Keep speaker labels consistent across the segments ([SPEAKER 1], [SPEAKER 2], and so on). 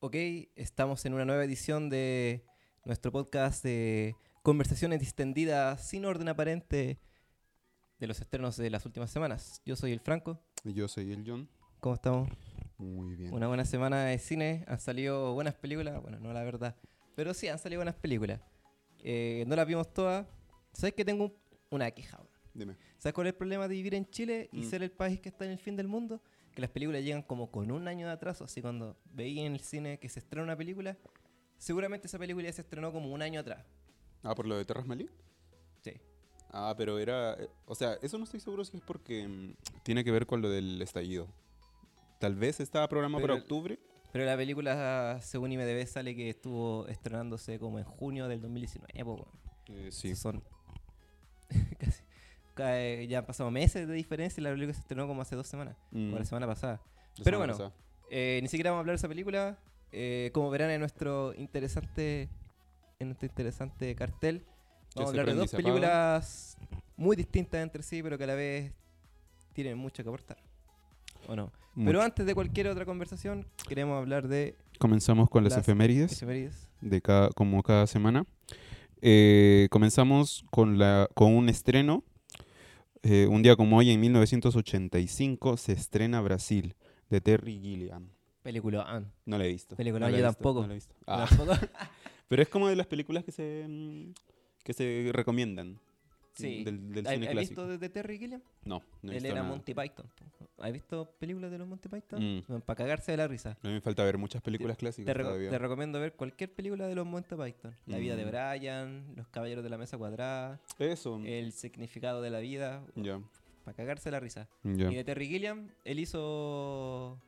[SPEAKER 1] Ok, estamos en una nueva edición de nuestro podcast de conversaciones distendidas sin orden aparente de los estrenos de las últimas semanas. Yo soy el Franco.
[SPEAKER 2] Y Yo soy el John.
[SPEAKER 1] ¿Cómo estamos?
[SPEAKER 2] Muy bien.
[SPEAKER 1] Una buena semana de cine. Han salido buenas películas. Bueno, no la verdad. Pero sí, han salido buenas películas. Eh, no las vimos todas. ¿Sabes que tengo un- una queja?
[SPEAKER 2] Dime.
[SPEAKER 1] ¿Sabes cuál es el problema de vivir en Chile y
[SPEAKER 2] Mm.
[SPEAKER 1] ser el país que está en el fin del mundo? Que las películas llegan como con un año de atraso. Así cuando veí en el cine que se estrena una película, seguramente esa película ya se estrenó como un año atrás.
[SPEAKER 2] Ah, por lo de Terras Malí.
[SPEAKER 1] Sí.
[SPEAKER 2] Ah, pero era. eh, O sea, eso no estoy seguro si es porque mm, tiene que ver con lo del estallido. Tal vez estaba programado para octubre.
[SPEAKER 1] Pero la película, según IMDB, sale que estuvo estrenándose como en junio del 2019. po, weón.
[SPEAKER 2] Eh, sí.
[SPEAKER 1] Son casi. Eh, Ya han pasado meses de diferencia y la película se estrenó como hace dos semanas.
[SPEAKER 2] Mm,
[SPEAKER 1] O la semana pasada.
[SPEAKER 2] la
[SPEAKER 1] pero
[SPEAKER 2] semana
[SPEAKER 1] bueno.
[SPEAKER 2] pasada.
[SPEAKER 1] Eh, ni siquiera vamos a hablar de esa película. Eh, como verán en nuestro interesante en nuestro interesante cartel, vamos a hablar de dos películas muy distintas entre sí, pero que a la vez tienen mucho que aportar. ¿O no? Pero
[SPEAKER 2] Mucho.
[SPEAKER 1] antes de cualquier otra conversación, queremos hablar de
[SPEAKER 2] Comenzamos con las,
[SPEAKER 1] las
[SPEAKER 2] efemérides
[SPEAKER 1] efemérides.
[SPEAKER 2] de cada, como cada semana. Eh, comenzamos con, la, con un estreno. Eh, un día como hoy, en 1985, se estrena Brasil, de Terry Gilliam.
[SPEAKER 1] Película ah,
[SPEAKER 2] No la he visto.
[SPEAKER 1] Película,
[SPEAKER 2] no
[SPEAKER 1] yo
[SPEAKER 2] visto,
[SPEAKER 1] tampoco.
[SPEAKER 2] no la he visto. Ah, pero es como de las películas que se, mm, que se recomiendan.
[SPEAKER 1] Sí.
[SPEAKER 2] Del, del
[SPEAKER 1] ¿Has
[SPEAKER 2] cine
[SPEAKER 1] has
[SPEAKER 2] clásico.
[SPEAKER 1] visto de, Terry Gilliam?
[SPEAKER 2] No, no he
[SPEAKER 1] Él
[SPEAKER 2] visto
[SPEAKER 1] era
[SPEAKER 2] nada.
[SPEAKER 1] Monty Python. ¿Has visto películas de los Monty Python?
[SPEAKER 2] Mm.
[SPEAKER 1] Para cagarse de la risa.
[SPEAKER 2] A mí me falta ver muchas películas clásicas
[SPEAKER 1] Te, reco-
[SPEAKER 2] todavía.
[SPEAKER 1] te recomiendo ver cualquier película de los Monty Python. La vida de
[SPEAKER 2] Mm.
[SPEAKER 1] Brian, Los Caballeros de la Mesa Cuadrada,
[SPEAKER 2] Eso.
[SPEAKER 1] El significado de la vida.
[SPEAKER 2] Ya,
[SPEAKER 1] Para cagarse de la risa.
[SPEAKER 2] ya.
[SPEAKER 1] Y de Terry Gilliam, él hizo...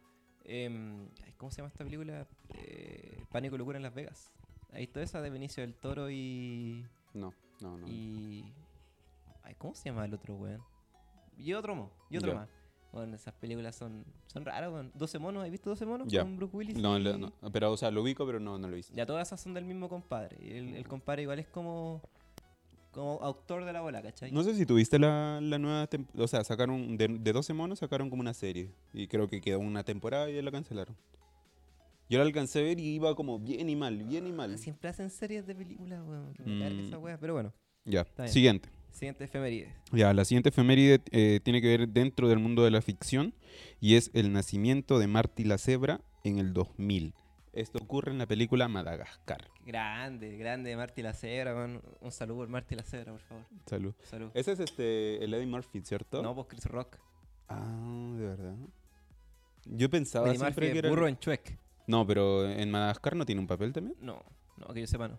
[SPEAKER 1] em, ¿Cómo se llama esta película? Eh, Pánico y locura en Las Vegas. Ahí está esa de Benicio del Toro y...
[SPEAKER 2] No, no, no.
[SPEAKER 1] Y. Ay, ¿cómo se llama el otro weón? Y otro mo, y otro más. Bueno, esas películas son, son raras, weón. 12 monos, ¿has visto 12 monos? Con Brooke Willis.
[SPEAKER 2] No,
[SPEAKER 1] y-
[SPEAKER 2] no, pero, o sea, lo ubico, pero no, no lo visto.
[SPEAKER 1] Ya todas esas son del mismo compadre. El, el compadre igual es como. Como autor de la bola, ¿cachai?
[SPEAKER 2] No sé si tuviste la, la nueva temporada. O sea, sacaron. De, de 12 monos sacaron como una serie. Y creo que quedó una temporada y ya la cancelaron. Yo la alcancé a ver y iba como bien y mal, bien y mal.
[SPEAKER 1] Siempre hacen series de películas, weón. Que me
[SPEAKER 2] Mm.
[SPEAKER 1] esa wea. Pero bueno,
[SPEAKER 2] Ya, siguiente.
[SPEAKER 1] Siguiente efeméride.
[SPEAKER 2] Ya, la siguiente efeméride eh, tiene que ver dentro del mundo de la ficción y es el nacimiento de Marty la Cebra en el 2000. Esto ocurre en la película Madagascar.
[SPEAKER 1] Grande, grande Marty la Cebra, weón. Un saludo por Marty la Cebra, por favor.
[SPEAKER 2] Salud.
[SPEAKER 1] Salud.
[SPEAKER 2] Ese es este, el Eddie Murphy, ¿cierto?
[SPEAKER 1] No, pues Chris Rock.
[SPEAKER 2] Ah, de verdad. Yo pensaba
[SPEAKER 1] Eddie Murphy
[SPEAKER 2] siempre que era...
[SPEAKER 1] burro en Chuec.
[SPEAKER 2] No, pero en Madagascar no tiene un papel también.
[SPEAKER 1] No, no, que yo sepa no.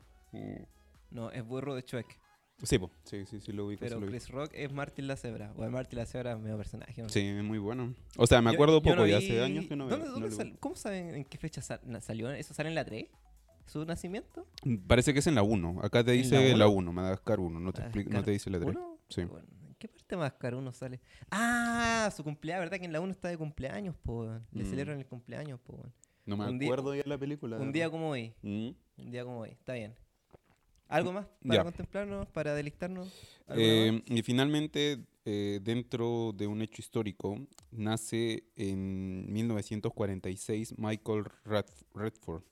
[SPEAKER 1] No, es burro de Chuec.
[SPEAKER 2] Sí, po. sí, sí, sí lo ubico.
[SPEAKER 1] Pero
[SPEAKER 2] sí, lo ubico.
[SPEAKER 1] Chris Rock es Martin la Cebra. O Martin la Cebra es medio personaje. ¿no?
[SPEAKER 2] Sí, es muy bueno. O sea, me
[SPEAKER 1] Yo-
[SPEAKER 2] acuerdo
[SPEAKER 1] yo
[SPEAKER 2] poco,
[SPEAKER 1] no
[SPEAKER 2] ya
[SPEAKER 1] vi-
[SPEAKER 2] hace años que no veo.
[SPEAKER 1] ¿Dónde, sal-. ¿Cómo saben en qué fecha sal- salió? ¿Eso sale en la 3? ¿Su nacimiento?
[SPEAKER 2] Parece que es en la 1. Acá te
[SPEAKER 1] ¿En
[SPEAKER 2] dice
[SPEAKER 1] la
[SPEAKER 2] la
[SPEAKER 1] uno?
[SPEAKER 2] 1, Madagascar 1. No te, explica- no
[SPEAKER 1] Madagascar
[SPEAKER 2] te dice la 3.
[SPEAKER 1] ¿Uno?
[SPEAKER 2] Sí.
[SPEAKER 1] Bueno, ¿En qué parte más caro uno sale? Ah, su cumpleaños, ¿verdad? Que en la 1 está de cumpleaños, po. Le
[SPEAKER 2] Mm.
[SPEAKER 1] celebran el cumpleaños, po.
[SPEAKER 2] No me
[SPEAKER 1] Un día-
[SPEAKER 2] acuerdo ya la película.
[SPEAKER 1] Un día como hoy.
[SPEAKER 2] Mm.
[SPEAKER 1] Un día como hoy. Está bien. ¿Algo más para
[SPEAKER 2] Ya.
[SPEAKER 1] contemplarnos, para delictarnos? ¿Alguna
[SPEAKER 2] Eh, y finalmente, eh, dentro de un hecho histórico, nace en 1946 Michael Redford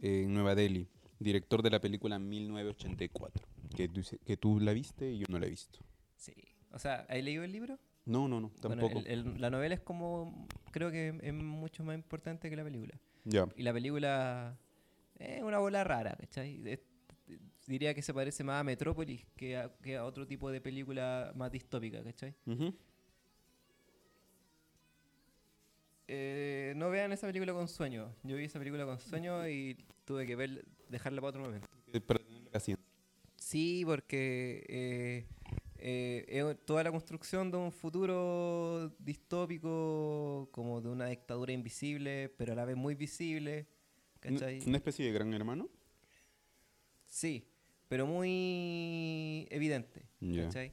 [SPEAKER 2] en Nueva Delhi, director de la película 1984, que tú, que tú la viste y yo no la he visto.
[SPEAKER 1] Sí. O sea, ¿has leído el libro?
[SPEAKER 2] No, no, no,
[SPEAKER 1] Bueno,
[SPEAKER 2] tampoco.
[SPEAKER 1] el- el- la novela es como, creo que es mucho más importante que la película.
[SPEAKER 2] Ya,
[SPEAKER 1] Y la película es una bola rara, ¿cachai? Diría que se parece más a Metrópolis que a, que a otro tipo de película más distópica, ¿cachai?
[SPEAKER 2] Ujú.
[SPEAKER 1] Eh, no vean esa película con sueño. Yo vi esa película con sueño y tuve que ver, dejarla para otro momento. Sí, porque eh, eh, toda la construcción de un futuro distópico, como de una dictadura invisible, pero a la vez muy visible. ¿Cachai?
[SPEAKER 2] Una especie de gran hermano.
[SPEAKER 1] Sí, pero muy evidente. ¿cachai?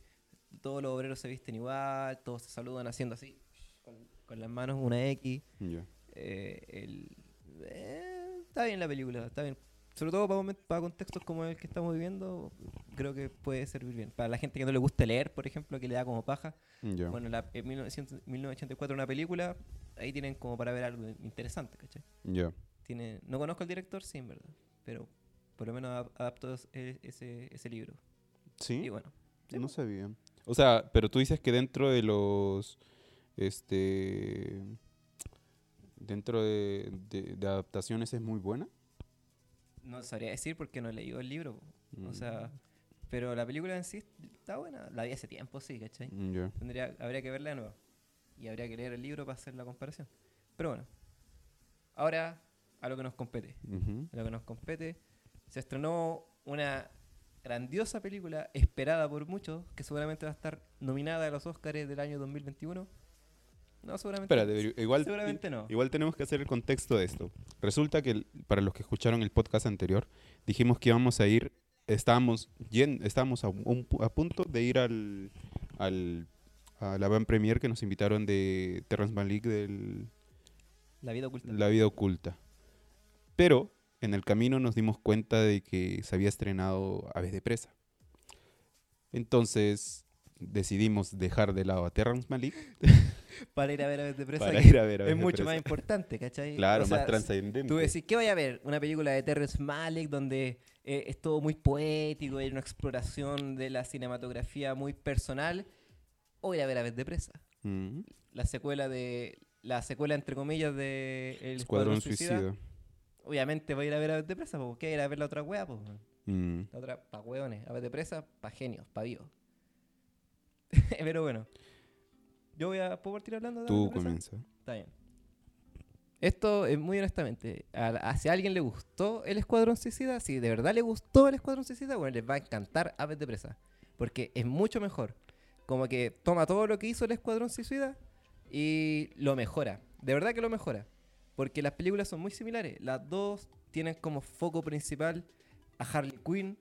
[SPEAKER 1] Todos los obreros se visten igual, todos se saludan haciendo así, con, con las manos una X.
[SPEAKER 2] Ya.
[SPEAKER 1] Eh, el- eh, está bien la película, está bien. Sobre todo para, momen- para contextos como el que estamos viviendo, creo que puede servir bien. Para la gente que no le gusta leer, por ejemplo, que le da como paja.
[SPEAKER 2] Ya.
[SPEAKER 1] Bueno, la, en 1900 1984 una película, ahí tienen como para ver algo interesante, ¿cachai? Tiene, no conozco al director, sí, en verdad. Pero por lo menos adap- adaptó e- ese, ese libro.
[SPEAKER 2] ¿Sí?
[SPEAKER 1] Y bueno. sí,
[SPEAKER 2] No sabía. O sea, pero tú dices que dentro de los. Este. Dentro de, de- de adaptaciones es muy buena.
[SPEAKER 1] No sabría decir porque no he leído el libro. po. O sea,
[SPEAKER 2] Mm,
[SPEAKER 1] pero la película en sí está buena. La vi hace tiempo, sí, ¿cachai?
[SPEAKER 2] mm, ya.
[SPEAKER 1] Tendría, habría que verla de nuevo. Y habría que leer el libro para hacer la comparación. Pero bueno. Ahora a lo que nos compete.
[SPEAKER 2] Ujú.
[SPEAKER 1] A lo que nos compete. Se estrenó una grandiosa película esperada por muchos, que seguramente va a estar nominada a los Oscars del año 2021. No, seguramente.
[SPEAKER 2] Espérate, pero igual,
[SPEAKER 1] seguramente no.
[SPEAKER 2] igual tenemos que hacer el contexto de esto. Resulta que, el- para los que escucharon el podcast anterior, dijimos que íbamos a ir, estábamos, estábamos a, un a punto de ir al, al, a la van premier que nos invitaron de Terrence Malick del
[SPEAKER 1] La vida oculta.
[SPEAKER 2] La vida oculta. Pero en el camino nos dimos cuenta de que se había estrenado Aves de Presa. Entonces decidimos dejar de lado a Terrence Malick
[SPEAKER 1] Para ir a ver a de presa.
[SPEAKER 2] para ir a ver Aves
[SPEAKER 1] es
[SPEAKER 2] de
[SPEAKER 1] mucho
[SPEAKER 2] Presa.
[SPEAKER 1] más importante, ¿cachai?
[SPEAKER 2] Claro,
[SPEAKER 1] O sea,
[SPEAKER 2] más trascendente.
[SPEAKER 1] Tú decís, ¿qué vaya a ver? Una película de Terrence Malick donde eh, es todo muy poético, hay una exploración de la cinematografía muy personal. O ir a ver Aves de Presa.
[SPEAKER 2] Mm.
[SPEAKER 1] La secuela de. La secuela, entre comillas, de El
[SPEAKER 2] Escuadrón Suicida.
[SPEAKER 1] Obviamente voy a ir a ver Aves de Presa, porque ¿qué? Ir a ver la otra wea, pues.
[SPEAKER 2] Mm.
[SPEAKER 1] La otra, pa' hueones. Aves de Presa, pa' genios, pa' vivos. Pero bueno. Yo voy a. ¿Puedo partir hablando de Aves
[SPEAKER 2] Tú
[SPEAKER 1] de Presa?
[SPEAKER 2] comienza.
[SPEAKER 1] Está bien. Esto, es muy honestamente, a, a si a alguien le gustó el Escuadrón Suicida, si de verdad le gustó el Escuadrón Suicida, bueno, les va a encantar Aves de Presa. Porque es mucho mejor. Como que toma todo lo que hizo el Escuadrón Suicida y lo mejora. De verdad que lo mejora. Porque las películas son muy similares. Las dos tienen como foco principal a Harley Quinn.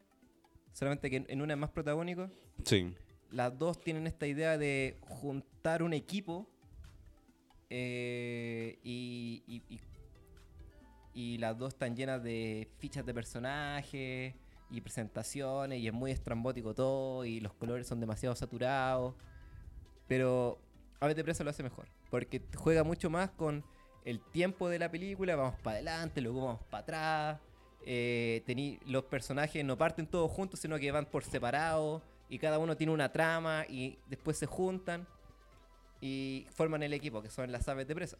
[SPEAKER 1] Solamente que en- una es más protagónico
[SPEAKER 2] Sí.
[SPEAKER 1] las dos tienen esta idea de juntar un equipo eh, y, y- y- y las dos están llenas de fichas de personajes y presentaciones y es muy estrambótico todo y los colores son demasiado saturados. Pero Aves de Presa lo hace mejor porque juega mucho más con el tiempo de la película, vamos para adelante, luego vamos para atrás. eh, tení- los personajes no parten todos juntos, sino que van por separado y cada uno tiene una trama y después se juntan y forman el equipo, que son las aves de presa.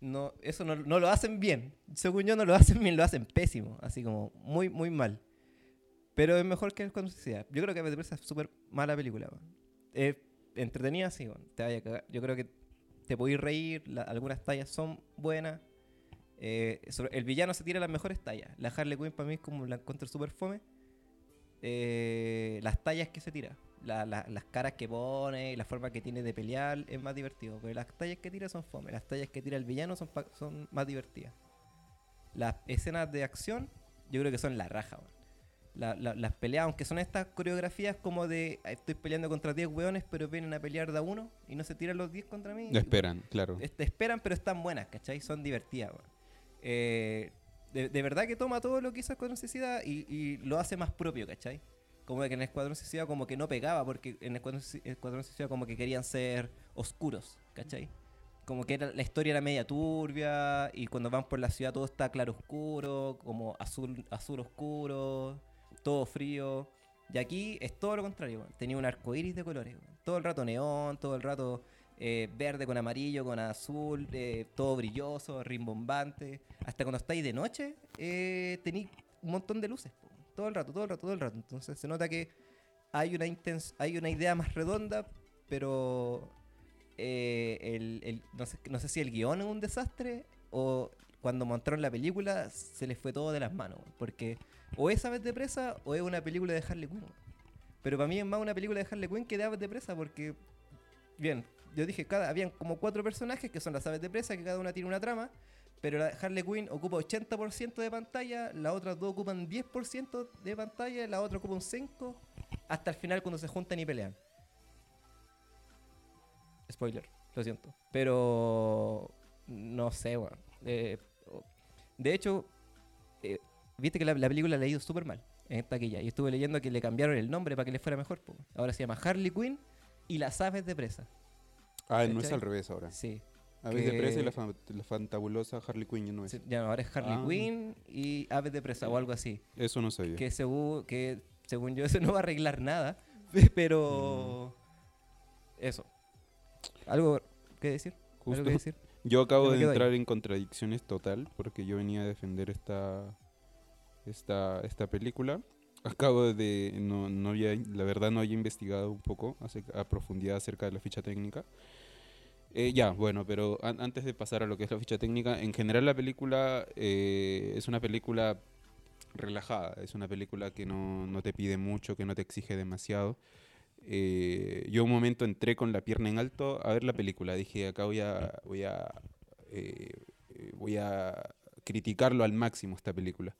[SPEAKER 1] No, eso no, no lo hacen bien. Según yo no lo hacen bien, lo hacen pésimo. Así como muy, muy mal. Pero es mejor que Escuadrón Suicida. Yo creo que Aves de Presa es súper mala película. Es entretenida, sí, te vaya a cagar. Yo creo que te podéis reír, algunas tallas son buenas. Eh, el villano se tira las mejores tallas. La Harley Quinn para mí es como la encuentro súper fome. Eh, las tallas que se tira, la- la- las caras que pone, la forma que tiene de pelear es más divertido. Pero las tallas que tira son fome. Las tallas que tira el villano son, son más divertidas. Las escenas de acción, yo creo que son la raja. La- la- las peleas, aunque son estas coreografías como de "Ah, estoy peleando contra 10 weones, pero vienen a pelear de a uno y no se tiran los 10 contra mí.
[SPEAKER 2] Lo esperan, claro.
[SPEAKER 1] Este, esperan, pero están buenas, ¿cachai? Son divertidas, weón. Eh, de, de verdad que toma todo lo que hizo Escuadrón Suicida y, y lo hace más propio, ¿cachai? Como que en Escuadrón Suicida como que no pegaba, porque en Escuadrón, Escuadrón Suicida como que querían ser oscuros, ¿cachai? Como que era- la historia era media turbia y cuando van por la ciudad todo está claro oscuro, como azul, azul oscuro, todo frío. Y aquí es todo lo contrario, tenía un arco iris de colores, todo el rato neón, todo el rato eh, verde con amarillo, con azul, eh, todo brilloso, rimbombante. Hasta cuando estáis de noche, eh, tenéis un montón de luces, todo el rato, todo el rato, todo el rato. Entonces se nota que hay una, intens- hay una idea más redonda, pero eh, el, el- no, sé, no sé si el guion es un desastre o cuando montaron la película se les fue todo de las manos. Porque o es Aves de Presa o es una película de Harley Quinn. Pero para mí es más una película de Harley Quinn que de Aves de Presa porque, bien, yo dije, cada, habían como cuatro personajes que son las Aves de Presa, que cada una tiene una trama. Pero la Harley Quinn ocupa 80% de pantalla, las otras dos ocupan 10% de pantalla, la otra ocupa un 5%, hasta el final cuando se juntan y pelean. Spoiler, lo siento. Pero no sé, weón. Eh, o- de hecho, eh, viste que la, la película la ha ido súper mal en taquilla. Y estuve leyendo que le cambiaron el nombre para que le fuera mejor. po. Ahora se llama Harley Quinn y las aves de presa.
[SPEAKER 2] Ah, no es al revés ahora.
[SPEAKER 1] Sí.
[SPEAKER 2] Aves de presa y la,
[SPEAKER 1] que-
[SPEAKER 2] fan- la fantabulosa Harley Quinn, ¿no es?
[SPEAKER 1] se- ya no, ahora es Harley
[SPEAKER 2] Ah.
[SPEAKER 1] Quinn y Aves de presa o algo así.
[SPEAKER 2] Eso no sabía.
[SPEAKER 1] Que según, que según yo eso no va a arreglar nada, pero eso. ¿Algo que decir? ¿Algo
[SPEAKER 2] Justo.
[SPEAKER 1] que decir?
[SPEAKER 2] Yo acabo de
[SPEAKER 1] ahí.
[SPEAKER 2] entrar en contradicciones total porque yo venía a defender esta esta, esta película. Acabo de no, no había, la verdad no había investigado un poco ace- a profundidad acerca de la ficha técnica. Eh, ya, bueno, pero an- antes de pasar a lo que es la ficha técnica, en general la película eh, es una película relajada, es una película que no, no te pide mucho, que no te exige demasiado. Eh, yo un momento entré con la pierna en alto a ver la película, dije acá voy a, voy a, eh, voy a criticarlo al máximo esta película.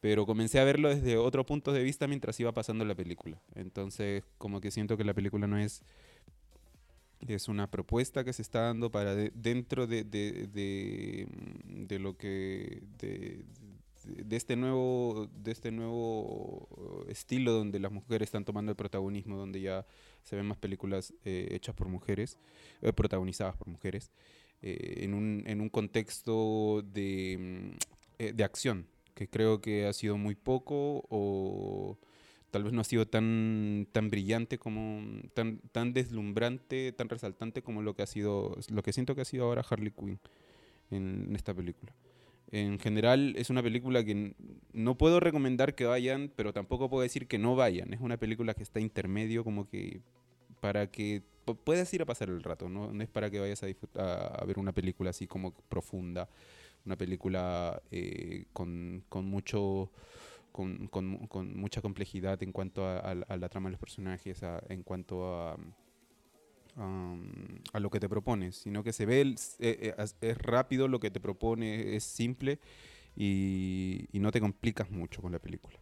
[SPEAKER 2] Pero comencé a verlo desde otro punto de vista mientras iba pasando la película. Entonces, como que siento que la película no es es una propuesta que se está dando para de- dentro de, de, de, mm, lo que de, este nuevo de este nuevo uh, estilo donde las mujeres están tomando el protagonismo donde ya se ven más películas eh, hechas por mujeres eh, protagonizadas por mujeres eh, en un en un contexto de mm, eh, de acción que creo que ha sido muy poco o tal vez no ha sido tan, tan brillante como, tan, tan deslumbrante, tan resaltante como lo que ha sido, lo que siento que ha sido ahora Harley Quinn en, esta película. En general es una película que no puedo recomendar que vayan, pero tampoco puedo decir que no vayan. Es una película que está intermedio como que para que pu- puedas ir a pasar el rato, no, es para que vayas a, a ver una película así como profunda, una película eh, con, con mucho con, con mu- con mucha complejidad en cuanto a, la- trama de los personajes, en cuanto a, a lo que te propones, sino que se ve, el- eh, eh, es rápido lo que te propone, es simple y, y no te complicas mucho con la película.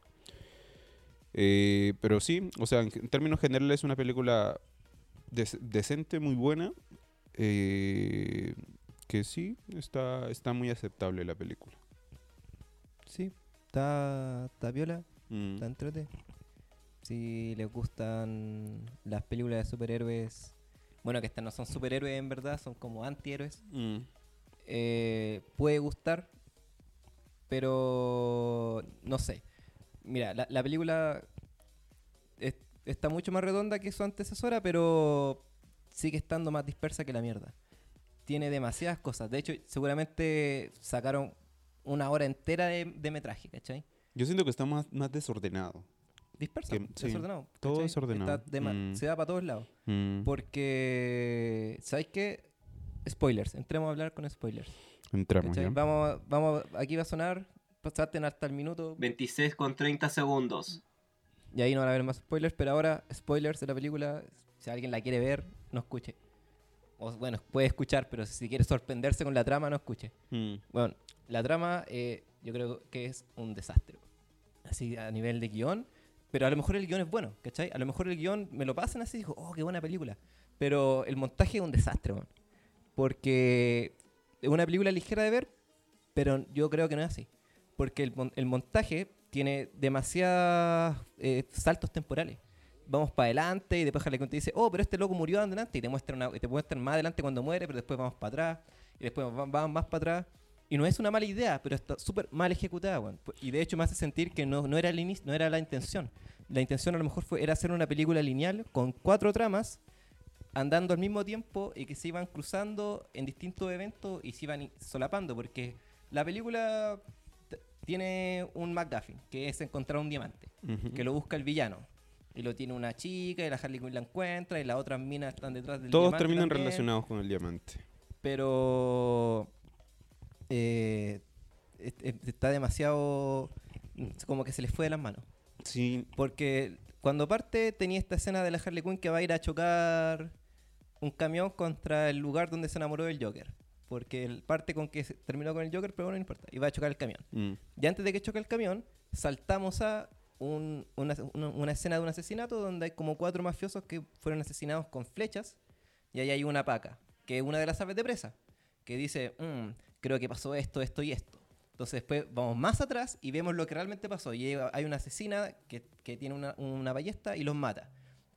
[SPEAKER 2] Pero sí, o sea, en, términos generales es una película dec- decente, muy buena, que sí, está, está muy aceptable la película.
[SPEAKER 1] Sí, está, está piola,
[SPEAKER 2] Mm.
[SPEAKER 1] está entrete. Si les gustan las películas de superhéroes, bueno, que estas no son superhéroes en verdad, son como antihéroes,
[SPEAKER 2] Mm.
[SPEAKER 1] eh, puede gustar, pero no sé. Mira, la, la película es- está mucho más redonda que su antecesora, pero sigue estando más dispersa que la mierda. Tiene demasiadas cosas. De hecho, seguramente sacaron una hora entera de, de metraje, ¿cachai?
[SPEAKER 2] Yo siento que está más, más desordenado.
[SPEAKER 1] Dispersa,
[SPEAKER 2] Que- sí,
[SPEAKER 1] desordenado.
[SPEAKER 2] todo desordenado.
[SPEAKER 1] Está
[SPEAKER 2] Mm.
[SPEAKER 1] Se da para todos lados.
[SPEAKER 2] Mm.
[SPEAKER 1] Porque, ¿sabes qué? Spoilers, entremos a hablar con spoilers.
[SPEAKER 2] Entramos
[SPEAKER 1] ¿cachai?
[SPEAKER 2] ya.
[SPEAKER 1] Vamos, vamos, aquí va a sonar, pasaste hasta el minuto
[SPEAKER 3] 26 con 30 segundos.
[SPEAKER 1] y ahí no van a haber más spoilers, pero ahora spoilers de la película, si alguien la quiere ver, no escuche. O bueno, puede escuchar, pero si quiere sorprenderse con la trama, no escuche.
[SPEAKER 2] Mm.
[SPEAKER 1] Bueno, la trama eh, yo creo que es un desastre. Así a nivel de guion. Pero a lo mejor el guion es bueno, ¿cachai? A lo mejor el guion me lo pasan así y digo, oh, qué buena película. Pero el montaje es un desastre, weón. Porque es una película ligera de ver, pero yo creo que no es así. Porque el, el montaje tiene demasiados eh, saltos temporales. Vamos para adelante y después Harley Quinn te dice, oh, pero este loco murió adelante y te muestran, una- y te muestran más adelante cuando muere, pero después vamos para atrás y después va- vamos más para atrás. Y no es una mala idea, pero está súper mal ejecutada, weón. Y de hecho me hace sentir que no, no, era el inicio, no era la intención. La intención a lo mejor fue, era hacer una película lineal con cuatro tramas andando al mismo tiempo y que se iban cruzando en distintos eventos y se iban solapando, porque la película tiene un McGuffin, que es encontrar un diamante,
[SPEAKER 2] Ujú.
[SPEAKER 1] que lo busca el villano. Y lo tiene una chica, y la Harley Quinn la encuentra, y las otras minas están detrás del
[SPEAKER 2] Todos
[SPEAKER 1] diamante
[SPEAKER 2] terminan
[SPEAKER 1] también.
[SPEAKER 2] relacionados con el diamante.
[SPEAKER 1] pero eh, est- est- está demasiado como que se les fue de las manos.
[SPEAKER 2] Sí,
[SPEAKER 1] porque cuando parte tenía esta escena de la Harley Quinn que va a ir a chocar un camión contra el lugar donde se enamoró del Joker. Porque el parte con que se terminó con el Joker pero bueno, no importa. Y va a chocar el camión.
[SPEAKER 2] Mm,
[SPEAKER 1] y antes de que choque el camión, saltamos a un- una, una- una escena de un asesinato donde hay como cuatro mafiosos que fueron asesinados con flechas y ahí hay una paca, que es una de las aves de presa, que dice, "Mm, creo que pasó esto, esto y esto. Entonces después vamos más atrás y vemos lo que realmente pasó. Y hay- una asesina que, que tiene una, una ballesta y los mata.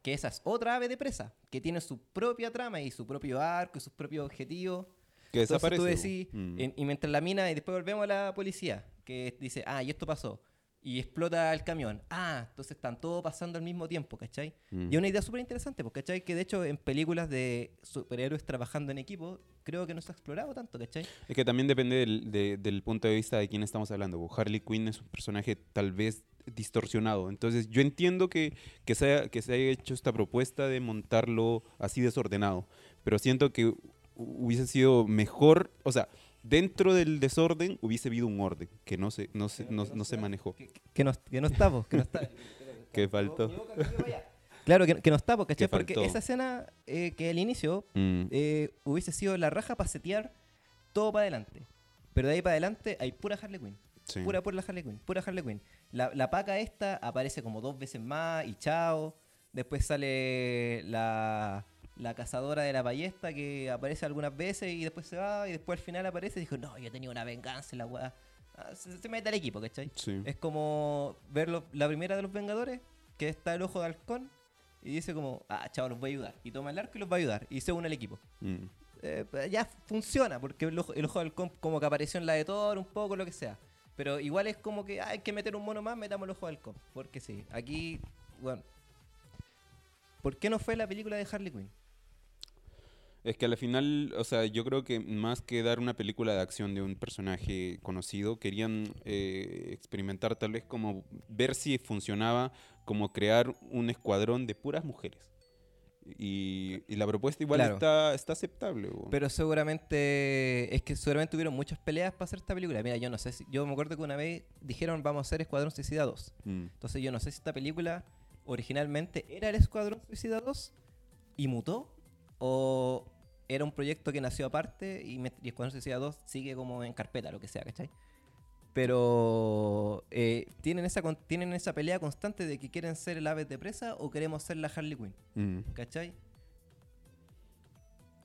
[SPEAKER 1] Que esa es otra ave de presa, que tiene su propia trama y su propio arco y sus propios objetivos.
[SPEAKER 2] Que desaparece.
[SPEAKER 1] tú decís,
[SPEAKER 2] Mm.
[SPEAKER 1] en- y mientras la mina, y después volvemos a la policía, que dice, ah, y esto pasó. Y explota el camión. Ah, entonces están todos pasando al mismo tiempo, ¿cachai?
[SPEAKER 2] Mm.
[SPEAKER 1] Y una idea súper interesante, porque, ¿cachai? Que de hecho en películas de superhéroes trabajando en equipo, creo que no se ha explorado tanto, ¿cachai?
[SPEAKER 2] Es que también depende del, de- del punto de vista de quién estamos hablando. po. Harley Quinn es un personaje tal vez distorsionado. Entonces yo entiendo que, que, se haya, que se haya hecho esta propuesta de montarlo así desordenado. Pero siento que hu- hubiese sido mejor, o sea, dentro del desorden hubiese habido un orden que no se, no se, no, no se manejó.
[SPEAKER 1] Que, que no, que no está, que no está.
[SPEAKER 2] Que faltó.
[SPEAKER 1] Claro, que, que no está, ¿cachai?
[SPEAKER 2] Que
[SPEAKER 1] Porque esa escena eh, que al inicio
[SPEAKER 2] Mm,
[SPEAKER 1] eh, hubiese sido la raja para setear todo para adelante. Pero de ahí para adelante hay pura Harley Quinn.
[SPEAKER 2] sí.
[SPEAKER 1] Pura, pura Harley Quinn. Pura Harley Quinn. La, la paca esta aparece como dos veces más y chao. Después sale la, la cazadora de la ballesta que aparece algunas veces y después se va. Y después al final aparece y dijo, no, yo tenía una venganza en la weá. Ah, Se, se mete al equipo, ¿cachai?
[SPEAKER 2] Sí.
[SPEAKER 1] Es como ver lo- la primera de los Vengadores, que está el ojo de halcón, y dice como, ah, chao, los voy a ayudar. Y toma el arco y los va a ayudar. Y se une al equipo.
[SPEAKER 2] Mm,
[SPEAKER 1] Eh, ya funciona, porque el ojo, el ojo de halcón como que apareció en la de Thor, un poco, lo que sea. Pero igual es como que ah, hay que meter un mono más, metamos el ojo de halcón. Porque sí, aquí, bueno. ¿Por qué no fue la película de Harley Quinn?
[SPEAKER 2] Es que al final, o sea, yo creo que más que dar una película de acción de un personaje conocido, querían eh, experimentar tal vez como ver si funcionaba como crear un escuadrón de puras mujeres. Y, y la propuesta igual
[SPEAKER 1] Claro.
[SPEAKER 2] está, está aceptable. bo.
[SPEAKER 1] Pero seguramente, es que seguramente tuvieron muchas peleas para hacer esta película. Mira, yo no sé si, yo me acuerdo que una vez dijeron vamos a hacer Escuadrón Suicida 2.
[SPEAKER 2] Mm,
[SPEAKER 1] Entonces yo no sé si esta película originalmente era el Escuadrón Suicida 2 y mutó o era un proyecto que nació aparte y, me- y Escuadrón Suicida 2 sigue como en carpeta, lo que sea, ¿cachai? Pero eh, tienen, esa, tienen esa pelea constante de que quieren ser el ave de presa o queremos ser la Harley Quinn,
[SPEAKER 2] mm,
[SPEAKER 1] ¿cachai?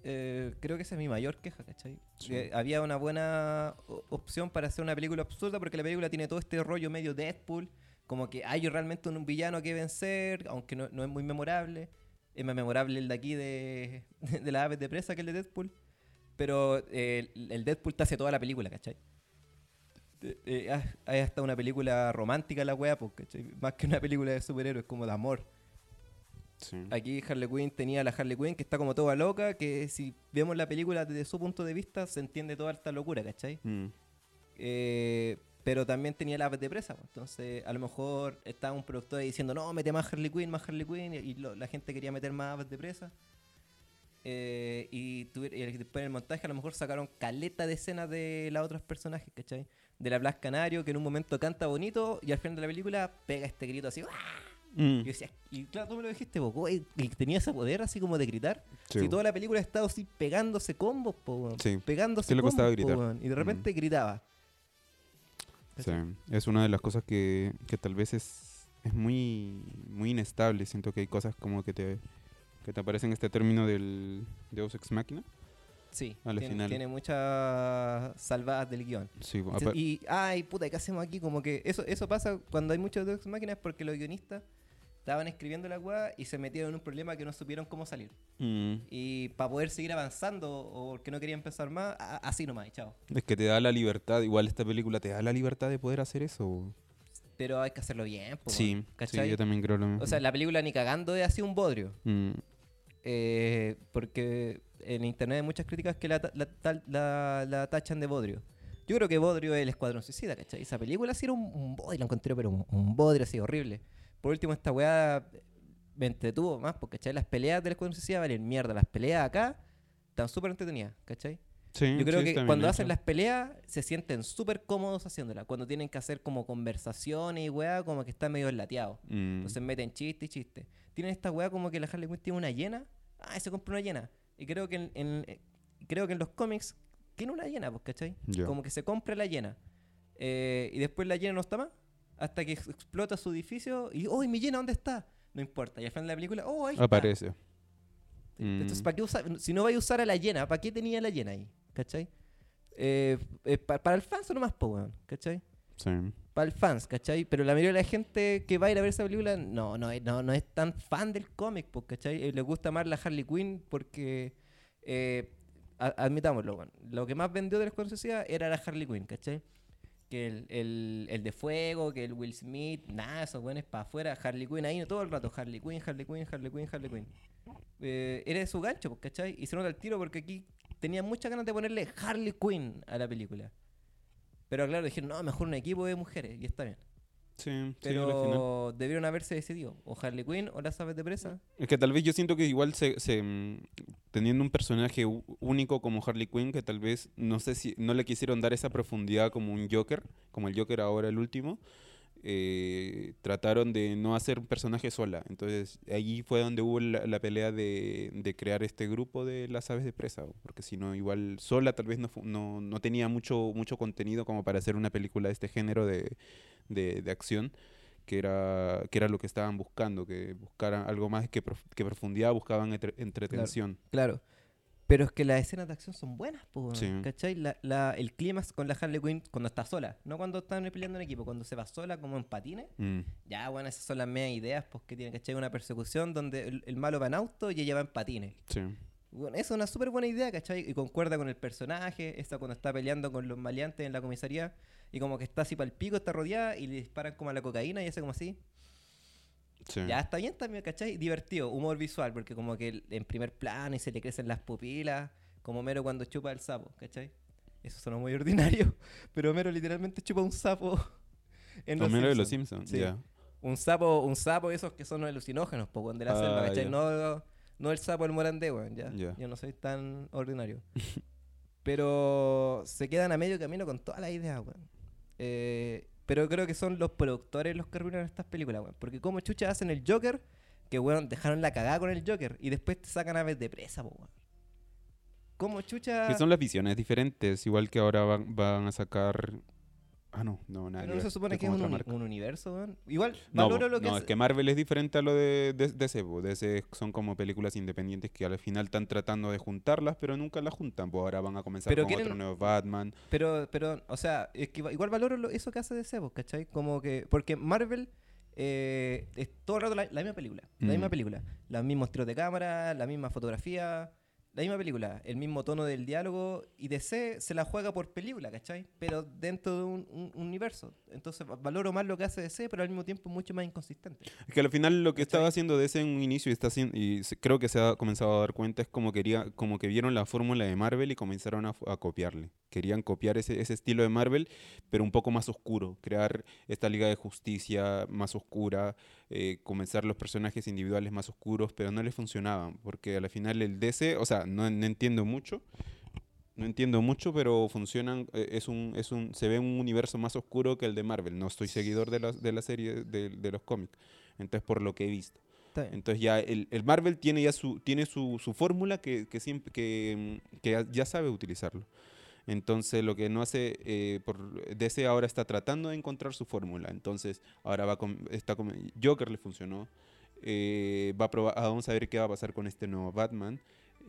[SPEAKER 1] Eh, creo que esa es mi mayor queja, ¿cachai?
[SPEAKER 2] Sí.
[SPEAKER 1] Que había una buena opción para hacer una película absurda porque la película tiene todo este rollo medio Deadpool, como que hay realmente un villano que vencer, aunque no, no es muy memorable. Es más memorable el de aquí de, de las aves de presa que el de Deadpool. Pero eh, el, Deadpool te hace toda la película, ¿cachai? Eh, hay hasta una película romántica la wea, pues, ¿cachai? Más que una película de superhéroes, como de amor.
[SPEAKER 2] sí.
[SPEAKER 1] Aquí Harley Quinn tenía a la Harley Quinn que está como toda loca, que si vemos la película desde su punto de vista se entiende toda esta locura, ¿cachai?
[SPEAKER 2] Mm,
[SPEAKER 1] Eh, pero también tenía la de presa, pues. entonces a lo mejor estaba un productor ahí diciendo, no, mete más Harley Quinn, más Harley Quinn, y, y lo- la gente quería meter más aves de presa. Eh, y, y después en el montaje a lo mejor sacaron caleta de escenas de los otros personajes, ¿cachai? De la Blas Canario, que en un momento canta bonito y al final de la película pega este grito así. ¡ah!
[SPEAKER 2] mm,
[SPEAKER 1] Y, decía, y claro, tú me lo dijiste, güey, y tenía ese poder así como de gritar.
[SPEAKER 2] sí,
[SPEAKER 1] Si toda la película ha estado así pegándose combos, po.
[SPEAKER 2] Sí.
[SPEAKER 1] Pegándose
[SPEAKER 2] ¿Qué le costaba
[SPEAKER 1] combos, po. Y de
[SPEAKER 2] Mm.
[SPEAKER 1] repente gritaba.
[SPEAKER 2] Sí, es una de las cosas que, que tal vez es, es muy, muy inestable. Siento que hay cosas como que te, que te aparecen este término del Deus Ex Machina.
[SPEAKER 1] Sí,
[SPEAKER 2] A la
[SPEAKER 1] tiene,
[SPEAKER 2] final.
[SPEAKER 1] tiene muchas salvadas del guion.
[SPEAKER 2] Sí,
[SPEAKER 1] Y, ay, puta, ¿qué hacemos aquí? Como que eso, eso pasa cuando hay muchos Deus Ex máquinas porque los guionistas estaban escribiendo la weá y se metieron en un problema que no supieron cómo salir.
[SPEAKER 2] Mm,
[SPEAKER 1] Y para poder seguir avanzando o porque no querían empezar más, así nomás, chao.
[SPEAKER 2] es que te da la libertad, igual esta película te da la libertad de poder hacer eso.
[SPEAKER 1] Pero hay que hacerlo bien, po,
[SPEAKER 2] Sí, sí, yo también creo lo mismo.
[SPEAKER 1] O sea, la película ni cagando es así un bodrio.
[SPEAKER 2] Mm,
[SPEAKER 1] Eh, porque en internet hay muchas críticas que la- la tachan de bodrio. Yo creo que Bodrio es el Escuadrón Suicida, ¿cachai? Esa película sí era un, un bodrio, lo encontré, pero un, un bodrio así horrible. Por último, esta weá me entretuvo más, porque ¿cachai? Las peleas del Escuadrón Suicida valen mierda. Las peleas acá están súper entretenidas, ¿cachai?
[SPEAKER 2] sí,
[SPEAKER 1] Yo creo
[SPEAKER 2] sí,
[SPEAKER 1] que cuando
[SPEAKER 2] hecho.
[SPEAKER 1] hacen las peleas se sienten súper cómodos haciéndolas. Cuando tienen que hacer como conversaciones y weá, como que está medio enlateado.
[SPEAKER 2] Mm,
[SPEAKER 1] Entonces meten chiste y chiste. Tienen esta weá como que la Harley Quinn tiene una llena. Ah, se compró una llena. Y creo que en, en- eh, creo que en los cómics tiene una llena, pues, ¿cachai?
[SPEAKER 2] ya.
[SPEAKER 1] Como que se compra la llena. Eh, y después la llena no está más. Hasta que ex- explota su edificio y, ¡oh, mi llena dónde está! No importa. Y al final de la película, ¡oh, ahí está!
[SPEAKER 2] Aparece.
[SPEAKER 1] Entonces,
[SPEAKER 2] Mm.
[SPEAKER 1] ¿para qué usa- si no vais a usar a la llena, ¿para qué tenía la llena ahí? ¿Cachai? Eh, eh, pa- para el fans nomás, po, weón, ¿cachai?
[SPEAKER 2] Sí.
[SPEAKER 1] Para el fans, ¿cachai? Pero la mayoría de la gente que va a ir a ver esa película no, no, no, no es tan fan del cómic, ¿cachai? Eh, le gusta más la Harley Quinn porque eh, admitámoslo, weón. Lo que más vendió de la Escuadrón Suicida era la Harley Quinn, ¿cachai? Que el, el, el de fuego, que el Will Smith, nada, esos weones para afuera, Harley Quinn ahí todo el rato, Harley Quinn, Harley Quinn, Harley Quinn, Harley Quinn. Eh, era de su gancho, pues, ¿cachai? Y se nota el tiro porque aquí tenía muchas ganas de ponerle Harley Quinn a la película. Pero claro, dijeron, no, mejor un equipo de mujeres, y está bien.
[SPEAKER 2] Sí.
[SPEAKER 1] Pero debieron haberse decidido, o Harley Quinn o las aves de presa.
[SPEAKER 2] Es que tal vez yo siento que igual se, se, mm, teniendo un personaje único como Harley Quinn, que tal vez no sé si no le quisieron dar esa profundidad como un Joker, como el Joker ahora el último, eh, trataron de no hacer un personaje sola. Entonces allí fue donde hubo la, pelea de, de crear este grupo de las aves de presa, porque si no igual sola tal vez no, no, no tenía mucho, mucho contenido como para hacer una película de este género de, de, de acción que era, que era lo que estaban buscando, que buscaran algo más que, prof- que profundidad, buscaban entre- entretención.
[SPEAKER 1] Claro. Pero es que las escenas de acción son buenas, weón,
[SPEAKER 2] Sí.
[SPEAKER 1] ¿cachai? La, la- el clímax con la Harley Quinn cuando está sola, no cuando están peleando en equipo, cuando se va sola como en patines.
[SPEAKER 2] Mm,
[SPEAKER 1] Ya, bueno, esas son las medias ideas pues, que tiene, ¿cachai? Una persecución donde el, el malo va en auto y ella va en patines.
[SPEAKER 2] sí.
[SPEAKER 1] Bueno, eso es una súper buena idea, ¿cachai? Y concuerda con el personaje, esa cuando está peleando con los maleantes en la comisaría y como que está así para el pico, está rodeada y le disparan como a la cocaína y hace como así.
[SPEAKER 2] Sí.
[SPEAKER 1] Ya está bien también, ¿cachai? Divertido, humor visual, porque como que el- en primer plano y se le crecen las pupilas, como Mero cuando chupa el sapo, ¿cachai? Eso suena muy ordinario, pero Mero literalmente chupa un sapo en los
[SPEAKER 2] Homero de los
[SPEAKER 1] Simpsons. Sí.
[SPEAKER 2] ya.
[SPEAKER 1] Un sapo, un sapo esos que son alucinógenos, po, de la
[SPEAKER 2] Ah,
[SPEAKER 1] selva, ¿cachai?
[SPEAKER 2] ya.
[SPEAKER 1] No, no el sapo del morandé, weón, ya.
[SPEAKER 2] Ya.
[SPEAKER 1] Yo no soy tan ordinario. pero se quedan a medio camino con todas las ideas, weón. Eh, pero creo que son los productores los que arruinan estas películas, weón. Porque como chucha hacen el Joker, que weón, dejaron la cagada con el Joker y después te sacan aves de presa, weón. ¿Cómo chucha?
[SPEAKER 2] Que son las visiones diferentes, igual que ahora van, van a sacar... Ah, no, no, nada.
[SPEAKER 1] Pero no se supone
[SPEAKER 2] es
[SPEAKER 1] que es un,
[SPEAKER 2] otra
[SPEAKER 1] uni-
[SPEAKER 2] marca.
[SPEAKER 1] un universo, weón. Igual,
[SPEAKER 2] No,
[SPEAKER 1] valoro
[SPEAKER 2] po,
[SPEAKER 1] lo que
[SPEAKER 2] no, es que Marvel es diferente a lo de, de, DC, po. DC son como películas independientes que al final están tratando de juntarlas, pero nunca las juntan. Pues ahora van a comenzar
[SPEAKER 1] Pero
[SPEAKER 2] con
[SPEAKER 1] quieren-
[SPEAKER 2] otro nuevo Batman.
[SPEAKER 1] Pero, pero, o sea, es que igual- valoro lo- eso que hace DC, ¿cachai? Como que, porque Marvel eh, es todo el rato la, la misma película, la
[SPEAKER 2] Mm.
[SPEAKER 1] misma película, los mismos tiros de cámara, la misma fotografía, la misma película, el mismo tono del diálogo, y DC se la juega por película, ¿cachai? Pero dentro de un, un- un universo. Entonces va- valoro más lo que hace DC, pero al mismo tiempo mucho más inconsistente.
[SPEAKER 2] Es que al final lo que
[SPEAKER 1] ¿Cachai?
[SPEAKER 2] estaba haciendo DC en un inicio y, está haciendo, y creo que se ha comenzado a dar cuenta es como, quería, como que vieron la fórmula de Marvel y comenzaron a, a copiarle. Querían copiar ese, ese estilo de Marvel, pero un poco más oscuro. Crear esta Liga de Justicia más oscura, eh, comenzar los personajes individuales más oscuros, pero no les funcionaban. Porque al final el DC, o sea, no, no entiendo mucho. No entiendo mucho, pero funcionan, eh, es un, es un, se ve un universo más oscuro que el de Marvel. No estoy seguidor de la, de la serie, de, de los cómics. Entonces, por lo que he visto. Entonces ya el, el Marvel tiene ya su, tiene su, su fórmula que, que siempre que, que ya sabe utilizarlo. Entonces lo que no hace eh, por DC ahora está tratando de encontrar su fórmula. Entonces ahora va con, está con Joker le funcionó. eh, va a probar, ah, vamos a ver qué va a pasar con este nuevo Batman.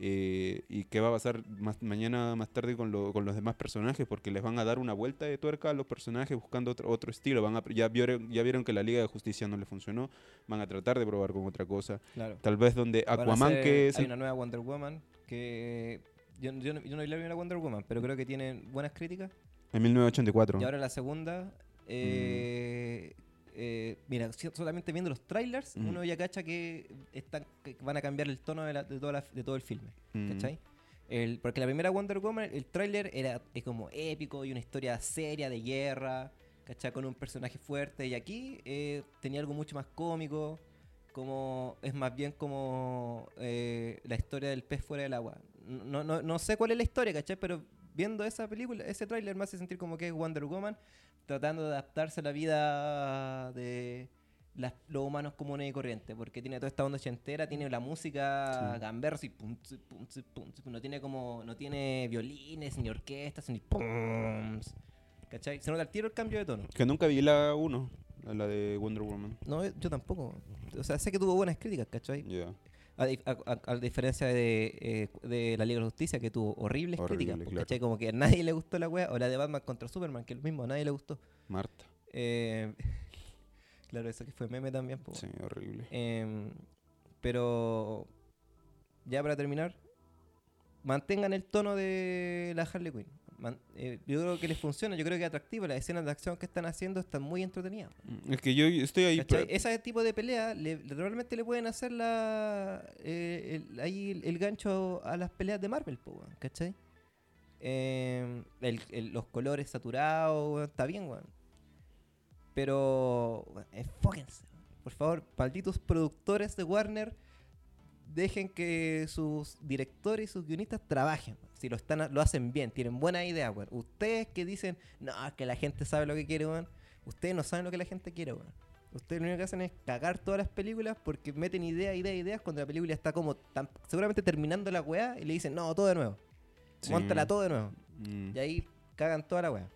[SPEAKER 2] eh, y qué va a pasar más, mañana más tarde con, lo- con los demás personajes, porque les van a dar una vuelta de tuerca a los personajes buscando otro, otro estilo. Van a, ya, vieron, ya vieron que la Liga de Justicia no le funcionó, van a tratar de probar con otra cosa.
[SPEAKER 1] Claro.
[SPEAKER 2] Tal vez donde Aquaman, que es
[SPEAKER 1] Hay una nueva Wonder Woman que... Yo, yo, no- yo no vi la primera Wonder Woman, pero creo que tiene buenas críticas.
[SPEAKER 2] en 1984.
[SPEAKER 1] Y ahora la segunda. eh, eh, mira, solamente viendo los trailers,
[SPEAKER 2] Mm.
[SPEAKER 1] uno ya cacha que, están, que van a cambiar el tono de, la- de toda la- de todo el filme.
[SPEAKER 2] Mm.
[SPEAKER 1] ¿Cachai? El- porque la primera Wonder Woman, el tráiler era es como épico y una historia seria de guerra, ¿cachai? Con un personaje fuerte. Y aquí eh, tenía algo mucho más cómico, como es más bien como eh, la historia del pez fuera del agua. No, no, no sé cuál es la historia, ¿cachai? Pero viendo esa película, ese tráiler me hace sentir como que es Wonder Woman tratando de adaptarse a la vida de las- los humanos comunes y corrientes, porque tiene toda esta onda ochentera, tiene la música
[SPEAKER 2] Sí.
[SPEAKER 1] gamberro, así, pum, pum, pum, no tiene como, no tiene violines, ni orquestas, ni pums, ¿cachai? Se nota el tiro el cambio de tono.
[SPEAKER 2] Que nunca vi la 1, la de Wonder Woman.
[SPEAKER 1] No, yo tampoco. O sea, sé que tuvo buenas críticas, ¿cachai?
[SPEAKER 2] Ya.
[SPEAKER 1] A, a- diferencia de, eh, de la Liga de la Justicia, que tuvo horribles
[SPEAKER 2] Horrible,
[SPEAKER 1] críticas, po,
[SPEAKER 2] claro.
[SPEAKER 1] ¿cachai? Como que a nadie le gustó la wea, o la de Batman contra Superman, que es lo mismo, a nadie le gustó.
[SPEAKER 2] Marta.
[SPEAKER 1] Eh, claro, eso que fue meme también, po.
[SPEAKER 2] Sí, horrible.
[SPEAKER 1] Em, pero ya para terminar, mantengan el tono de la Harley Quinn. Eh, yo creo que les funciona, yo creo que es atractivo. Las escenas de acción que están haciendo están muy entretenidas.
[SPEAKER 2] Mm, Es que yo estoy ahí.
[SPEAKER 1] Ese tipo de pelea le, realmente le pueden hacer la, eh, el, ahí el, el gancho a las peleas de Marvel, po, weón, ¿cachai? Eh, el- el- los colores saturados, weón, está bien, weón. Pero, enfóquense. Por favor, malditos productores de Warner, dejen que sus directores y sus guionistas trabajen. Si lo, están, lo hacen bien, tienen buena idea, weón. Ustedes que dicen, no, que la gente sabe lo que quiere, weón. Ustedes no saben lo que la gente quiere, weón. Ustedes lo único que hacen es cagar todas las películas porque meten ideas, ideas, ideas cuando la película está como tan- seguramente terminando la weá y le dicen, no, todo de nuevo.
[SPEAKER 2] Sí.
[SPEAKER 1] Móntala todo de nuevo.
[SPEAKER 2] Mm,
[SPEAKER 1] Y ahí cagan toda la weá.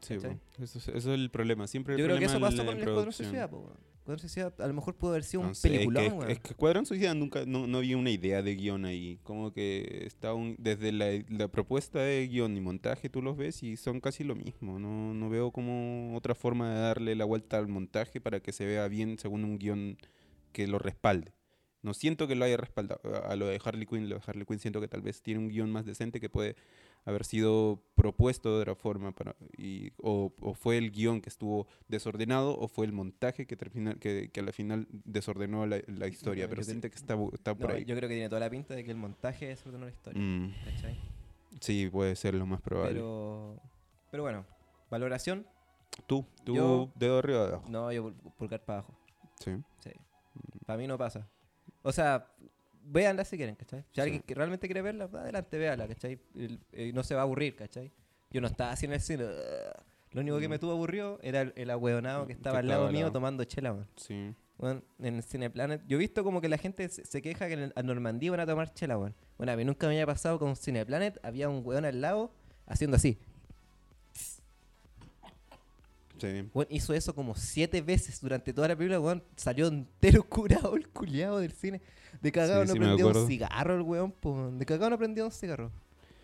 [SPEAKER 2] sí, eso, es- eso es el problema. Siempre el
[SPEAKER 1] Yo creo que eso pasó con el Escuadrón. Suicida, po, weón. Escuadrón Suicida a lo mejor pudo haber sido
[SPEAKER 2] No
[SPEAKER 1] un
[SPEAKER 2] sé, es
[SPEAKER 1] peliculón,
[SPEAKER 2] que,
[SPEAKER 1] weón.
[SPEAKER 2] es que Escuadrón Suicida nunca, no, no había una idea de guion ahí. Como que está un, desde la, la propuesta de guion y montaje tú los ves y son casi lo mismo. No, no veo como otra forma de darle la vuelta al montaje para que se vea bien según un guion que lo respalde. No siento que lo haya respaldado. A lo de Harley Quinn, lo de Harley Quinn siento que tal vez tiene un guion más decente que puede haber sido propuesto de otra forma para, y, o, o fue el guion que estuvo desordenado o fue el montaje que, termina, que, que a la final desordenó la, la historia.
[SPEAKER 1] No,
[SPEAKER 2] pero
[SPEAKER 1] yo te-
[SPEAKER 2] siento que está, está por
[SPEAKER 1] No,
[SPEAKER 2] ahí.
[SPEAKER 1] yo creo que tiene toda la pinta de que el montaje es ordenó la historia.
[SPEAKER 2] Mm, sí, puede ser lo más probable.
[SPEAKER 1] Pero, pero bueno, valoración,
[SPEAKER 2] tú, tú,
[SPEAKER 1] yo-
[SPEAKER 2] dedo arriba o abajo.
[SPEAKER 1] no, yo pul- pulgar para abajo.
[SPEAKER 2] Sí.
[SPEAKER 1] Sí. Para mí no pasa. O sea, véanla si quieren, ¿cachai? Si
[SPEAKER 2] Sí.
[SPEAKER 1] alguien que realmente quiere verla, adelante, véala, ¿cachai? El- eh, no se va a aburrir, ¿cachai? Yo no estaba así en el cine. Lo único que me
[SPEAKER 2] Mm.
[SPEAKER 1] tuvo aburrido era el, el ahueonado que
[SPEAKER 2] Que
[SPEAKER 1] estaba al
[SPEAKER 2] estaba
[SPEAKER 1] lado
[SPEAKER 2] al
[SPEAKER 1] mío
[SPEAKER 2] lado.
[SPEAKER 1] tomando chela, man.
[SPEAKER 2] Sí.
[SPEAKER 1] Weón, en el Cineplanet. Yo he visto como que la gente se, se queja que en el- a Normandía van a tomar chela, weón. Bueno, a mí nunca me había pasado con Cineplanet. Había un weón al lado haciendo así.
[SPEAKER 2] Sí.
[SPEAKER 1] Weón, hizo eso como siete veces durante toda la película, weón. Salió entero curado el culiado del cine. De cagado
[SPEAKER 2] Sí,
[SPEAKER 1] no
[SPEAKER 2] sí
[SPEAKER 1] prendió un cigarro el weón, po. De cagado no prendió un cigarro.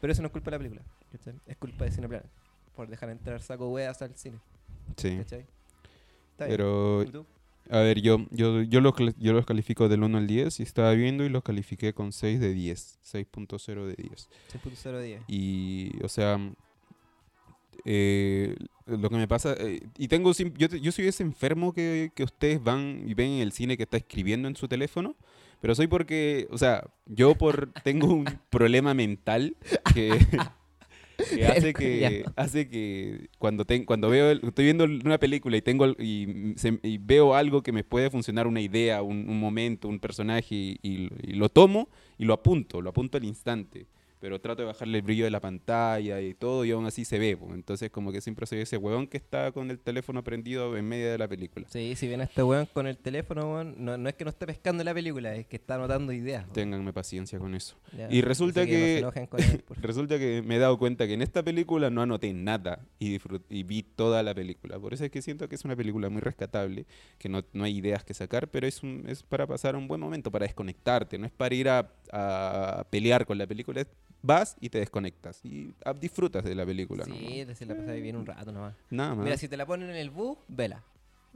[SPEAKER 1] Pero eso no es culpa de la película. ¿cachai? Es culpa de Cineplanet. Por dejar entrar saco weas al cine.
[SPEAKER 2] Sí.
[SPEAKER 1] ¿Cachai? Está.
[SPEAKER 2] Pero, a ver, yo, yo, yo, los, yo los califico del 1 al 10 y estaba viendo y los califiqué con 6 de 10. 6.0 de 10.
[SPEAKER 1] 6.0 de 10.
[SPEAKER 2] Y, o sea, eh, lo que me pasa, eh, y tengo, yo, te- yo soy ese enfermo que, que ustedes van y ven en el cine que está escribiendo en su teléfono, pero soy porque, o sea, yo por tengo un problema mental que, que hace que hace que cuando ten- cuando veo el- estoy viendo una película y tengo y, se- y veo algo que me puede funcionar una idea un, un momento un personaje y, y- y lo tomo y lo apunto lo apunto al instante pero trato de bajarle el brillo de la pantalla y todo y aún así se ve po. entonces como que siempre soy ese huevón que está con el teléfono prendido en medio de la película
[SPEAKER 1] Sí, si viene este weón con el teléfono, weón, no, no es que no esté pescando la película, es que está anotando ideas. weón.
[SPEAKER 2] ténganme paciencia con eso
[SPEAKER 1] Ya,
[SPEAKER 2] y resulta
[SPEAKER 1] no
[SPEAKER 2] que-
[SPEAKER 1] enojen con él, por.
[SPEAKER 2] Resulta que me he dado cuenta que en esta película no anoté nada y, y vi toda la película. Por eso es que siento que es una película muy rescatable, que no, no hay ideas que sacar, pero es, un- es para pasar un buen momento, para desconectarte. No es para ir a, a pelear con la película, es- vas y te desconectas y ah, disfrutas de la película. ¿no?
[SPEAKER 1] Sí, te- la pasáis bien un rato nomás.
[SPEAKER 2] Nada más.
[SPEAKER 1] Mira, si te la ponen en el bus, vela.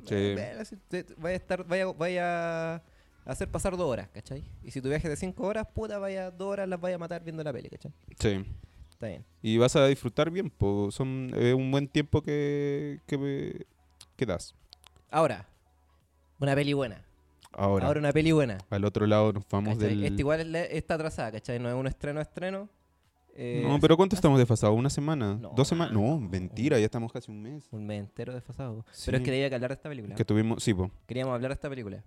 [SPEAKER 2] Sí.
[SPEAKER 1] Vela, si te- vaya a estar, vaya, vaya a hacer pasar dos horas, ¿cachai? Y si tu viaje es de cinco horas, puta, vaya dos horas las vaya a matar viendo la peli, ¿cachai?
[SPEAKER 2] Sí.
[SPEAKER 1] Está bien.
[SPEAKER 2] Y vas a disfrutar bien, po. son eh, un buen tiempo que, que, que das.
[SPEAKER 1] Ahora, una peli buena.
[SPEAKER 2] Ahora,
[SPEAKER 1] Ahora una peli buena.
[SPEAKER 2] al otro lado nos vamos
[SPEAKER 1] ¿cachai?
[SPEAKER 2] del...
[SPEAKER 1] Esta igual es la- está atrasada, ¿cachai? No es un estreno a estreno. Eh,
[SPEAKER 2] No, pero ¿cuánto estamos desfasados? ¿Una semana?
[SPEAKER 1] No,
[SPEAKER 2] ¿Dos semanas? No, mentira, ya estamos casi un mes.
[SPEAKER 1] Un mes entero desfasado.
[SPEAKER 2] Sí.
[SPEAKER 1] Pero es que había que hablar de esta película.
[SPEAKER 2] Que tuvimos, sí, po.
[SPEAKER 1] Queríamos hablar de esta película.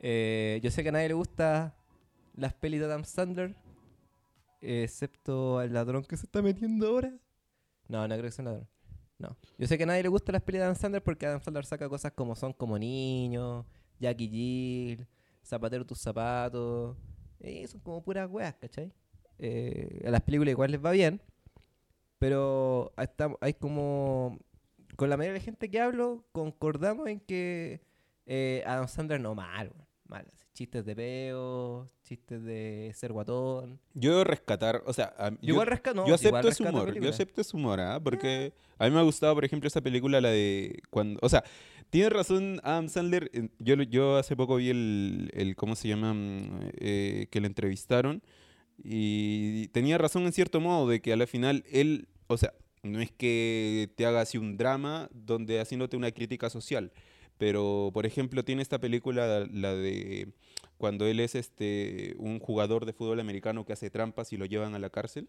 [SPEAKER 1] Eh, yo sé que a nadie le gusta las pelis de Adam Sandler, excepto al ladrón que se está metiendo ahora. No, no creo que sea un ladrón. No. Yo sé que a nadie le gusta las pelis de Adam Sandler porque Adam Sandler saca cosas como son como niños, Jackie Jill, Zapatero tus zapatos. Y son como puras weas, ¿cachai? Eh, a las películas igual les va bien. Pero hay tam- hay como. Con la mayoría de la gente que hablo, concordamos en que eh, Adam Sandler no mal, mal. Chistes de peo, chistes de ser guatón.
[SPEAKER 2] Yo rescatar, o sea, a-
[SPEAKER 1] Yo,
[SPEAKER 2] yo,
[SPEAKER 1] igual rescato, no,
[SPEAKER 2] yo
[SPEAKER 1] igual
[SPEAKER 2] acepto ese
[SPEAKER 1] la
[SPEAKER 2] humor, yo acepto ese humor, ¿ah? Porque a mí me ha gustado, por ejemplo, esa película, la de cuando, o sea, tiene razón Adam Sandler, eh, yo, yo hace poco vi el, el ¿cómo se llama? Mm, eh, que le entrevistaron Y tenía razón en cierto modo de que a la final él, o sea, no es que te haga así un drama donde haciéndote una crítica social, pero por ejemplo tiene esta película, la de cuando él es este un jugador de fútbol americano que hace trampas y lo llevan a la cárcel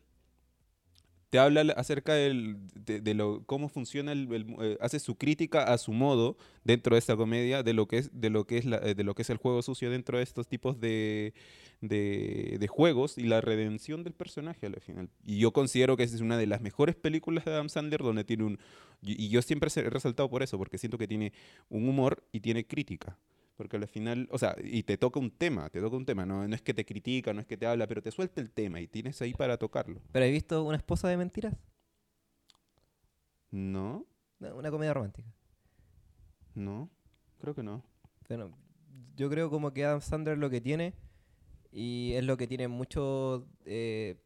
[SPEAKER 2] habla acerca del, de, lo, cómo funciona, el, eh, hace su crítica a su modo dentro de esta comedia de lo que es, de lo que es, la, de lo que es el juego sucio dentro de estos tipos de, de, de, juegos y la redención del personaje al final. Y yo considero que esa es una de las mejores películas de Adam Sandler donde tiene un... Y yo siempre he resaltado por eso, porque siento que tiene un humor y tiene crítica. Porque al final, o sea, y te toca un tema, te toca un tema, no, no es que te critica, no es que te habla, pero te suelta el tema y tienes ahí para tocarlo.
[SPEAKER 1] ¿Pero he visto una esposa de mentiras?
[SPEAKER 2] No.
[SPEAKER 1] no una comedia romántica.
[SPEAKER 2] No, creo que no.
[SPEAKER 1] Bueno, yo creo como que Adam Sandler lo que tiene, y es lo que tiene muchos, eh,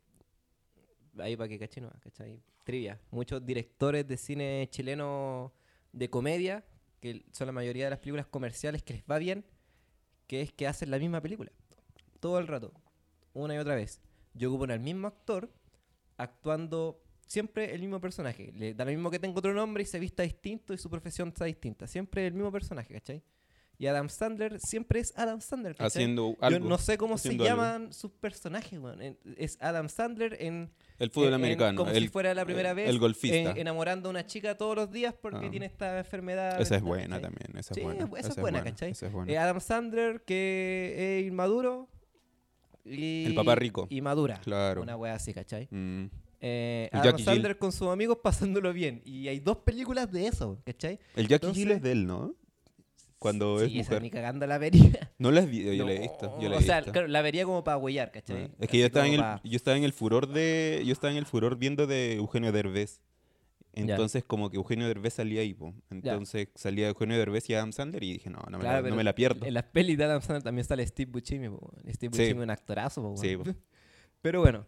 [SPEAKER 1] ahí para que caché, no, ¿cachai? Trivia, muchos directores de cine chileno de comedia que son la mayoría de las películas comerciales que les va bien, que es que hacen la misma película. Todo el rato. Una y otra vez. Yo ocupo al mismo actor actuando siempre el mismo personaje. Le da lo mismo que tenga otro nombre y se vista distinto y su profesión está distinta. Siempre el mismo personaje, ¿cachai? Y Adam Sandler siempre es Adam Sandler. ¿cachai?
[SPEAKER 2] Haciendo algo.
[SPEAKER 1] Yo no sé cómo se
[SPEAKER 2] algo.
[SPEAKER 1] llaman sus personajes, weón. Es Adam Sandler en
[SPEAKER 2] el fútbol
[SPEAKER 1] en-
[SPEAKER 2] americano.
[SPEAKER 1] como
[SPEAKER 2] el,
[SPEAKER 1] si fuera la primera
[SPEAKER 2] el-
[SPEAKER 1] vez.
[SPEAKER 2] El golfista.
[SPEAKER 1] eh, enamorando a una chica todos los días porque
[SPEAKER 2] Ah.
[SPEAKER 1] tiene esta enfermedad.
[SPEAKER 2] esa es
[SPEAKER 1] ¿cachai?
[SPEAKER 2] buena también. Esa
[SPEAKER 1] Sí,
[SPEAKER 2] es buena.
[SPEAKER 1] esa es buena, ¿cachai?
[SPEAKER 2] Esa es buena.
[SPEAKER 1] Eh, Adam Sandler, que es inmaduro. Y,
[SPEAKER 2] El papá rico.
[SPEAKER 1] Y madura.
[SPEAKER 2] Claro.
[SPEAKER 1] Una wea así, ¿cachai?
[SPEAKER 2] Mm.
[SPEAKER 1] Eh, Adam
[SPEAKER 2] Jackie
[SPEAKER 1] Sandler con sus amigos pasándolo bien. Y hay dos películas de eso, ¿cachai?
[SPEAKER 2] El Jackie
[SPEAKER 1] Entonces-
[SPEAKER 2] Gill es de él, ¿no? Cuando
[SPEAKER 1] sí,
[SPEAKER 2] es mujer.
[SPEAKER 1] ni cagando la vería.
[SPEAKER 2] No la visto, yo la he visto. Yo la he
[SPEAKER 1] o sea,
[SPEAKER 2] visto.
[SPEAKER 1] claro, la vería como para huellar,
[SPEAKER 2] Ah,
[SPEAKER 1] ¿cachai?
[SPEAKER 2] Es que yo estaba, en el,
[SPEAKER 1] pa-
[SPEAKER 2] yo estaba en el furor de. Yo estaba en el furor viendo de Eugenio Derbez.
[SPEAKER 1] Ya.
[SPEAKER 2] Entonces, como que Eugenio Derbez salía ahí, po. Entonces salía Eugenio Derbez y Adam Sandler y dije, no, no me,
[SPEAKER 1] Claro,
[SPEAKER 2] la, no me la pierdo.
[SPEAKER 1] En las pelis de Adam Sandler también sale Steve Buscemi, po. Steve
[SPEAKER 2] Sí.
[SPEAKER 1] Buscemi es un actorazo, po,
[SPEAKER 2] Sí, po.
[SPEAKER 1] Pero bueno.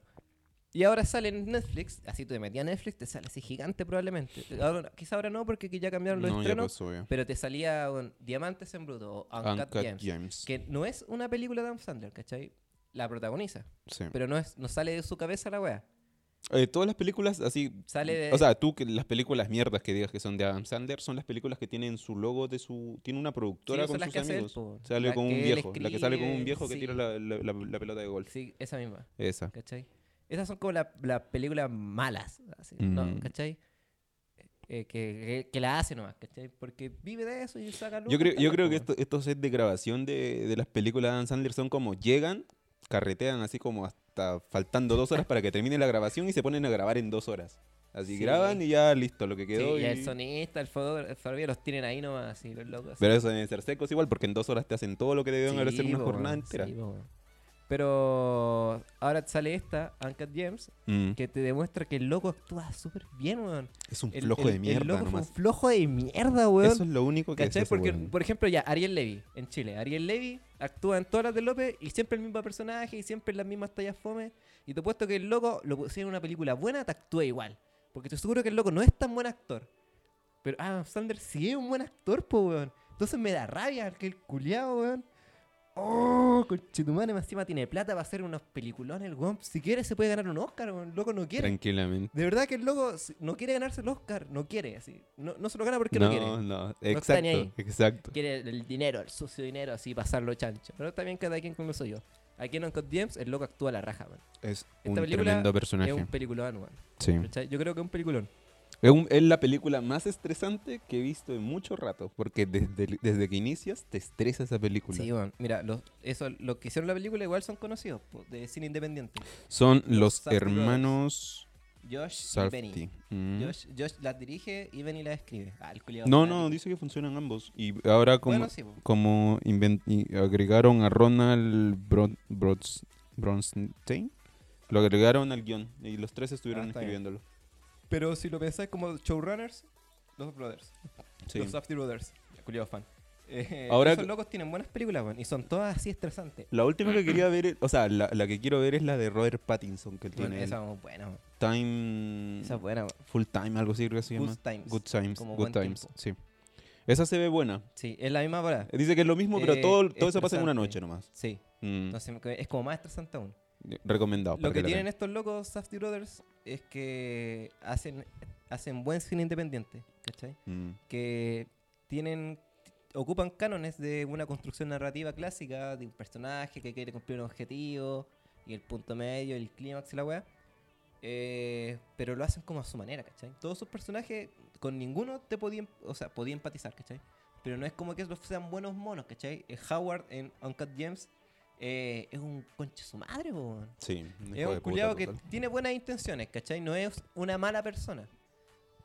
[SPEAKER 1] Y ahora sale en Netflix, así tú te metías a Netflix, te sale así gigante probablemente. Ahora, quizá ahora no, porque ya cambiaron los
[SPEAKER 2] no, ya
[SPEAKER 1] estrenos,
[SPEAKER 2] pasó, ya.
[SPEAKER 1] pero te salía un Diamantes en Bruto o Uncut,
[SPEAKER 2] Uncut
[SPEAKER 1] Gems. que no es una película de Adam Sandler, ¿cachai? La protagoniza,
[SPEAKER 2] Sí.
[SPEAKER 1] pero no, es, no sale de su cabeza la wea.
[SPEAKER 2] Eh, todas las películas así.
[SPEAKER 1] Sale de-
[SPEAKER 2] O sea, tú, que las películas mierdas que digas que son de Adam Sandler son las películas que tienen su logo de su. Tiene una productora
[SPEAKER 1] Sí,
[SPEAKER 2] con sus
[SPEAKER 1] él,
[SPEAKER 2] amigos.
[SPEAKER 1] po.
[SPEAKER 2] sale
[SPEAKER 1] La
[SPEAKER 2] con un
[SPEAKER 1] él
[SPEAKER 2] viejo. La que sale con un viejo que tira la- la pelota de golf.
[SPEAKER 1] Sí, esa misma,
[SPEAKER 2] Esa.
[SPEAKER 1] ¿cachai? Esas son como las las películas malas, así, ¿no?
[SPEAKER 2] Mm.
[SPEAKER 1] ¿cachai? Eh, que, que, que la hace nomás, ¿cachai? Porque vive de eso y saca
[SPEAKER 2] Yo
[SPEAKER 1] lucas,
[SPEAKER 2] creo, yo creo que esto- estos sets de grabación de, de las películas de Adam Sandler son como llegan, carretean así como hasta faltando dos horas para que termine la grabación y se ponen a grabar en dos horas. Así
[SPEAKER 1] Sí.
[SPEAKER 2] graban y ya listo, lo que
[SPEAKER 1] Sí,
[SPEAKER 2] quedó.
[SPEAKER 1] y
[SPEAKER 2] y-
[SPEAKER 1] el sonista, el fotógrafo, los tienen ahí nomás, así, los locos. así.
[SPEAKER 2] Pero eso deben ser secos igual, porque en dos horas te hacen todo lo que deben haber hacer
[SPEAKER 1] Sí,
[SPEAKER 2] una jornada entera.
[SPEAKER 1] sí, po. Pero ahora sale esta, Uncut Gems,
[SPEAKER 2] Mm.
[SPEAKER 1] que te demuestra que el loco actúa súper bien, weón.
[SPEAKER 2] Es un flojo
[SPEAKER 1] el-
[SPEAKER 2] de mierda
[SPEAKER 1] el loco fue
[SPEAKER 2] nomás.
[SPEAKER 1] un flojo de mierda, weón.
[SPEAKER 2] Eso es lo único que
[SPEAKER 1] ¿Cachai?
[SPEAKER 2] es
[SPEAKER 1] Porque,
[SPEAKER 2] weón.
[SPEAKER 1] por ejemplo, ya, Ariel Levy en Chile. Ariel Levy actúa en todas las de López y siempre el mismo personaje y siempre las mismas tallas fome. Y te he puesto que el loco, lo pusieron en una película buena, te actúa igual. Porque estoy seguro que el loco no es tan buen actor. Pero Adam Sandler sí es un buen actor, po, weón. Entonces me da rabia que el culiao, weón. Oh, conchetumane, más encima tiene plata para hacer unos peliculones, el weón. Si quiere se puede ganar un Oscar. El loco no quiere.
[SPEAKER 2] Tranquilamente.
[SPEAKER 1] De verdad que el loco no quiere ganarse el Oscar, no quiere, así. No, no se lo gana porque no, quiere.
[SPEAKER 2] No, no,
[SPEAKER 1] está ni ahí.
[SPEAKER 2] exacto, exacto.
[SPEAKER 1] Quiere el dinero, el sucio dinero, así pasarlo chancho. Pero también cada quien con lo suyo. Aquí en Uncut Gems, el loco actúa a la raja, man.
[SPEAKER 2] Es
[SPEAKER 1] Esta
[SPEAKER 2] un
[SPEAKER 1] película
[SPEAKER 2] tremendo personaje.
[SPEAKER 1] Es un peliculón, weón.
[SPEAKER 2] Sí.
[SPEAKER 1] Yo creo que es un peliculón.
[SPEAKER 2] Es, un- es la película más estresante que he visto en mucho rato, porque desde, desde que inicias te estresa esa película.
[SPEAKER 1] Sí, weón. Mira, los, eso, los que hicieron la película igual son conocidos, de cine independiente.
[SPEAKER 2] Son
[SPEAKER 1] Los
[SPEAKER 2] hermanos
[SPEAKER 1] Josh y. Benny.
[SPEAKER 2] Mm.
[SPEAKER 1] Josh, Josh las dirige y Benny las escribe. Ah, el
[SPEAKER 2] No, no, dice que funcionan ambos. Y ahora como,
[SPEAKER 1] Bueno, sí,
[SPEAKER 2] como y agregaron a Ronald Bronstein, lo agregaron al guion y los tres estuvieron
[SPEAKER 1] Ah, bien. Pero si lo pensáis como showrunners, los Brothers.
[SPEAKER 2] Sí.
[SPEAKER 1] Los Safdie Brothers. Culiao fan. Eh,
[SPEAKER 2] Ahora
[SPEAKER 1] esos locos tienen buenas películas, weón. Y son todas así estresantes.
[SPEAKER 2] La última que quería ver, o sea, la, la que quiero ver es la de Robert Pattinson, que
[SPEAKER 1] Bueno,
[SPEAKER 2] tiene
[SPEAKER 1] esa es buena, weón.
[SPEAKER 2] Time...
[SPEAKER 1] Esa es buena, weón.
[SPEAKER 2] Full Time, algo así creo que se llama.
[SPEAKER 1] Good Times.
[SPEAKER 2] Good Times.
[SPEAKER 1] Como
[SPEAKER 2] Good Times,
[SPEAKER 1] tiempo.
[SPEAKER 2] sí. Esa se ve buena.
[SPEAKER 1] Sí, es la misma hora.
[SPEAKER 2] Dice que es lo mismo, pero
[SPEAKER 1] Eh,
[SPEAKER 2] todo, todo eso pasa en una noche nomás.
[SPEAKER 1] Sí.
[SPEAKER 2] Mm.
[SPEAKER 1] Entonces, es como más estresante aún.
[SPEAKER 2] Recomendado.
[SPEAKER 1] Lo que tienen estos locos Safdie Brothers es que hacen, hacen buen cine independiente, ¿cachai?
[SPEAKER 2] Mm,
[SPEAKER 1] Que tienen ocupan cánones de una construcción narrativa clásica de un personaje que quiere cumplir un objetivo y el punto medio, el clímax y la weá. eh, pero lo hacen como a su manera, ¿cachai? Todos sus personajes, con ninguno te podían, o sea, podía empatizar, ¿cachai? Pero no es como que sean buenos monos, ¿cachai? Eh, Howard en Uncut Gems eh, es un conche su madre, po.
[SPEAKER 2] Sí,
[SPEAKER 1] Es un culiado que
[SPEAKER 2] total.
[SPEAKER 1] tiene buenas intenciones, ¿cachai? No es una mala persona.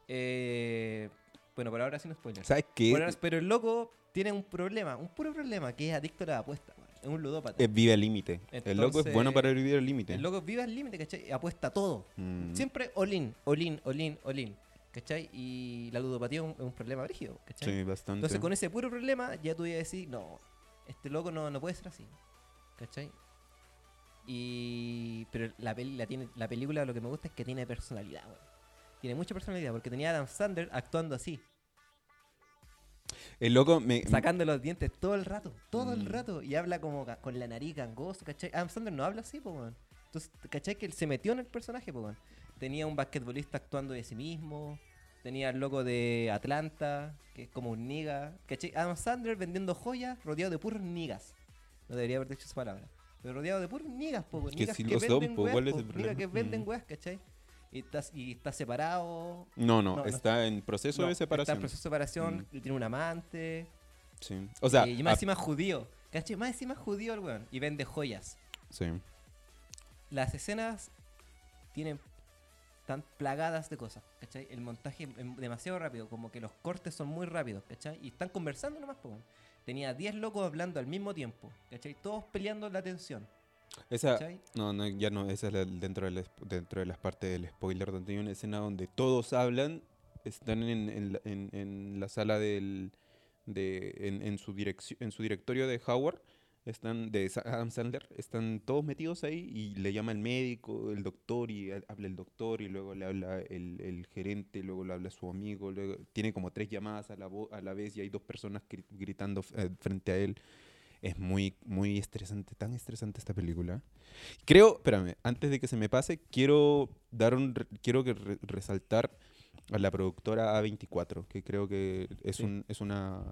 [SPEAKER 1] Eh, bueno, por ahora sin spoilers.
[SPEAKER 2] ¿Sabes qué?
[SPEAKER 1] Ahora- pero el loco tiene un problema, un puro problema, que es adicto a la apuesta. Es un ludópata.
[SPEAKER 2] Eh, vive al límite. el loco es bueno para vivir al límite.
[SPEAKER 1] el loco vive al límite, ¿cachai? Apuesta todo.
[SPEAKER 2] Mm,
[SPEAKER 1] Siempre all-in, all-in, all-in, all-in. ¿Cachai? Y la ludopatía es un, es un problema brígido, ¿cachai?
[SPEAKER 2] Sí, bastante.
[SPEAKER 1] Entonces con ese puro problema ya tú ibas a decir, no, este loco no, no puede ser así. ¿Cachai? Y... Pero la, peli, la, tiene, la película lo que me gusta es que tiene personalidad, weón. Tiene mucha personalidad porque tenía a Adam Sandler actuando así,
[SPEAKER 2] El loco me...
[SPEAKER 1] sacando los dientes todo el rato, todo el
[SPEAKER 2] Mm.
[SPEAKER 1] rato. Y habla como con la nariz gangoso, ¿cachai? Adam Sandler no habla así, weón. Entonces, ¿cachai? Que él se metió en el personaje, weón. Tenía un basquetbolista actuando de sí mismo. Tenía al loco de Atlanta, que es como un niga. ¿Cachai? Adam Sandler vendiendo joyas rodeado de puros nigas. No debería haber dicho esa palabra. Pero rodeado de puros nigas, po.
[SPEAKER 2] Que si
[SPEAKER 1] que
[SPEAKER 2] lo son,
[SPEAKER 1] venden
[SPEAKER 2] po,
[SPEAKER 1] weas,
[SPEAKER 2] ¿cuál es el problema?
[SPEAKER 1] que venden
[SPEAKER 2] Mm.
[SPEAKER 1] weas, ¿cachai? Y está, y está separado.
[SPEAKER 2] No, no,
[SPEAKER 1] No, no
[SPEAKER 2] está en proceso
[SPEAKER 1] No,
[SPEAKER 2] de
[SPEAKER 1] Está
[SPEAKER 2] separación.
[SPEAKER 1] en proceso de separación.
[SPEAKER 2] Mm.
[SPEAKER 1] y Tiene un amante.
[SPEAKER 2] Sí. O sea,
[SPEAKER 1] y más
[SPEAKER 2] a-
[SPEAKER 1] encima judío. ¿Cachai? Más encima judío el weón. Y vende joyas.
[SPEAKER 2] sí.
[SPEAKER 1] Las escenas tienen tan plagadas de cosas, ¿cachai? El montaje es demasiado rápido, como que los cortes son muy rápidos, ¿cachai? Y están conversando nomás, po. Tenía 10 locos hablando al mismo tiempo, ¿cachai? Todos peleando la tensión,
[SPEAKER 2] Esa,
[SPEAKER 1] ¿cachai?
[SPEAKER 2] no, no, ya no, esa es la- dentro, del, sp- dentro de las partes del spoiler, donde hay una escena donde todos hablan, están en, en la, en- en la sala del, de, en, en su dirección, en su directorio de Howard, están de Adam Sandler, están todos metidos ahí y le llama el médico, el doctor y ha- habla el doctor y luego le habla el, el gerente, luego le habla su amigo, luego tiene como tres llamadas a la, a la vez y hay dos personas gri- gritando eh, frente a él. Es muy, muy estresante, tan estresante esta película. Creo, espérame, antes de que se me pase, quiero dar un, quiero que re- resaltar a la productora A24, que creo que es,
[SPEAKER 1] Sí.
[SPEAKER 2] un, es una,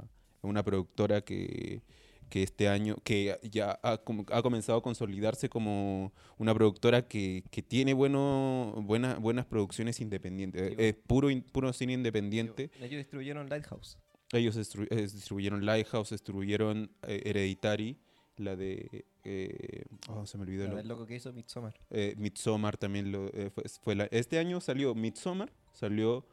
[SPEAKER 2] una productora que, que este año, que ya ha, com- ha comenzado a consolidarse como una productora que, que tiene bueno, buena- buenas producciones independientes. Es puro, in- puro cine independiente.
[SPEAKER 1] Ellos distribuyeron Lighthouse.
[SPEAKER 2] Ellos distru- eh, distribuyeron Lighthouse, distribuyeron eh, Hereditary, la de... eh, oh, se me olvidó. El
[SPEAKER 1] loco que hizo Midsommar.
[SPEAKER 2] Midsommar también lo, fue, fue la- este año salió Midsommar, salió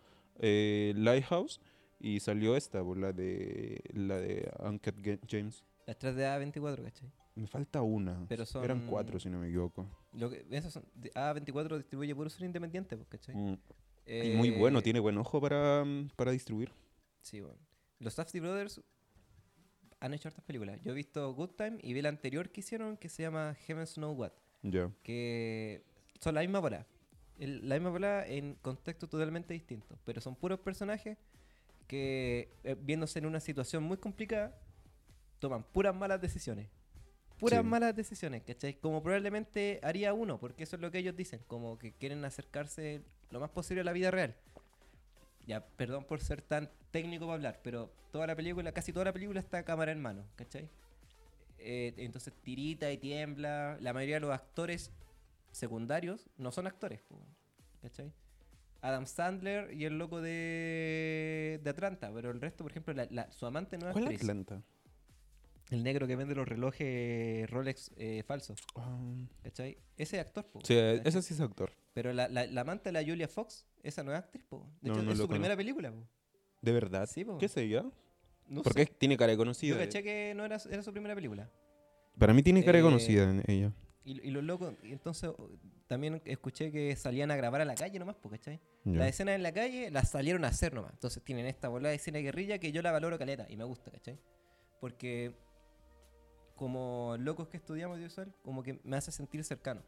[SPEAKER 2] Lighthouse y salió esta, por la de la de Uncut James.
[SPEAKER 1] Las 3 de A24, ¿cachai?
[SPEAKER 2] Me falta una.
[SPEAKER 1] Pero
[SPEAKER 2] Eran cuatro si no me equivoco.
[SPEAKER 1] Lo que, son, de- A24 distribuye puro cine independiente, pues, ¿cachai?
[SPEAKER 2] Mm. Y muy bueno,
[SPEAKER 1] Eh,
[SPEAKER 2] tiene buen ojo para, mm, para distribuir.
[SPEAKER 1] Sí, bueno. Los Safdie Brothers han hecho hartas películas. Yo he visto Good Time y vi la anterior que hicieron que se llama Heavens Know What.
[SPEAKER 2] Ya.
[SPEAKER 1] Que son la misma bola. El- la misma bola en contextos totalmente distintos. Pero son puros personajes que, eh, viéndose en una situación muy complicada, toman puras malas decisiones. Puras
[SPEAKER 2] Sí.
[SPEAKER 1] malas decisiones, ¿cachai? Como probablemente haría uno, porque eso es lo que ellos dicen, como que quieren acercarse lo más posible a la vida real. Ya, perdón por ser tan técnico para hablar, pero toda la película, casi toda la película está a cámara en mano, ¿cachai? Eh, entonces tirita y tiembla. La mayoría de los actores secundarios no son actores, ¿cachai? Adam Sandler y el loco de, de Atlanta, pero el resto, por ejemplo, la- la- su amante no es
[SPEAKER 2] ¿Cuál
[SPEAKER 1] actriz.
[SPEAKER 2] Atlanta?
[SPEAKER 1] El negro que vende los relojes Rolex eh, falsos,
[SPEAKER 2] Ah,
[SPEAKER 1] ¿cachai? Ese es actor, po,
[SPEAKER 2] sí,
[SPEAKER 1] ¿cachai?
[SPEAKER 2] ese sí es actor.
[SPEAKER 1] Pero la, la, la amante de la Julia Fox, esa no es actriz, po. De
[SPEAKER 2] No,
[SPEAKER 1] hecho,
[SPEAKER 2] no
[SPEAKER 1] es su primera película, po.
[SPEAKER 2] ¿De verdad?
[SPEAKER 1] Sí, po.
[SPEAKER 2] ¿Qué sé yo?
[SPEAKER 1] No
[SPEAKER 2] Porque
[SPEAKER 1] sé.
[SPEAKER 2] tiene cara de
[SPEAKER 1] Yo
[SPEAKER 2] conocida.
[SPEAKER 1] caché que no era, era su primera película.
[SPEAKER 2] Para mí tiene cara de
[SPEAKER 1] Eh,
[SPEAKER 2] conocida en ella.
[SPEAKER 1] Y, y los locos, y entonces o- también escuché que salían a grabar a la calle nomás, po, ¿cachai?
[SPEAKER 2] Ya.
[SPEAKER 1] Las escenas en la calle las salieron a hacer nomás. Entonces tienen esta bola de escena de guerrilla que yo la valoro caleta y me gusta, ¿cachai? Porque como locos que estudiamos audiovisual, como que me hace sentir cercano.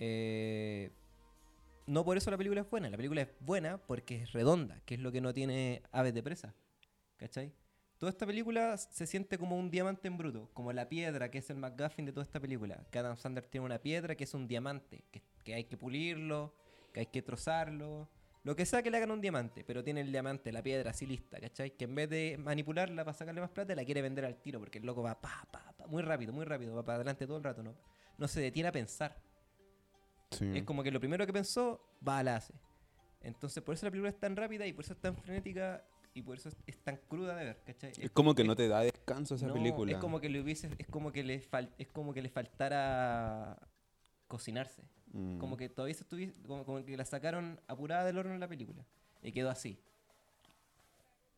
[SPEAKER 1] Eh, no por eso la película es buena. La película es buena porque es redonda, que es lo que no tiene Aves de Presa, ¿cachai? Toda esta película se siente como un diamante en bruto, como la piedra que es el McGuffin de toda esta película. Que Adam Sandler tiene una piedra que es un diamante, que hay que pulirlo, que hay que trozarlo, lo que sea que le hagan un diamante, pero tiene el diamante, la piedra así lista, ¿cachai? Que en vez de manipularla para sacarle más plata, la quiere vender al tiro, porque el loco va pa, pa, pa, muy rápido, muy rápido, va para adelante todo el rato, ¿no? No se detiene a pensar.
[SPEAKER 2] Sí.
[SPEAKER 1] Es como que lo primero que pensó, va, la hace. Entonces, por eso la película es tan rápida y por eso es tan frenética y por eso es, es tan cruda de ver, ¿cachai?
[SPEAKER 2] Es como que no te da descanso esa
[SPEAKER 1] no,
[SPEAKER 2] película.
[SPEAKER 1] Es como que le hubiese, es como que le fal- es como que le faltara cocinarse.
[SPEAKER 2] Mm.
[SPEAKER 1] Como que todavía se estuvi- como, como que la sacaron apurada del horno en la película. Y quedó así.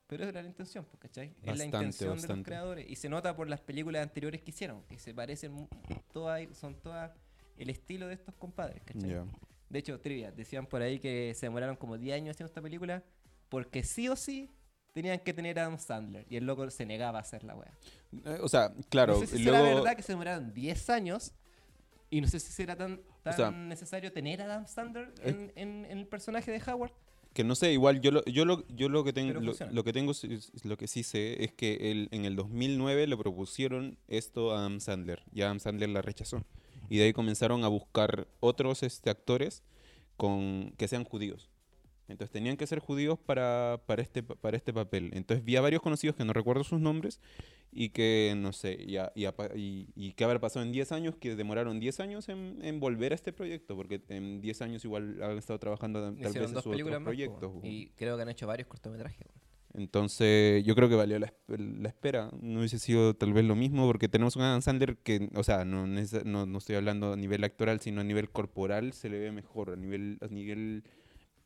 [SPEAKER 1] Pero esa era la intención, pues, ¿cachai? es la
[SPEAKER 2] Bastante,
[SPEAKER 1] intención de los
[SPEAKER 2] bastante.
[SPEAKER 1] creadores. Y se nota por las películas anteriores que hicieron, que se parecen todas, son todas el estilo de estos compadres, ¿cachai?
[SPEAKER 2] Ya.
[SPEAKER 1] De hecho, trivia, decían por ahí que se demoraron como 10 años haciendo esta película porque sí o sí tenían que tener a Adam Sandler. Y el loco se negaba a hacer la wea.
[SPEAKER 2] Eh, O sea, claro,
[SPEAKER 1] no sé si
[SPEAKER 2] y
[SPEAKER 1] será
[SPEAKER 2] luego
[SPEAKER 1] verdad que se demoraron 10 años y no sé si será tan, tan
[SPEAKER 2] sea,
[SPEAKER 1] necesario tener a Adam Sandler en, en- en el personaje de Howard.
[SPEAKER 2] que no sé, igual yo lo, yo lo, yo lo que tengo lo, lo que tengo lo que sí sé es que el, en el 2009 le propusieron esto a Adam Sandler y Adam Sandler la rechazó. Y de ahí comenzaron a buscar otros este, actores con que sean judíos. Entonces tenían que ser judíos para, para, este, pa- para este papel. Entonces vi a varios conocidos que no recuerdo sus nombres y que, no sé, y, a- y, a y, y que haber pasado en 10 años, que demoraron 10 años en, en volver a este proyecto, porque en 10 años igual han estado trabajando tal vez en
[SPEAKER 1] dos
[SPEAKER 2] sus otros
[SPEAKER 1] más.
[SPEAKER 2] proyectos.
[SPEAKER 1] weón. y creo que han hecho varios cortometrajes.
[SPEAKER 2] Entonces, yo creo que valió la, la espera. No hubiese sido tal vez lo mismo, porque tenemos un Adam Sandler que, o sea, no, no, no estoy hablando a nivel actoral, sino a nivel corporal, se le ve mejor. A nivel, a nivel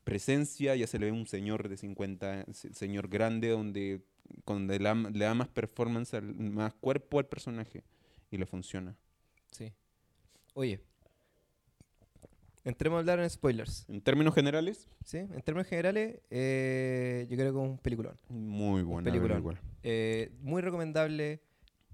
[SPEAKER 2] presencia, ya se le ve un señor de 50, se- señor grande, donde, donde le, da, le da más performance, al- más cuerpo al personaje, y le funciona.
[SPEAKER 1] Sí. Oye. Entremos a hablar en spoilers.
[SPEAKER 2] En términos generales,
[SPEAKER 1] ¿sí? En términos generales, eh, yo creo que es un peliculón.
[SPEAKER 2] muy buena
[SPEAKER 1] peliculón.
[SPEAKER 2] película.
[SPEAKER 1] Eh, muy recomendable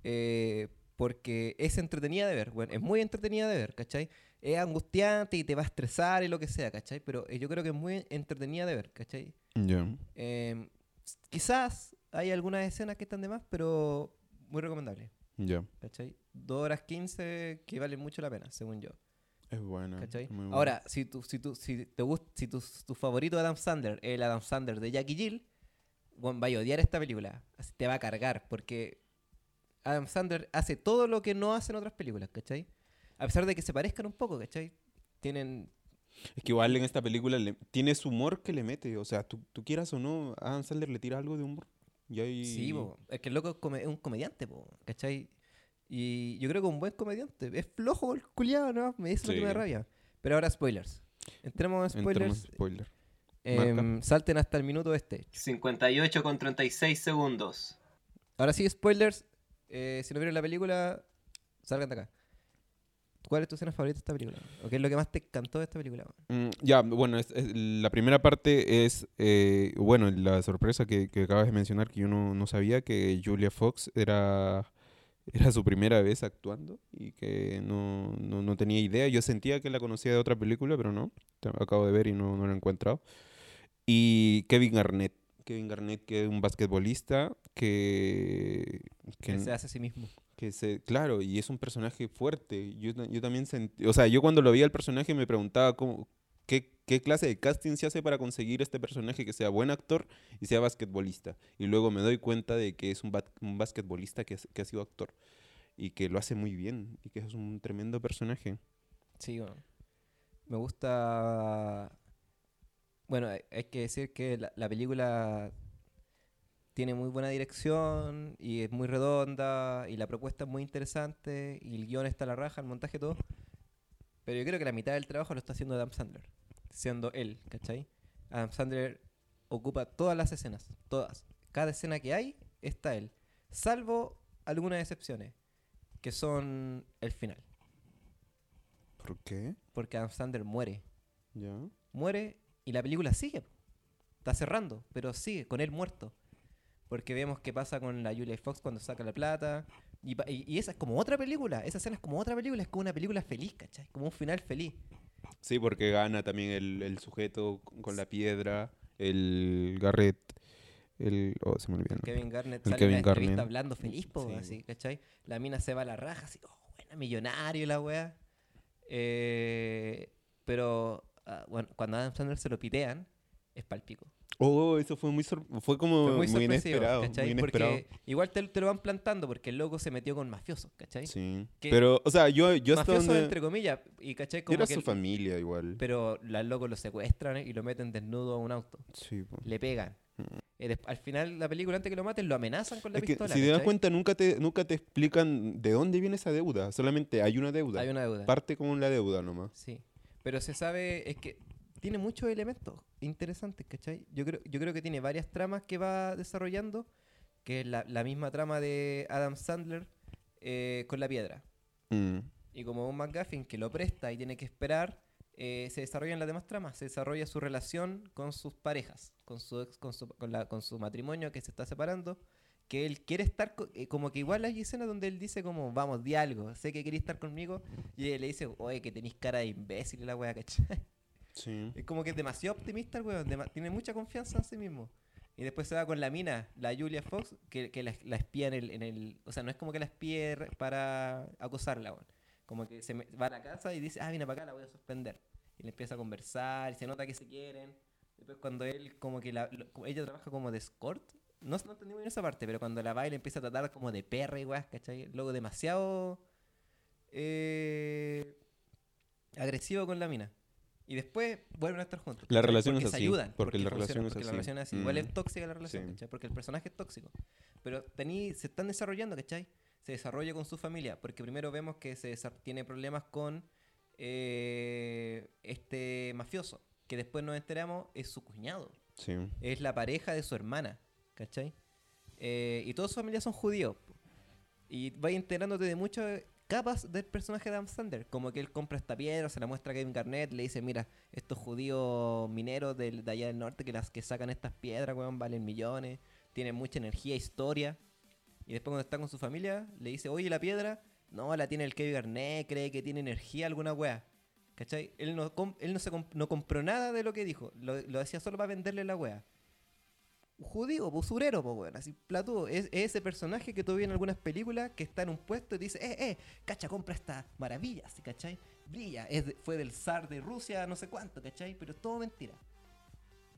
[SPEAKER 1] eh, porque es entretenida de ver. Bueno, es muy entretenida de ver, ¿cachai? Es angustiante y te va a estresar y lo que sea, ¿cachai? Pero eh, yo creo que es muy entretenida de ver, ¿cachai?
[SPEAKER 2] Ya.
[SPEAKER 1] Eh, s- quizás hay algunas escenas que están de más, pero muy recomendable,
[SPEAKER 2] Ya.
[SPEAKER 1] ¿cachai? 2 horas 15 que valen mucho la pena, según yo.
[SPEAKER 2] Es buena.
[SPEAKER 1] ¿cachai?
[SPEAKER 2] muy buena.
[SPEAKER 1] Ahora, si, tú, si, tú, si te gusta, si tu, tu favorito Adam Sandler es el Adam Sandler de Jackie Jill, bueno, vaya a odiar esta película. Así te va a cargar, porque Adam Sandler hace todo lo que no hacen otras películas, ¿cachai? A pesar de que se parezcan un poco, ¿cachai? Tienen...
[SPEAKER 2] Es que igual en esta película le- tiene su humor que le mete. O sea, tú, tú quieras o no, a Adam Sandler le tira algo de humor. Y ahí...
[SPEAKER 1] Sí, po, es que el loco es, come- es un comediante, po, ¿cachai? Y yo creo que un buen comediante. Es flojo el culiado, ¿no? Me dice lo que me da
[SPEAKER 2] Sí.
[SPEAKER 1] rabia. Pero ahora spoilers. Entremos en
[SPEAKER 2] Entremos
[SPEAKER 1] spoilers.
[SPEAKER 2] en spoiler.
[SPEAKER 1] Em, salten hasta el minuto este.
[SPEAKER 3] 58 con 36 segundos.
[SPEAKER 1] Ahora sí, spoilers. Eh, si no vieron la película, salgan de acá. ¿Cuál es tu escena favorita de esta película? ¿O qué es lo que más te encantó de esta película?
[SPEAKER 2] Mm, ya, bueno, es- es- la primera parte es, eh, bueno, la sorpresa que, que acabas de mencionar, que yo no, no sabía que Julia Fox era, era su primera vez actuando y que no, no, no tenía idea. Yo sentía que la conocía de otra película, pero no. Acabo de ver y no, no la he encontrado. Y Kevin Garnett. Kevin Garnett, que es un basquetbolista que...
[SPEAKER 1] Que
[SPEAKER 2] que
[SPEAKER 1] se hace a sí mismo.
[SPEAKER 2] Claro, y es un personaje fuerte. Yo, yo también sentí, o sea, yo cuando lo vi al personaje me preguntaba cómo, qué, qué clase de casting se hace para conseguir este personaje que sea buen actor y sea basquetbolista. Y luego me doy cuenta de que es un, basquetbolista que, que ha sido actor y que lo hace muy bien y que es un tremendo personaje.
[SPEAKER 1] Sí, bueno. Me gusta. Bueno, hay, que decir que la película tiene muy buena dirección y es muy redonda y la propuesta es muy interesante y el guion está a la raja, el montaje todo. Pero yo creo que la mitad del trabajo lo está haciendo Adam Sandler, siendo él, ¿cachai? Adam Sandler ocupa todas las escenas, todas. Cada escena que hay está él, salvo algunas excepciones, que son el final.
[SPEAKER 2] ¿Por qué?
[SPEAKER 1] Porque Adam Sandler muere.
[SPEAKER 2] ¿Ya?
[SPEAKER 1] Muere y la película sigue. Está cerrando, pero sigue, con él muerto. Porque vemos qué pasa con la Julia Fox cuando saca la plata. Y, y- y esa es como otra película. Esa escena es como otra película. Es como una película feliz, ¿cachai? Como un final feliz.
[SPEAKER 2] Sí, porque gana también el, el sujeto con la piedra, el Garrett. El, oh, se me olvidó.
[SPEAKER 1] Kevin Garnett
[SPEAKER 2] El
[SPEAKER 1] sale
[SPEAKER 2] Kevin
[SPEAKER 1] en la entrevista hablando feliz, po,
[SPEAKER 2] Sí,
[SPEAKER 1] así, ¿cachai? La mina se va a la raja, así, oh, buena, millonario la wea. Eh, pero ah, bueno, cuando Adam Sandler se lo pitean, es palpico.
[SPEAKER 2] Oh, eso fue muy fue como
[SPEAKER 1] Fue muy
[SPEAKER 2] muy, inesperado,
[SPEAKER 1] ¿cachai?
[SPEAKER 2] muy inesperado.
[SPEAKER 1] Porque igual te, te lo van plantando porque el loco se metió con mafiosos, ¿cachai?
[SPEAKER 2] Sí.
[SPEAKER 1] Que-
[SPEAKER 2] Pero, o sea, yo, yo hasta donde...
[SPEAKER 1] entre comillas, y ¿cachai? Como
[SPEAKER 2] Era
[SPEAKER 1] que
[SPEAKER 2] su
[SPEAKER 1] el-
[SPEAKER 2] familia igual.
[SPEAKER 1] Pero los locos lo secuestran y lo meten desnudo a un auto.
[SPEAKER 2] Sí, po.
[SPEAKER 1] Le pegan.
[SPEAKER 2] Mm.
[SPEAKER 1] Eh, al final, la película, antes que lo maten, lo amenazan con la
[SPEAKER 2] Es que
[SPEAKER 1] pistola.
[SPEAKER 2] si te das cuenta, nunca te, nunca te explican de dónde viene esa deuda. Solamente hay una deuda.
[SPEAKER 1] Hay una deuda.
[SPEAKER 2] Parte como la deuda nomás.
[SPEAKER 1] Sí. Pero se sabe, es que tiene muchos elementos interesantes, ¿cachai? Yo creo, yo creo que tiene varias tramas que va desarrollando, que es la, la misma trama de Adam Sandler eh, con la piedra.
[SPEAKER 2] Mm.
[SPEAKER 1] Y como un McGuffin que lo presta y tiene que esperar, eh, se desarrollan las demás tramas. Se desarrolla su relación con sus parejas, con su, ex- con su, con la- con su matrimonio que se está separando. Que él quiere estar, eh, como que igual hay escenas donde él dice como, vamos, di algo, sé que queréis estar conmigo. Y ella le dice, oye, que tenéis cara de imbécil la wea, ¿cachai?
[SPEAKER 2] Sí.
[SPEAKER 1] Es como que es demasiado optimista el weón, tiene mucha confianza en sí mismo. Y después se va con la mina, la Julia Fox, que, que la, la espía en el, en el... O sea, no es como que la espíe re- para acosarla, weón. Como que se me- va a la casa y dice, ah, viene para acá, la voy a suspender. Y le empieza a conversar, y se nota que se quieren. Después cuando él, como que la, lo- ella trabaja como de escort, no, no entendí muy bien esa parte, pero cuando la le empieza a tratar como de perra y weas, ¿cachai? Luego demasiado... eh, agresivo con la mina. Y después vuelven a estar juntos.
[SPEAKER 2] La relación
[SPEAKER 1] porque
[SPEAKER 2] es
[SPEAKER 1] se
[SPEAKER 2] así,
[SPEAKER 1] ayudan.
[SPEAKER 2] porque la
[SPEAKER 1] funciona,
[SPEAKER 2] relación es
[SPEAKER 1] porque la relación es así. Igual
[SPEAKER 2] Mm.
[SPEAKER 1] es tóxica la relación,
[SPEAKER 2] Sí.
[SPEAKER 1] ¿cachai? Porque el personaje es tóxico. Pero tení, se están desarrollando, ¿cachai? Se desarrolla con su familia. Porque primero vemos que se tiene problemas con eh, este mafioso. Que después nos enteramos es su cuñado.
[SPEAKER 2] Sí.
[SPEAKER 1] Es la pareja de su hermana, ¿cachai? Eh, y toda su familia son judíos. Y vas enterándote de muchas capas del personaje de Adam. Como que él compra esta piedra, se la muestra a Kevin Garnett, le dice, mira, estos judíos mineros del- de, allá del norte que las que sacan estas piedras, weón, valen millones, tienen mucha energía, historia. Y después cuando está con su familia, le dice, oye, la piedra, no, la tiene el Kevin Garnett, cree que tiene energía alguna wea. ¿Cachai? Él no, él no, se no compró nada de lo que dijo, lo, lo hacía solo para venderle la wea judío, pues, usurero, pues, weón, así, platudo. Es, es ese personaje que tú ves en algunas películas que está en un puesto y te dice, eh, eh, cacha, compra esta maravilla, ¿sí, ¿cachai? Brilla, es de- fue del zar de Rusia, no sé cuánto, ¿cachai? Pero es todo mentira.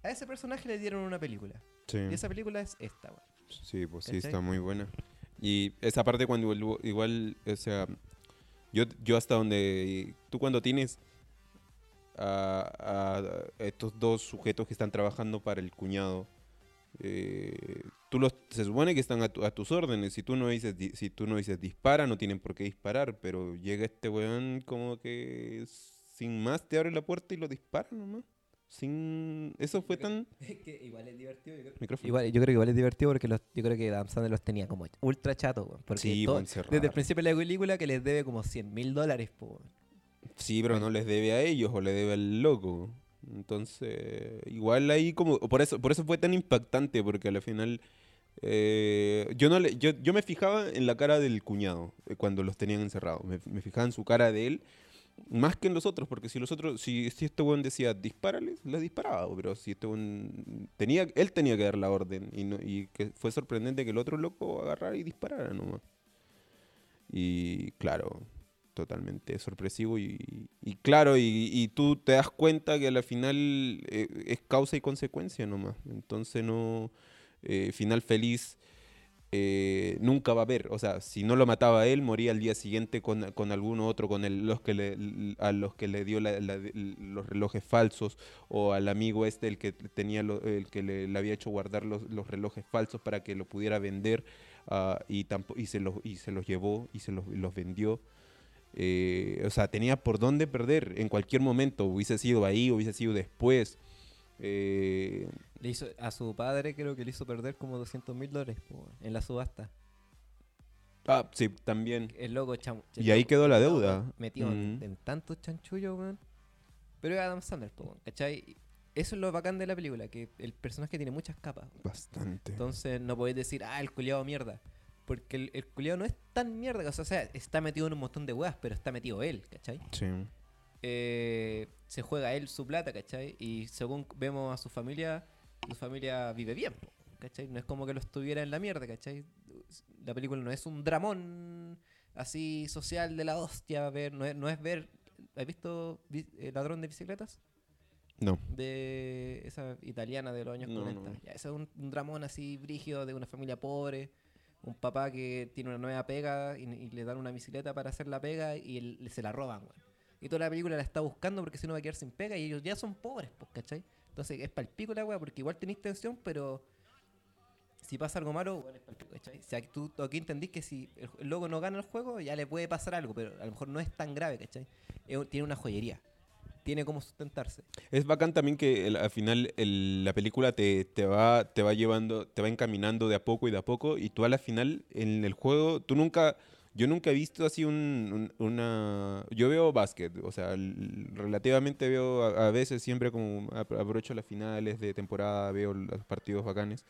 [SPEAKER 1] A ese personaje le dieron una película.
[SPEAKER 2] Sí.
[SPEAKER 1] Y esa película es esta, weón.
[SPEAKER 2] Sí, pues sí, está muy buena. Y esa parte cuando igual, igual, o sea, yo, yo hasta donde, tú cuando tienes a, a estos dos sujetos que están trabajando para el cuñado, eh, tú los, se supone que están a, tu- a tus órdenes, si tú no dices, di- si tú no dices dispara, no tienen por qué disparar, pero llega este weón como que sin más te abre la puerta y lo dispara nomás. Sin, eso fue tan...
[SPEAKER 1] que igual es divertido. Yo creo,
[SPEAKER 2] Micrófono.
[SPEAKER 1] igual, yo creo que igual es divertido porque los, yo creo que Adam Sandler los tenía como ultra chato. Porque
[SPEAKER 2] Sí,
[SPEAKER 1] todo-
[SPEAKER 2] encerrar.
[SPEAKER 1] desde el principio de la película que les debe como 100 mil dólares.
[SPEAKER 2] Sí, pero no les debe a ellos o le debe al loco. Entonces, igual ahí como por eso por eso fue tan impactante porque al final eh, yo no le, yo, yo me fijaba en la cara del cuñado eh, cuando los tenían encerrados. Me, fijaba en su cara de él más que en los otros, porque si los otros si, si este weón decía dispárales, les disparaba, pero si este weón tenía él tenía que dar la orden y no, y que fue sorprendente que el otro loco agarrara y disparara nomás. Y claro, totalmente sorpresivo y, claro, y, y tú te das cuenta que al final eh, es causa y consecuencia nomás. Entonces no, eh, final feliz eh, nunca va a haber. O sea, si no lo mataba él, moría al día siguiente con, con alguno otro, con el, los que le, a los que le dio la- los relojes falsos, o al amigo este, el que tenía lo- el que le, había hecho guardar los, los relojes falsos para que lo pudiera vender, ah, y, y, se los, y se los llevó y se los vendió. Eh, o sea, tenía por dónde perder en cualquier momento. Hubiese sido ahí, hubiese sido después. Eh,
[SPEAKER 1] Le hizo, a su padre creo que le hizo perder como 200 mil dólares en la subasta.
[SPEAKER 2] ah, sí, también.
[SPEAKER 1] El loco cham-
[SPEAKER 2] Y ahí quedó la deuda.
[SPEAKER 1] Metido en, en tantos chanchullos, weón. Pero es Adam Sandler, po, ¿cachai? Eso es lo bacán de la película, que el personaje tiene muchas capas.
[SPEAKER 2] Bastante.
[SPEAKER 1] Entonces no podéis decir, ah, el culiado mierda. Porque el, el culiado no es tan mierda. O sea, está metido en un montón de weas, pero está metido él, ¿cachai?
[SPEAKER 2] Sí.
[SPEAKER 1] eh, se juega él su plata, ¿cachai? Y según vemos a su familia, su familia vive bien, ¿cachai? No es como que lo estuviera en la mierda, ¿cachai? La película no es un dramón así social de la hostia, ver, no es, no es ver... ¿Has visto Vi- eh, Ladrón de Bicicletas?
[SPEAKER 2] No.
[SPEAKER 1] de esa italiana de los años
[SPEAKER 2] No,
[SPEAKER 1] 40.
[SPEAKER 2] no.
[SPEAKER 1] Ya, ese es un, un dramón así brígido de una familia pobre, un papá que tiene una nueva pega y, le dan una bicicleta para hacer la pega y él- se la roban. Y toda la película la está buscando porque si no va a quedar sin pega y ellos ya son pobres, pues, ¿cachai? Entonces es palpico la weá porque igual tenéis tensión, pero si pasa algo malo, bueno, es palpico, ¿cachai? O sea, tú, aquí entendís que si el, loco no gana el juego, ya le puede pasar algo, pero a lo mejor no es tan grave, ¿cachai? Tiene una joyería. Tiene cómo sustentarse.
[SPEAKER 2] Es bacán también que el- al final el- la película te, te va, te va llevando, te va encaminando de a poco y de a poco, y tú a la final en el juego, tú nunca, yo nunca he visto así un, un- una... Yo veo básquet, o sea, relativamente veo a, a veces siempre como apro- aprovecho las finales de temporada, veo los partidos bacanes,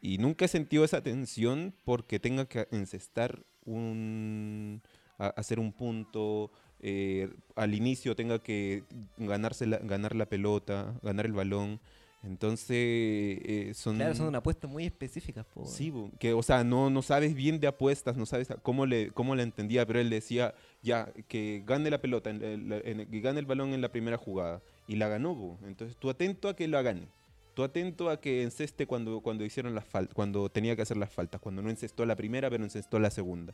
[SPEAKER 2] y nunca he sentido esa tensión porque tenga que encestar un... a- hacer un punto, eh, al inicio tenga que ganarse la- ganar la pelota, ganar el balón. Entonces, eh, son...
[SPEAKER 1] Claro, son una apuesta muy específicas, po.
[SPEAKER 2] Sí, que, o sea, no, no sabes bien de apuestas, no sabes cómo le, cómo la entendía, pero él decía, ya, que gane la pelota, en, que gane el balón en la primera jugada. Y la ganó, bo. Entonces, tú atento a que la gane. Tú atento a que enceste cuando, cuando hicieron las faltas, cuando tenía que hacer las faltas, cuando no encestó la primera, pero encestó la segunda.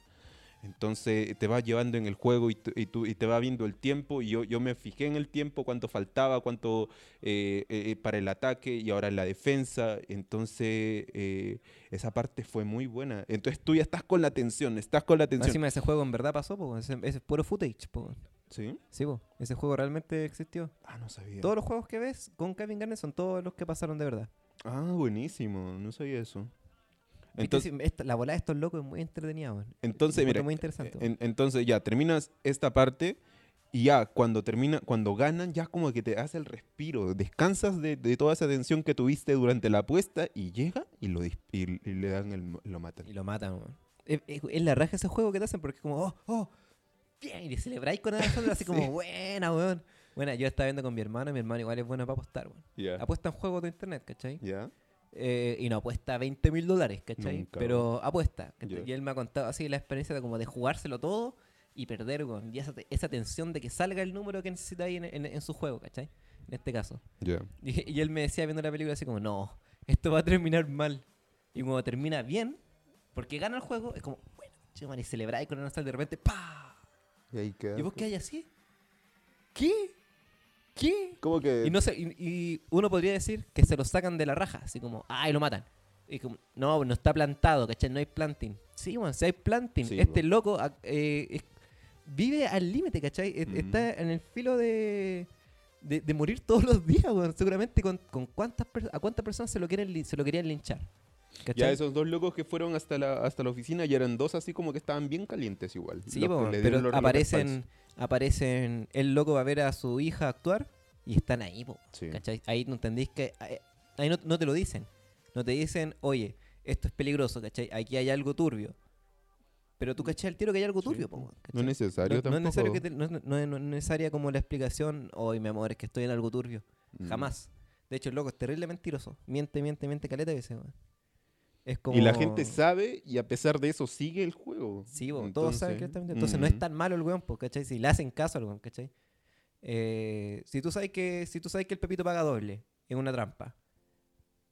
[SPEAKER 2] Entonces te va llevando en el juego y, tú- y, tú, y te va viendo el tiempo. Y yo, yo me fijé en el tiempo, cuánto faltaba, cuánto eh, eh, para el ataque y ahora en la defensa. Entonces eh, esa parte fue muy buena. Entonces tú ya estás con la tensión, estás con la tensión.
[SPEAKER 1] Encima ese juego en verdad pasó, po, ese, ese es puro footage, po.
[SPEAKER 2] ¿Sí?
[SPEAKER 1] Sí, po, ese juego realmente existió.
[SPEAKER 2] Ah, no sabía.
[SPEAKER 1] Todos los juegos que ves con Kevin Garnett son todos los que pasaron de verdad.
[SPEAKER 2] Ah, buenísimo. No sabía eso. Entonces,
[SPEAKER 1] Sí, la bola de estos locos es muy entretenida, weón.
[SPEAKER 2] entonces mira,
[SPEAKER 1] muy interesante.
[SPEAKER 2] en- entonces ya terminas esta parte y ya cuando termina, cuando ganan, ya como que te hace el respiro, descansas de, de toda esa tensión que tuviste durante la apuesta y llega y lo y, y le dan el, lo matan.
[SPEAKER 1] Y lo matan, weón. Es, es- la raja ese juego que te hacen porque es como, oh, oh, bien, y le celebráis con Alejandro así como, buena, weón. Buena, yo estaba viendo con mi hermano y mi hermano igual es bueno para apostar, weón.
[SPEAKER 2] Ya.
[SPEAKER 1] Apuesta en juegos de internet, ¿cachai?
[SPEAKER 2] Ya.
[SPEAKER 1] Eh, y no apuesta 20 mil dólares, ¿cachai?
[SPEAKER 2] Nunca,
[SPEAKER 1] Pero apuesta. Y él me ha contado así la experiencia de como de jugárselo todo y perder. Y esa, te- esa tensión de que salga el número que necesita ahí en, en- en su juego, ¿cachai? En este caso. Y, y él me decía viendo la película así como, no, esto va a terminar mal. Y cuando termina bien, porque gana el juego, es como, bueno, chico, y celebráis con el nostalgia de repente, ¡pa!
[SPEAKER 2] Y ahí queda.
[SPEAKER 1] ¿Y vos qué hay así? ¿Qué? ¿Qué?
[SPEAKER 2] ¿Cómo que?
[SPEAKER 1] Y, no sé, y, y uno podría decir que se lo sacan de la raja, así como, ¡ay, lo matan! Y como, no, no está plantado, ¿cachai? No hay planting. Sí, bueno, si hay planting.
[SPEAKER 2] Sí,
[SPEAKER 1] este
[SPEAKER 2] po.
[SPEAKER 1] loco ah, eh, es- vive al límite, ¿cachai? E-
[SPEAKER 2] Mm.
[SPEAKER 1] Está en el filo de, de, de morir todos los días. Seguramente con, con cuántas a cuántas personas se lo, quieren, se lo querían linchar. ¿Cachai?
[SPEAKER 2] Ya esos dos locos que fueron hasta la, hasta la oficina ya eran dos así como que estaban bien calientes igual.
[SPEAKER 1] Sí, po, pero aparecen, aparecen, el loco va a ver a su hija actuar y están ahí, po,
[SPEAKER 2] Sí.
[SPEAKER 1] ¿cachai? Ahí no entendís que, ahí- ahí no, no te lo dicen, no te dicen, oye, esto es peligroso, ¿cachai? Aquí hay algo turbio. Pero tú cachai el tiro que hay algo
[SPEAKER 2] Sí,
[SPEAKER 1] turbio,
[SPEAKER 2] po,
[SPEAKER 1] weón,
[SPEAKER 2] No es necesario
[SPEAKER 1] no, es necesario que te- no, es- no es- no es necesaria como la explicación, hoy mi amor, es que estoy en algo turbio.
[SPEAKER 2] Mm.
[SPEAKER 1] Jamás. De hecho, el loco es terrible mentiroso. Miente, miente, miente caleta. Es como...
[SPEAKER 2] Y la gente sabe y a pesar de eso sigue el juego.
[SPEAKER 1] Sí, bo, todos saben que
[SPEAKER 2] Entonces,
[SPEAKER 1] está. Entonces no es tan malo el weón, po, ¿cachai? Si le hacen caso al weón, ¿cachai? Eh, si tú sabes que si tú sabes que el Pepito paga doble en una trampa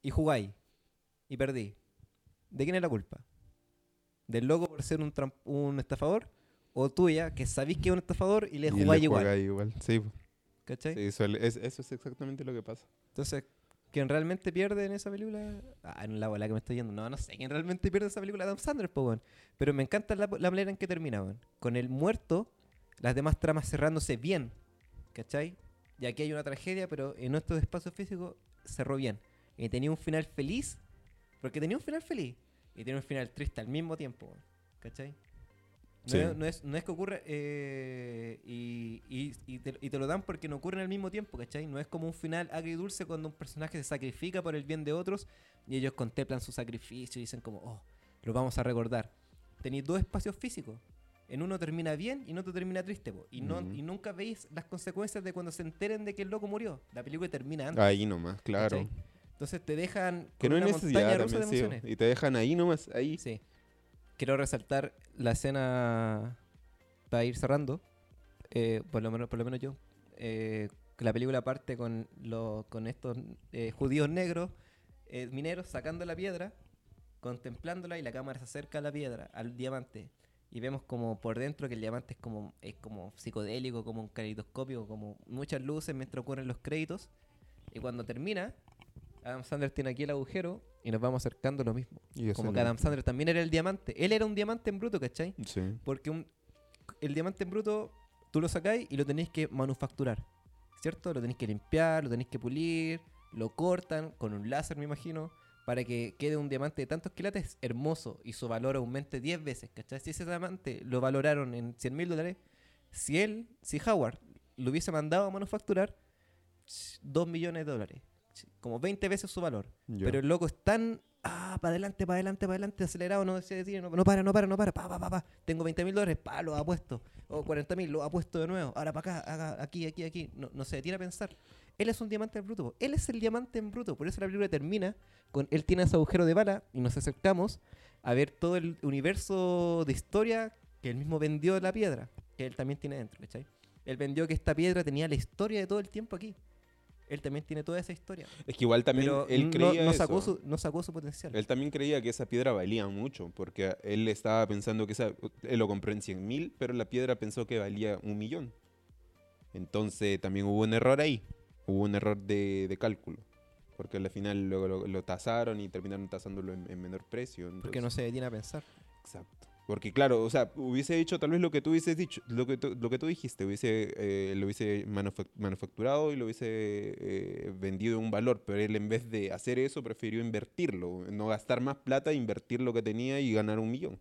[SPEAKER 1] y jugáis y perdí, ¿de quién es la culpa? ¿Del loco por ser un, un estafador? ¿O tuya que sabéis que es un estafador y le
[SPEAKER 2] Y
[SPEAKER 1] jugáis igual?
[SPEAKER 2] igual. Sí,
[SPEAKER 1] ¿Cachai?
[SPEAKER 2] sí, eso, es, eso es exactamente lo que pasa.
[SPEAKER 1] Entonces, ¿quién realmente pierde en esa película? Ah, en la bola que me estoy yendo. No, no sé. ¿Quién realmente pierde en esa película? Adam Sandler, po, weón. Pero me encanta la, la manera en que termina, weón. Con el muerto, las demás tramas cerrándose bien. ¿Cachai? Y aquí hay una tragedia, pero en nuestro espacio físico cerró bien. Y tenía un final feliz, porque tenía un final feliz. Y tenía un final triste al mismo tiempo, weón. ¿Cachai? No,
[SPEAKER 2] Sí.
[SPEAKER 1] no, es, no es que ocurre eh, y, y- y te, y te lo dan porque no ocurre al mismo tiempo, ¿cachai? No es como un final agridulce cuando un personaje se sacrifica por el bien de otros y ellos contemplan su sacrificio y dicen como, oh, lo vamos a recordar. Tenéis dos espacios físicos. En uno termina bien y en otro termina triste, po. y, no, y nunca veis las consecuencias de cuando se enteren de que el loco murió. La película termina antes.
[SPEAKER 2] Ahí nomás, claro.
[SPEAKER 1] ¿cachai? Entonces te dejan
[SPEAKER 2] Que
[SPEAKER 1] con
[SPEAKER 2] no hay
[SPEAKER 1] una
[SPEAKER 2] necesidad
[SPEAKER 1] de
[SPEAKER 2] sí. Y te dejan ahí nomás, ahí.
[SPEAKER 1] Sí. Quiero resaltar la escena para ir cerrando. eh, por, lo menos, por lo menos yo. eh, la película parte con, los con estos eh, judíos negros, eh, mineros, sacando la piedra, contemplándola y la cámara se acerca a la piedra, al diamante. Y vemos como por dentro que el diamante es como, es como psicodélico, como un caleidoscopio, como muchas luces mientras ocurren los créditos. Y cuando termina, Adam Sandler tiene aquí el agujero y nos vamos acercando a lo mismo.
[SPEAKER 2] Y
[SPEAKER 1] Como que Adam Sandler también era el diamante. Él era un diamante en bruto, ¿cachai?
[SPEAKER 2] Sí.
[SPEAKER 1] Porque un- el diamante en bruto tú lo sacáis y lo tenéis que manufacturar. ¿Cierto? Lo tenéis que limpiar, lo tenéis que pulir, lo cortan con un láser, me imagino, para que quede un diamante de tantos quilates hermoso y su valor aumente 10 veces, ¿cachai? Si ese diamante lo valoraron en 100 mil dólares, si él, si Howard lo hubiese mandado a manufacturar, 2 millones de dólares. Como 20 veces su valor. Pero el loco es tan. Ah, para adelante, para adelante, para adelante, acelerado, no se detiene, no, no para, no para, no para, pa, pa, pa, pa. Tengo 20 mil dólares, pa, lo apuesto. O 40 mil, lo apuesto de nuevo. Ahora para acá, haga aquí, aquí, aquí. No, no se detiene a pensar. Él es un diamante en bruto. Él es el diamante en bruto. Por eso la película termina con él tiene ese agujero de bala y nos acercamos a ver todo el universo de historia que él mismo vendió de la piedra. Que él también tiene dentro, ¿cachai? Él vendió que esta piedra tenía la historia de todo el tiempo aquí. Él también tiene toda esa historia.
[SPEAKER 2] Es que igual también
[SPEAKER 1] Pero
[SPEAKER 2] él
[SPEAKER 1] no,
[SPEAKER 2] creía
[SPEAKER 1] no sacó
[SPEAKER 2] eso.
[SPEAKER 1] su, no sacó su potencial.
[SPEAKER 2] Él también creía que esa piedra valía mucho, porque él estaba pensando que esa, él lo compró en 100 mil, pero la piedra pensó que valía un millón. Entonces también hubo un error ahí, hubo un error de, de cálculo, porque al final luego lo, lo tasaron y terminaron tasándolo en, en menor precio.
[SPEAKER 1] Porque no
[SPEAKER 2] entonces-
[SPEAKER 1] se detiene a pensar.
[SPEAKER 2] Exacto. Porque claro, o sea, hubiese dicho tal vez lo que tú hubieses dicho, lo que tú, lo que tú dijiste, hubiese, eh, lo hubiese manufac- manufacturado y lo hubiese eh, vendido un valor, pero él en vez de hacer eso prefirió invertirlo, no gastar más plata, invertir lo que tenía y ganar un millón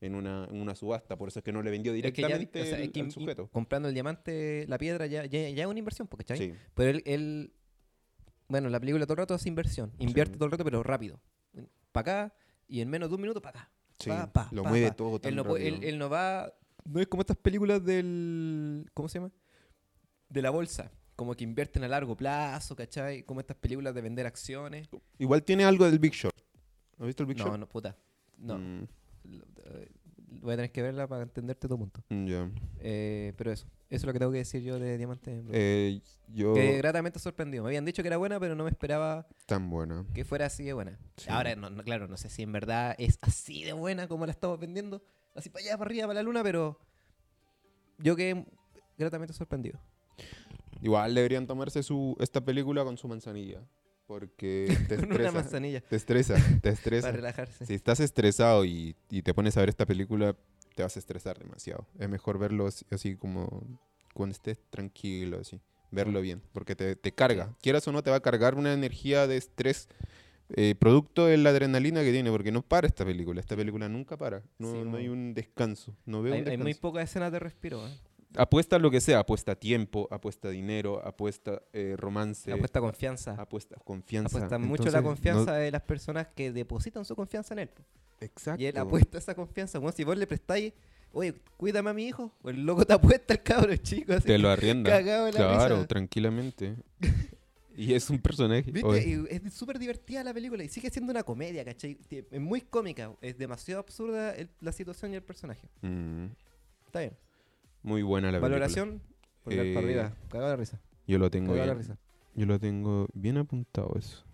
[SPEAKER 2] en una, en una subasta. Por eso es que no le vendió
[SPEAKER 1] Es que ya-
[SPEAKER 2] directamente
[SPEAKER 1] o sea, es
[SPEAKER 2] el-
[SPEAKER 1] que
[SPEAKER 2] al sujeto.
[SPEAKER 1] comprando el diamante, la piedra, ya, ya, ya es una inversión, porque.
[SPEAKER 2] Sí.
[SPEAKER 1] Pero él, él- bueno, la película todo el rato hace inversión. Invierte
[SPEAKER 2] Sí.
[SPEAKER 1] todo el rato, pero rápido. Para acá y en menos de un minuto para acá.
[SPEAKER 2] Sí,
[SPEAKER 1] Pa, pa,
[SPEAKER 2] lo
[SPEAKER 1] pa,
[SPEAKER 2] mueve todo tan
[SPEAKER 1] Él no, él, él no va. No es como estas películas del. ¿Cómo se llama? De la bolsa. Como que invierten a largo plazo, ¿cachai? Como estas películas de vender acciones.
[SPEAKER 2] Igual tiene algo del Big Short. ¿Has visto el Big
[SPEAKER 1] No,
[SPEAKER 2] Short?
[SPEAKER 1] no, puta. No.
[SPEAKER 2] Mm,
[SPEAKER 1] eh, Voy a tener que verla para entenderte tu punto.
[SPEAKER 2] ya.
[SPEAKER 1] Eh, pero eso. Eso es lo que tengo que decir yo de Diamante.
[SPEAKER 2] Eh, yo...
[SPEAKER 1] Quedé gratamente sorprendido. Me habían dicho que era buena, pero no me esperaba
[SPEAKER 2] Tan buena.
[SPEAKER 1] que fuera así de buena.
[SPEAKER 2] Sí.
[SPEAKER 1] Ahora, no, no, claro, no sé si en verdad es así de buena como la estamos vendiendo. Así para allá, para arriba, para la luna, pero yo quedé gratamente sorprendido.
[SPEAKER 2] Igual deberían tomarse su, esta película con su manzanilla. Porque te
[SPEAKER 1] Con una
[SPEAKER 2] estresa.
[SPEAKER 1] manzanilla
[SPEAKER 2] te estresa, te estresa.
[SPEAKER 1] para relajarse.
[SPEAKER 2] Si estás estresado y, y te pones a ver esta película, te vas a estresar demasiado. Es mejor verlo así, así como cuando estés tranquilo, así. Verlo bien, porque te, te carga. Quieras o no, te va a cargar una energía de estrés eh, producto de la adrenalina que tiene, porque no para esta película. Esta película nunca para. No,
[SPEAKER 1] Sí,
[SPEAKER 2] no hay un descanso. No veo
[SPEAKER 1] Hay,
[SPEAKER 2] un
[SPEAKER 1] hay muy
[SPEAKER 2] descanso.
[SPEAKER 1] pocas escenas de respiro. ¿eh?
[SPEAKER 2] Apuesta lo que sea, apuesta tiempo, apuesta dinero, apuesta eh, romance,
[SPEAKER 1] Apuesta confianza.
[SPEAKER 2] apuesta confianza.
[SPEAKER 1] Apuesta mucho
[SPEAKER 2] Entonces,
[SPEAKER 1] la
[SPEAKER 2] no-
[SPEAKER 1] confianza de las personas que depositan su confianza en él.
[SPEAKER 2] Exacto.
[SPEAKER 1] Y él apuesta esa confianza. Bueno, si vos le prestáis, oye, cuídame a mi hijo, o el loco te apuesta el cabro chico. Así,
[SPEAKER 2] Te lo arrienda. Claro, tranquilamente. y es un personaje.
[SPEAKER 1] ¿Viste? Es súper divertida la película y sigue siendo una comedia, ¿cachai? Es muy cómica, es demasiado absurda el- la situación y el personaje.
[SPEAKER 2] mm,
[SPEAKER 1] Está bien.
[SPEAKER 2] Muy buena la película.
[SPEAKER 1] Valoración, pulgar
[SPEAKER 2] Eh,
[SPEAKER 1] arriba. Cagado de risa.
[SPEAKER 2] Yo lo tengo
[SPEAKER 1] Cagado
[SPEAKER 2] bien.
[SPEAKER 1] risa.
[SPEAKER 2] Yo lo tengo bien apuntado eso.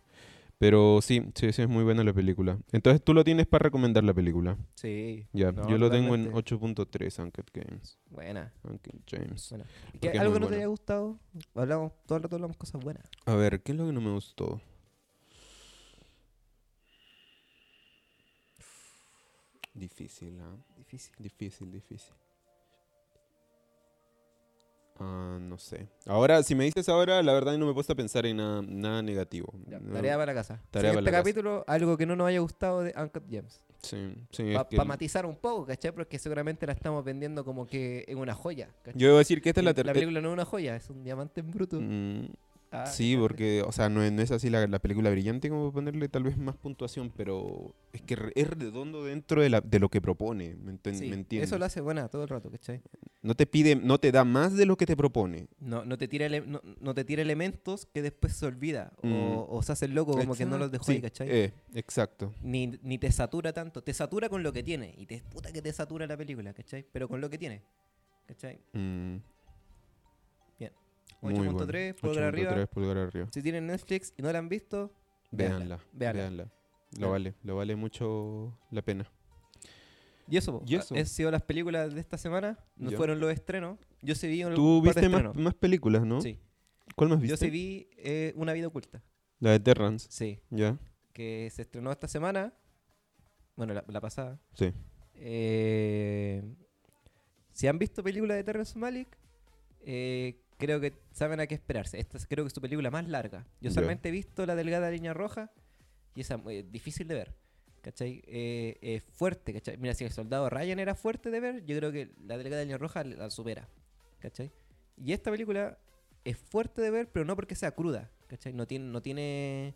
[SPEAKER 2] Pero sí, sí, sí, es muy buena la película. Entonces tú lo tienes para recomendar la película.
[SPEAKER 1] Sí.
[SPEAKER 2] Ya,
[SPEAKER 1] No,
[SPEAKER 2] yo lo tengo en
[SPEAKER 1] totalmente.
[SPEAKER 2] 8.3 Uncut Games.
[SPEAKER 1] Buena.
[SPEAKER 2] Uncut James.
[SPEAKER 1] buena. ¿Y
[SPEAKER 2] Porque
[SPEAKER 1] qué- ¿Algo que no te haya gustado? Hablamos, todo el rato hablamos cosas buenas.
[SPEAKER 2] A ver, ¿qué es lo que no me gustó? Difícil, ¿ah?
[SPEAKER 1] Difícil.
[SPEAKER 2] Difícil, difícil. Ah, no sé. Ahora, si me dices ahora, la verdad no me he puesto a pensar en nada, nada negativo.
[SPEAKER 1] Ya,
[SPEAKER 2] No-
[SPEAKER 1] Tarea para la casa.
[SPEAKER 2] Tarea para la casa.
[SPEAKER 1] capítulo, algo que no nos haya gustado de Uncut Gems.
[SPEAKER 2] Sí, sí.
[SPEAKER 1] Para matizar un poco, ¿cachai? Porque seguramente la estamos vendiendo como que es una joya. ¿cachai?
[SPEAKER 2] Yo debo decir que esta es la
[SPEAKER 1] la
[SPEAKER 2] tercera.
[SPEAKER 1] película no es una joya, es un diamante en bruto.
[SPEAKER 2] Mm,
[SPEAKER 1] Ah,
[SPEAKER 2] Sí, porque, o sea, no es, no es así la, la película brillante como ponerle tal vez más puntuación, pero es que re- es redondo dentro de, la, de lo que propone, ¿me, enten-
[SPEAKER 1] Sí,
[SPEAKER 2] me entiendes?
[SPEAKER 1] Eso lo hace buena todo el rato, ¿cachai?
[SPEAKER 2] No te pide, no te da más de lo que te propone.
[SPEAKER 1] No, no, te tira ele- no, no te tira elementos que después se olvida.
[SPEAKER 2] Mm.
[SPEAKER 1] O, o se hace el loco como que no los dejó
[SPEAKER 2] Sí,
[SPEAKER 1] ahí, ¿cachai?
[SPEAKER 2] eh, exacto.
[SPEAKER 1] Ni, ni te satura tanto. Te satura con lo que tiene. Y te puta que te satura la película, ¿cachai? Pero con lo que tiene. ¿Cachai?
[SPEAKER 2] Mm,
[SPEAKER 1] 8.3,
[SPEAKER 2] bueno.
[SPEAKER 1] pulgar arriba.
[SPEAKER 2] 8.3, pulgar arriba.
[SPEAKER 1] Si tienen Netflix y no la han visto,
[SPEAKER 2] Véanla,
[SPEAKER 1] véanla.
[SPEAKER 2] Lo vale, lo vale mucho la pena.
[SPEAKER 1] Y eso,
[SPEAKER 2] Y eso.
[SPEAKER 1] han sido las películas de esta semana. No fueron los estrenos. Yo sí vi
[SPEAKER 2] Tú viste más, más películas, ¿no?
[SPEAKER 1] Sí.
[SPEAKER 2] ¿Cuál más
[SPEAKER 1] Yo
[SPEAKER 2] viste?
[SPEAKER 1] sí vi eh, Una vida oculta.
[SPEAKER 2] La de Terrance.
[SPEAKER 1] Sí.
[SPEAKER 2] ¿Ya?
[SPEAKER 1] Que se estrenó esta semana. Bueno, la, la pasada.
[SPEAKER 2] Sí.
[SPEAKER 1] Eh, si han visto películas de Terrence Malick, eh, creo que saben a qué esperarse. Esta es, creo que es su película más larga. Yo solamente he visto La Delgada Línea Roja y esa es difícil de ver. ¿Cachai? Eh, es fuerte, ¿cachai? Mira, si el soldado Ryan era fuerte de ver, yo creo que La Delgada Línea Roja la supera. ¿Cachai? Y esta película es fuerte de ver, pero no porque sea cruda. ¿Cachai? No tiene. No tiene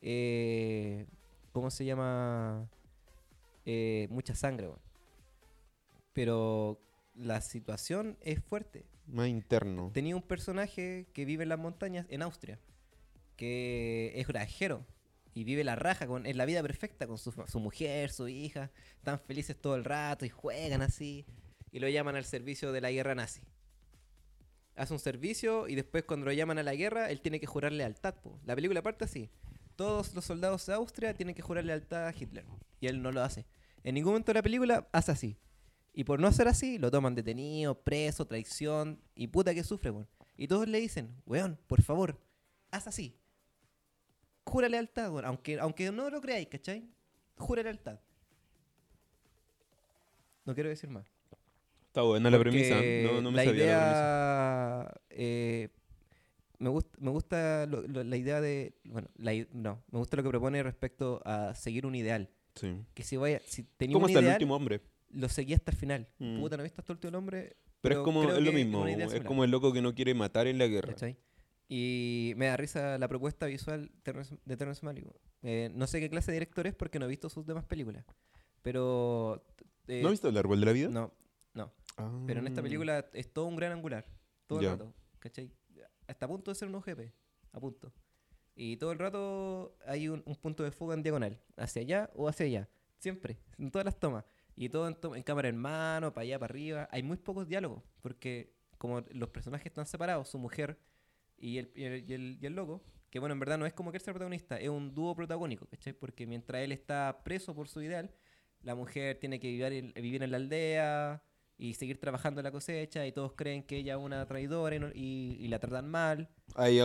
[SPEAKER 1] eh, ¿Cómo se llama? Eh, mucha sangre. Pero la situación es fuerte.
[SPEAKER 2] Más interno.
[SPEAKER 1] Tenía un personaje que vive en las montañas en Austria, que es granjero y vive la raja, con, es la vida perfecta con su, su mujer, su hija, están felices todo el rato y juegan así, y lo llaman al servicio de la guerra nazi. Hace un servicio y después cuando lo llaman a la guerra, él tiene que jurar lealtad. po. La película parte así. Todos los soldados de Austria tienen que jurar lealtad a Hitler. Y él no lo hace. En ningún momento de la película hace así. Y por no hacer así, lo toman detenido, preso, traición. Y puta que sufre, weón. Y todos le dicen, weón, por favor, haz así. Jura lealtad, weón. Aunque, aunque no lo creáis, ¿cachai? Jura lealtad. No quiero decir más.
[SPEAKER 2] Está buena la
[SPEAKER 1] Porque
[SPEAKER 2] premisa. No, no me
[SPEAKER 1] la
[SPEAKER 2] sabía
[SPEAKER 1] idea,
[SPEAKER 2] la premisa.
[SPEAKER 1] eh, me gusta, me gusta lo- lo- la idea de, bueno, la i- no, me gusta lo que propone respecto a seguir un ideal.
[SPEAKER 2] Sí.
[SPEAKER 1] Que si vaya, si
[SPEAKER 2] ¿Cómo
[SPEAKER 1] un
[SPEAKER 2] está el
[SPEAKER 1] ideal,
[SPEAKER 2] último hombre?
[SPEAKER 1] Lo seguía hasta el final.
[SPEAKER 2] Mm.
[SPEAKER 1] Puta, no he visto hasta el último hombre.
[SPEAKER 2] Pero, es como es lo mismo. Es como el loco que no quiere matar en la guerra.
[SPEAKER 1] ¿cachai? Y me da risa la propuesta visual de Terrence Malick. Eh, no sé qué clase de director es porque no he visto sus demás películas. Pero... eh,
[SPEAKER 2] ¿No has visto el árbol de la vida?
[SPEAKER 1] No, no. Pero en esta
[SPEAKER 2] Ah.
[SPEAKER 1] película es todo un gran angular. Todo el
[SPEAKER 2] Ya.
[SPEAKER 1] rato. ¿Cachai? Hasta a punto de ser un OGP. A punto. Y todo el rato hay un, un punto de fuga en diagonal. Hacia allá o hacia allá. Siempre. En todas las tomas. Y todo en, cámara en mano, para allá, para arriba. Hay muy pocos diálogos. Porque como los personajes están separados, su mujer y el, y el, y el- y el loco, que bueno, en verdad no es como que él sea el protagonista, es un dúo protagónico, ¿cachai? Porque mientras él está preso por su ideal, la mujer tiene que vivir en, vivir en la aldea y seguir trabajando en la cosecha y todos creen que ella es una traidora y, no- y- y la tratan mal.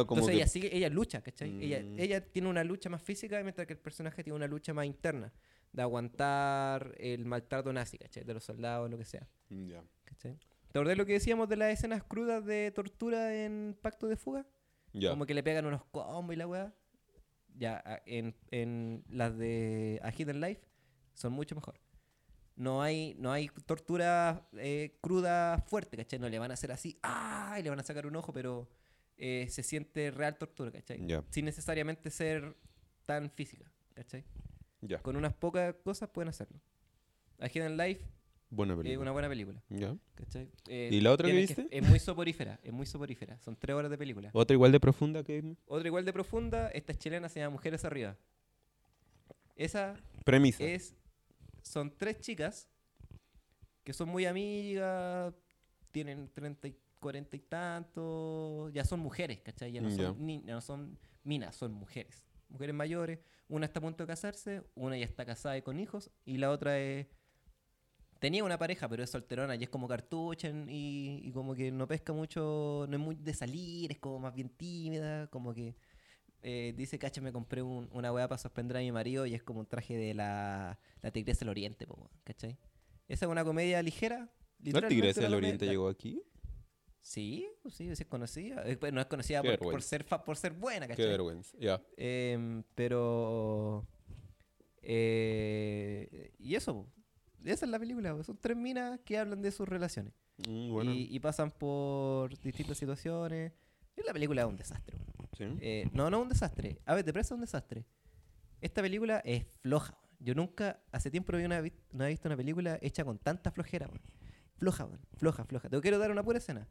[SPEAKER 2] Como
[SPEAKER 1] Entonces
[SPEAKER 2] que-
[SPEAKER 1] ella sigue, ella lucha, ¿cachai? Ella,
[SPEAKER 2] Mm.
[SPEAKER 1] ella tiene una lucha más física mientras que el personaje tiene una lucha más interna de aguantar el maltrato nazi, ¿cachai? De los soldados, lo que sea.
[SPEAKER 2] Ya.
[SPEAKER 1] ¿Cachai? ¿Te acordás lo que decíamos de las escenas crudas de tortura en Pacto de Fuga?
[SPEAKER 2] Ya.
[SPEAKER 1] Como que le pegan unos combos y la weá. Ya, en, en las de A Hidden Life son mucho mejor. No hay, no hay tortura eh, cruda fuerte, ¿cachai? No le van a hacer así, ¡ah! Y le van a sacar un ojo, pero eh, se siente real tortura, ¿cachai?
[SPEAKER 2] Ya.
[SPEAKER 1] Sin necesariamente ser tan física, ¿cachai?
[SPEAKER 2] Ya.
[SPEAKER 1] Con unas pocas cosas pueden hacerlo. A Hidden Life
[SPEAKER 2] Buena
[SPEAKER 1] es una buena película. Eh,
[SPEAKER 2] ¿Y la otra que viste?
[SPEAKER 1] Es muy soporífera, es muy soporífera. Son tres horas de película.
[SPEAKER 2] Otra igual de profunda que
[SPEAKER 1] Otra igual de profunda, esta es chilena, se llama Mujeres Arriba. Esa
[SPEAKER 2] premisa.
[SPEAKER 1] es. Son tres chicas que son muy amigas, tienen 30 y 40 y tantos, ya son mujeres, ¿cachai? Ya no son, ni- ya no son minas, son mujeres. Mujeres mayores, una está a punto de casarse, una ya está casada y con hijos, y la otra es. Tenía una pareja, pero es solterona y es como cartucha y, y como que no pesca mucho, no es muy de salir, es como más bien tímida, como que eh, dice, cacha, me compré un- una weá para sorprender a mi marido y es como un traje de la, la Tigresa del Oriente, po, ¿cachai? Esa es una comedia ligera.
[SPEAKER 2] ¿La Tigresa del Oriente llegó aquí?
[SPEAKER 1] Sí, pues sí, sí es conocida. Eh, pues, No es conocida
[SPEAKER 2] Qué
[SPEAKER 1] por, por
[SPEAKER 2] vergüenza.
[SPEAKER 1] ser fa- por ser buena,
[SPEAKER 2] Qué
[SPEAKER 1] ¿cachai?
[SPEAKER 2] vergüenza. Ya.
[SPEAKER 1] Em, pero. eh, y eso, esa es la película. po. Son tres minas que hablan de sus relaciones.
[SPEAKER 2] Mm, bueno.
[SPEAKER 1] Y, y pasan por distintas situaciones. Y la película es un desastre.
[SPEAKER 2] Sí.
[SPEAKER 1] Eh, no, no un desastre. A ver, de presa es un desastre. Esta película es floja. Yo nunca, hace tiempo no, había no había visto una película hecha con tanta flojera. Floja, floja, floja. Te quiero dar una pura escena.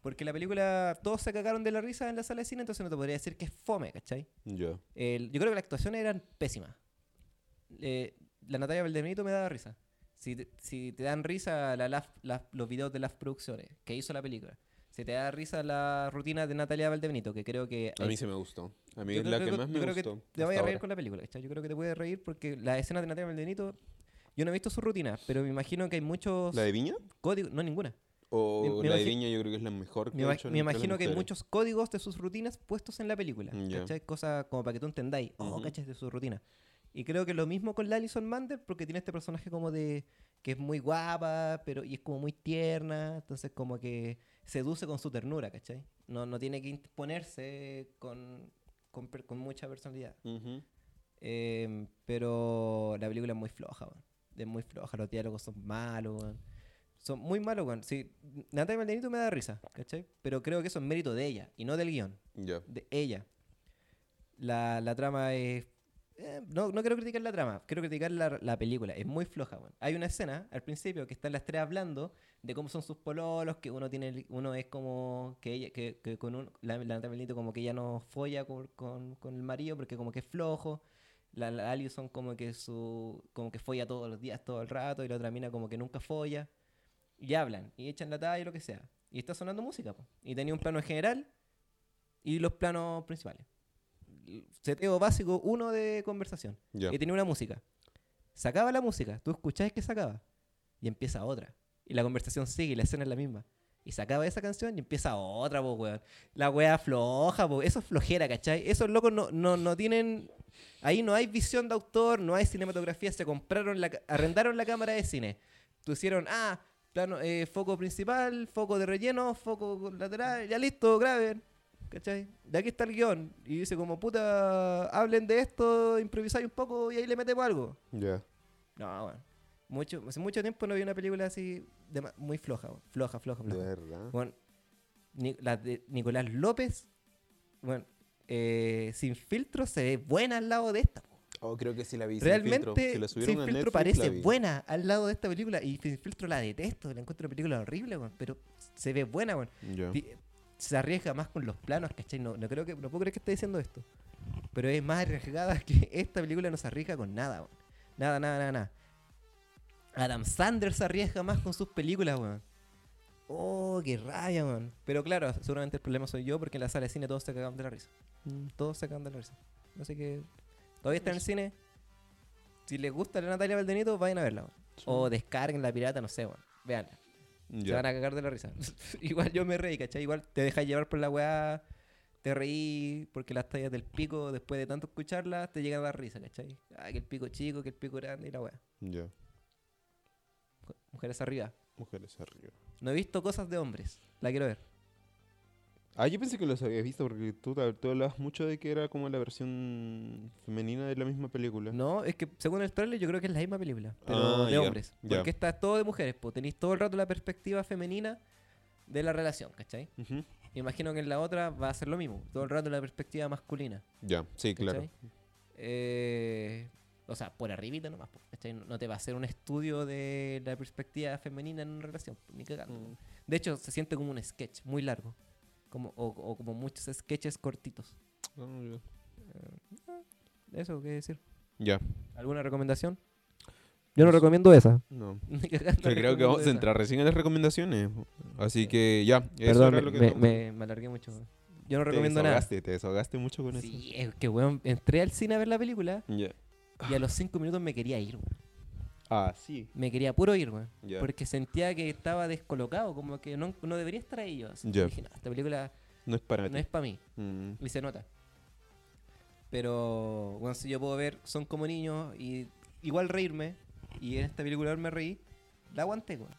[SPEAKER 1] Porque la película, todos se cagaron de la risa en la sala de cine, entonces no te podría decir que es fome, ¿cachai?
[SPEAKER 2] Ya.
[SPEAKER 1] El- yo creo que las actuaciones eran pésimas. Eh, la Natalia Valdebenito me daba risa. Si te, si te dan risa la Laf- las- los videos de las producciones que hizo la película, si te da risa la rutina de Natalia Valdebenito, que creo que...
[SPEAKER 2] A mí sí me gustó. A mí es
[SPEAKER 1] creo-
[SPEAKER 2] la que más me
[SPEAKER 1] creo que
[SPEAKER 2] gustó.
[SPEAKER 1] te vaya a reír
[SPEAKER 2] ahora.
[SPEAKER 1] con la película, ¿cachai? Yo creo que te puede reír porque las escenas de Natalia Valdebenito, yo no he visto su rutina, pero me imagino que hay muchos
[SPEAKER 2] ¿La de Viña?
[SPEAKER 1] códigos, no ninguna.
[SPEAKER 2] O
[SPEAKER 1] Me-
[SPEAKER 2] la de Viña yo creo que es la mejor que
[SPEAKER 1] Me, ima-
[SPEAKER 2] hecho
[SPEAKER 1] me imagino que hay muchos códigos de sus rutinas puestos en la película.
[SPEAKER 2] Ya.
[SPEAKER 1] ¿Cachai? Cosas como para que tú entendáis. Oh,
[SPEAKER 2] Ujú.
[SPEAKER 1] ¿cachai? De su rutina. Y creo que lo mismo con la Alison Mander, porque tiene este personaje como de. que es muy guapa, pero y es como muy tierna. Entonces, como que seduce con su ternura, ¿cachai? No, no tiene que imponerse con, con, con mucha personalidad.
[SPEAKER 2] Ujú.
[SPEAKER 1] Em, pero la película es muy floja, weón. Es muy floja, los diálogos son malos, weón. Son muy malos, weón. Sí, Natalia Valdenito me da risa, ¿cachai? Pero creo que eso es mérito de ella y no del guion,
[SPEAKER 2] Ya.
[SPEAKER 1] de ella. La, la trama es... eh, no, no quiero criticar la trama, quiero criticar la, la película. Es muy floja, weón. Hay una escena al principio que están las tres hablando de cómo son sus pololos, que uno tiene uno es como que ella, que, que con un, la, la Natalia como que ella no folla con, con, con el marido porque como que es flojo. La, la Alison como que su como que folla todos los días, todo el rato, y la otra mina como que nunca folla. Y hablan, y echan la talla y lo que sea. Y está sonando música, po. Y tenía un plano general y los planos principales. Seteo básico, uno de conversación.
[SPEAKER 2] Ya.
[SPEAKER 1] Y tenía una música. Sacaba la música, tú escuchabas que sacaba. Y empieza otra. Y la conversación sigue y la escena es la misma. Y sacaba esa canción y empieza otra, po, weón. La wea floja, po. Eso es flojera, ¿cachai? Esos locos no, no, no tienen. Ahí no hay visión de autor, no hay cinematografía. Se compraron, la, arrendaron la cámara de cine. Pusieron, ah, plano, eh, foco principal, foco de relleno, foco lateral, ya listo, graben. ¿Cachai? De aquí está el guion. Y dice como, puta, hablen de esto, improvisáis un poco y ahí le metemos algo.
[SPEAKER 2] Ya.
[SPEAKER 1] No, bueno. Mucho, hace mucho tiempo no vi una película así de muy floja, weón. floja, floja,
[SPEAKER 2] De
[SPEAKER 1] floja.
[SPEAKER 2] verdad.
[SPEAKER 1] Bueno, Ni- la de Nicolás López, bueno, eh, sin filtro se ve buena al lado de esta. po.
[SPEAKER 2] Oh, creo que sí la vi. sin
[SPEAKER 1] Realmente,
[SPEAKER 2] filtro. Si la
[SPEAKER 1] sin
[SPEAKER 2] subieron a
[SPEAKER 1] filtro
[SPEAKER 2] Netflix,
[SPEAKER 1] parece buena al lado de esta película y sin filtro la detesto, la encuentro una película horrible, weón, pero se ve buena, weón. Se arriesga más con los planos, ¿cachai? No, no creo que, no puedo creer que esté diciendo esto. Pero es más arriesgada que esta película no se arriesga con nada, weón. Nada, nada, nada, nada. Adam Sanders se arriesga más con sus películas, weón. Oh, qué raya, weón. Pero claro, seguramente el problema soy yo porque en la sala de cine todos se cagan de la risa. Todos se cagan de la risa. Así que todavía está en el cine. Si les gusta la Natalia Valdenito, vayan a verla, weón. O descarguen la pirata, no sé, weón. Veanla. Se van a cagar de la risa. Igual yo me reí, ¿cachai? Igual te dejas llevar por la weá, te reí porque las tallas del pico, después de tanto escucharlas, te llega a dar risa, ¿cachai? Ah, que el pico chico, que el pico grande y la weá.
[SPEAKER 2] Ya.
[SPEAKER 1] Mujeres arriba.
[SPEAKER 2] Mujeres arriba.
[SPEAKER 1] No he visto cosas de hombres. La quiero ver.
[SPEAKER 2] Ah, yo pensé que los habías visto porque tú, tú hablabas mucho de que era como la versión femenina de la misma película.
[SPEAKER 1] No, es que según el trailer yo creo que es la misma película, pero
[SPEAKER 2] Ah,
[SPEAKER 1] de hombres. Porque está todo de mujeres, pues tenéis todo el rato la perspectiva femenina de la relación, ¿cachai?
[SPEAKER 2] Ujú.
[SPEAKER 1] Imagino que en la otra va a ser lo mismo, todo el rato la perspectiva masculina.
[SPEAKER 2] Ya, sí, claro.
[SPEAKER 1] Eh, o sea, por arribita nomás, po, ¿cachai? No no te va a hacer un estudio de la perspectiva femenina en una relación, ni cagando.
[SPEAKER 2] Mm.
[SPEAKER 1] De hecho, se siente como un sketch muy largo. Como, o, o como muchos sketches cortitos.
[SPEAKER 2] Ah, ya.
[SPEAKER 1] Eso, ¿qué decir?
[SPEAKER 2] Ya,
[SPEAKER 1] ¿Alguna recomendación? Yo no recomiendo esa.
[SPEAKER 2] no. Yo creo que vamos a entrar recién en las recomendaciones. Así que ya,
[SPEAKER 1] Perdón, me,
[SPEAKER 2] lo que
[SPEAKER 1] me,
[SPEAKER 2] no-
[SPEAKER 1] me- me alargué mucho. Yo no
[SPEAKER 2] te
[SPEAKER 1] recomiendo nada.
[SPEAKER 2] Te desahogaste mucho con eso.
[SPEAKER 1] Sí, es que, weón, entré al cine a ver la película
[SPEAKER 2] Ya.
[SPEAKER 1] y a los cinco minutos me quería ir, weón.
[SPEAKER 2] Ah, sí.
[SPEAKER 1] Me quería puro ir, weón. Porque sentía que estaba descolocado, como que no, no debería estar ahí yo. así. Dije, no, esta película
[SPEAKER 2] No es para
[SPEAKER 1] no
[SPEAKER 2] ti.
[SPEAKER 1] es para mí.
[SPEAKER 2] Mm,
[SPEAKER 1] Y se nota. Pero, bueno, si yo puedo ver, son como niños y igual reírme. Y en esta película me reí, la aguanté, weón.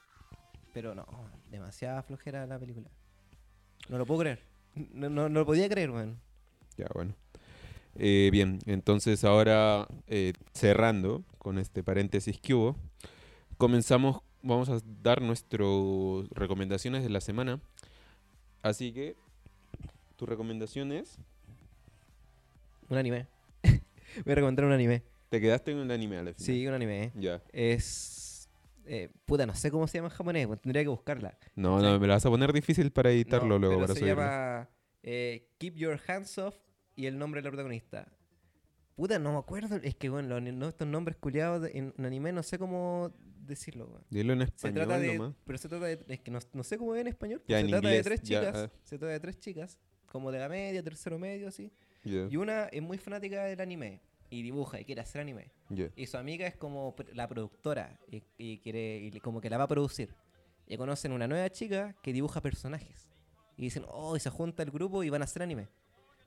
[SPEAKER 1] Pero no, demasiada flojera la película. No lo puedo creer. No, no, no lo podía creer, weón.
[SPEAKER 2] Ya, bueno. Eh, bien, entonces ahora eh, cerrando con este paréntesis que hubo, comenzamos, vamos a dar nuestras recomendaciones de la semana. Así que, tu recomendación es...
[SPEAKER 1] Un anime. Voy a recomendar un anime.
[SPEAKER 2] Te quedaste en un anime al final.
[SPEAKER 1] Sí, un anime.
[SPEAKER 2] Ya.
[SPEAKER 1] Es. eh, puta, no sé cómo se llama en japonés, pues, tendría que buscarla.
[SPEAKER 2] No, no, me la vas a poner difícil para editarlo
[SPEAKER 1] No,
[SPEAKER 2] luego
[SPEAKER 1] pero
[SPEAKER 2] para
[SPEAKER 1] se
[SPEAKER 2] subirlo.
[SPEAKER 1] llama eh, Keep Your Hands Off y el nombre de la protagonista. Puta, no me acuerdo. Es que, bueno, no, estos nombres culiados en, en anime no sé cómo decirlo, weón.
[SPEAKER 2] Dilo en
[SPEAKER 1] Se
[SPEAKER 2] español
[SPEAKER 1] trata de.
[SPEAKER 2] nomás.
[SPEAKER 1] Pero se trata de. Es que no, no sé cómo es en español.
[SPEAKER 2] Ya,
[SPEAKER 1] pero
[SPEAKER 2] en
[SPEAKER 1] se trata
[SPEAKER 2] inglés,
[SPEAKER 1] de tres
[SPEAKER 2] ya,
[SPEAKER 1] chicas.
[SPEAKER 2] ah.
[SPEAKER 1] Se trata de tres chicas. Como de la media, tercero medio, así.
[SPEAKER 2] Ya,
[SPEAKER 1] Y una es muy fanática del anime. Y dibuja y quiere hacer anime. Y su amiga es como la productora. Y, y quiere. Y como que la va a producir. Y conocen una nueva chica que dibuja personajes. Y dicen, oh, y se junta el grupo y van a hacer anime.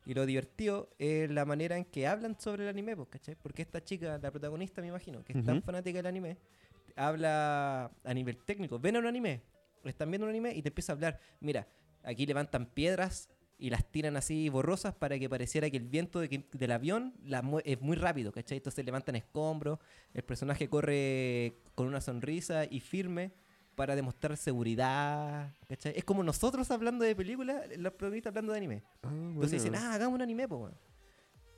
[SPEAKER 1] Y lo divertido es la manera en que hablan sobre el anime, pues, ¿cachai? Porque esta chica, la protagonista, me imagino, que es tan fanática del anime, habla a nivel técnico. Ven a un anime, están viendo un anime y te empieza a hablar. Mira, aquí levantan piedras y las tiran así borrosas para que pareciera que el viento de que- del avión la es muy rápido, ¿cachai? Entonces levantan escombros, el personaje corre con una sonrisa y firme para demostrar seguridad, ¿cachai? Es como nosotros hablando de películas, los protagonistas hablando de anime.
[SPEAKER 2] Ah,
[SPEAKER 1] Entonces dicen, ah, hagamos un anime, pues, weón.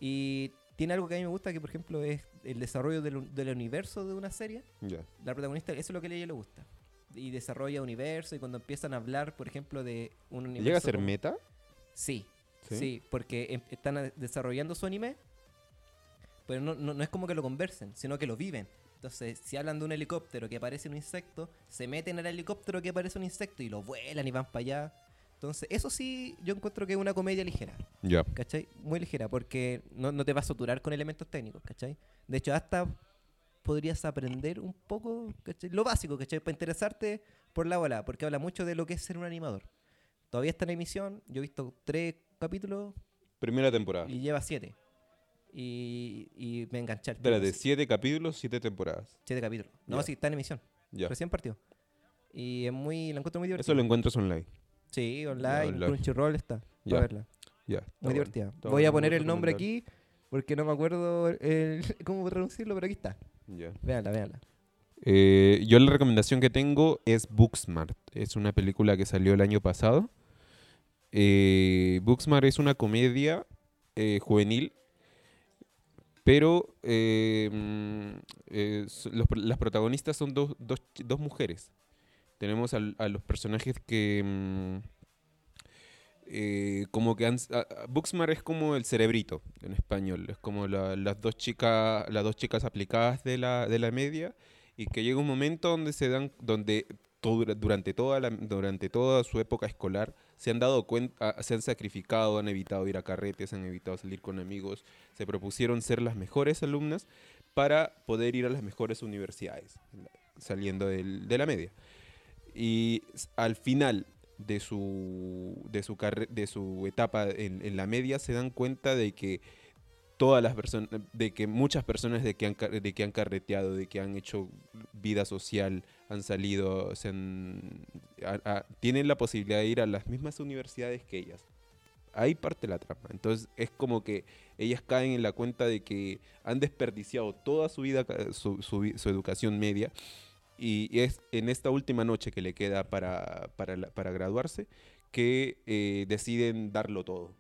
[SPEAKER 1] Y tiene algo que a mí me gusta, que por ejemplo es el desarrollo del, un- del universo de una serie.
[SPEAKER 2] Ya.
[SPEAKER 1] La protagonista, eso es lo que a ella le gusta. Y desarrolla universo y cuando empiezan a hablar, por ejemplo, de un universo...
[SPEAKER 2] ¿Llega a ser
[SPEAKER 1] como-
[SPEAKER 2] meta?
[SPEAKER 1] Sí,
[SPEAKER 2] ¿Sí?
[SPEAKER 1] sí, porque em- están desarrollando su anime, pero no, no, no es como que lo conversen, sino que lo viven. Entonces, si hablan de un helicóptero que aparece un insecto, se meten al helicóptero que aparece un insecto y lo vuelan y van para allá. Entonces, eso sí, yo encuentro que es una comedia ligera,
[SPEAKER 2] Ya.
[SPEAKER 1] ¿cachai? Muy ligera, porque no, no te va a saturar con elementos técnicos, ¿cachai? De hecho, hasta podrías aprender un poco, ¿cachai? Lo básico, ¿cachai? Para interesarte por la bola, porque habla mucho de lo que es ser un animador. Todavía está en emisión, yo he visto tres capítulos
[SPEAKER 2] Primera temporada.
[SPEAKER 1] y lleva siete. Y, y me enganché.
[SPEAKER 2] Espérate,
[SPEAKER 1] así.
[SPEAKER 2] siete capítulos, siete temporadas.
[SPEAKER 1] Siete capítulos. No, sí, está en emisión.
[SPEAKER 2] Ya.
[SPEAKER 1] Recién partió. Y es muy, la encuentro muy divertida.
[SPEAKER 2] Eso lo encuentras online.
[SPEAKER 1] Sí, online. Crunchyroll está.
[SPEAKER 2] Ya.
[SPEAKER 1] Para verla.
[SPEAKER 2] Ya. está
[SPEAKER 1] Muy
[SPEAKER 2] bueno.
[SPEAKER 1] divertida. Voy a poner el nombre aquí porque no me acuerdo el- cómo traducirlo, pero aquí está.
[SPEAKER 2] Ya.
[SPEAKER 1] Véanla, véanla.
[SPEAKER 2] Eh, yo la recomendación que tengo es Booksmart. Es una película que salió el año pasado. Eh, Booksmart es una comedia eh, juvenil, pero eh, mm, eh, so- los las protagonistas son dos, dos dos mujeres. Tenemos al- a los personajes que... mm, eh, como que han, a- a- Booksmart es como el cerebrito en español, es como la- las dos chicas, las dos chicas aplicadas de la, de la media y que llega un momento donde se dan, donde durante toda durante toda su época escolar se han dado cuenta, se han sacrificado, han evitado ir a carretes, han evitado salir con amigos, se propusieron ser las mejores alumnas para poder ir a las mejores universidades, saliendo del- de la media. Y al final de su, de su, de su etapa en, en la media se dan cuenta de que todas las personas, de que muchas personas de que, han, de que han carreteado, de que han hecho vida social, han salido, se han- a- a- tienen la posibilidad de ir a las mismas universidades que ellas. Ahí parte la trama. Entonces es como que ellas caen en la cuenta de que han desperdiciado toda su vida, su, su vi- su educación media, y es en esta última noche que le queda para, para, la- para graduarse que eh, deciden darlo todo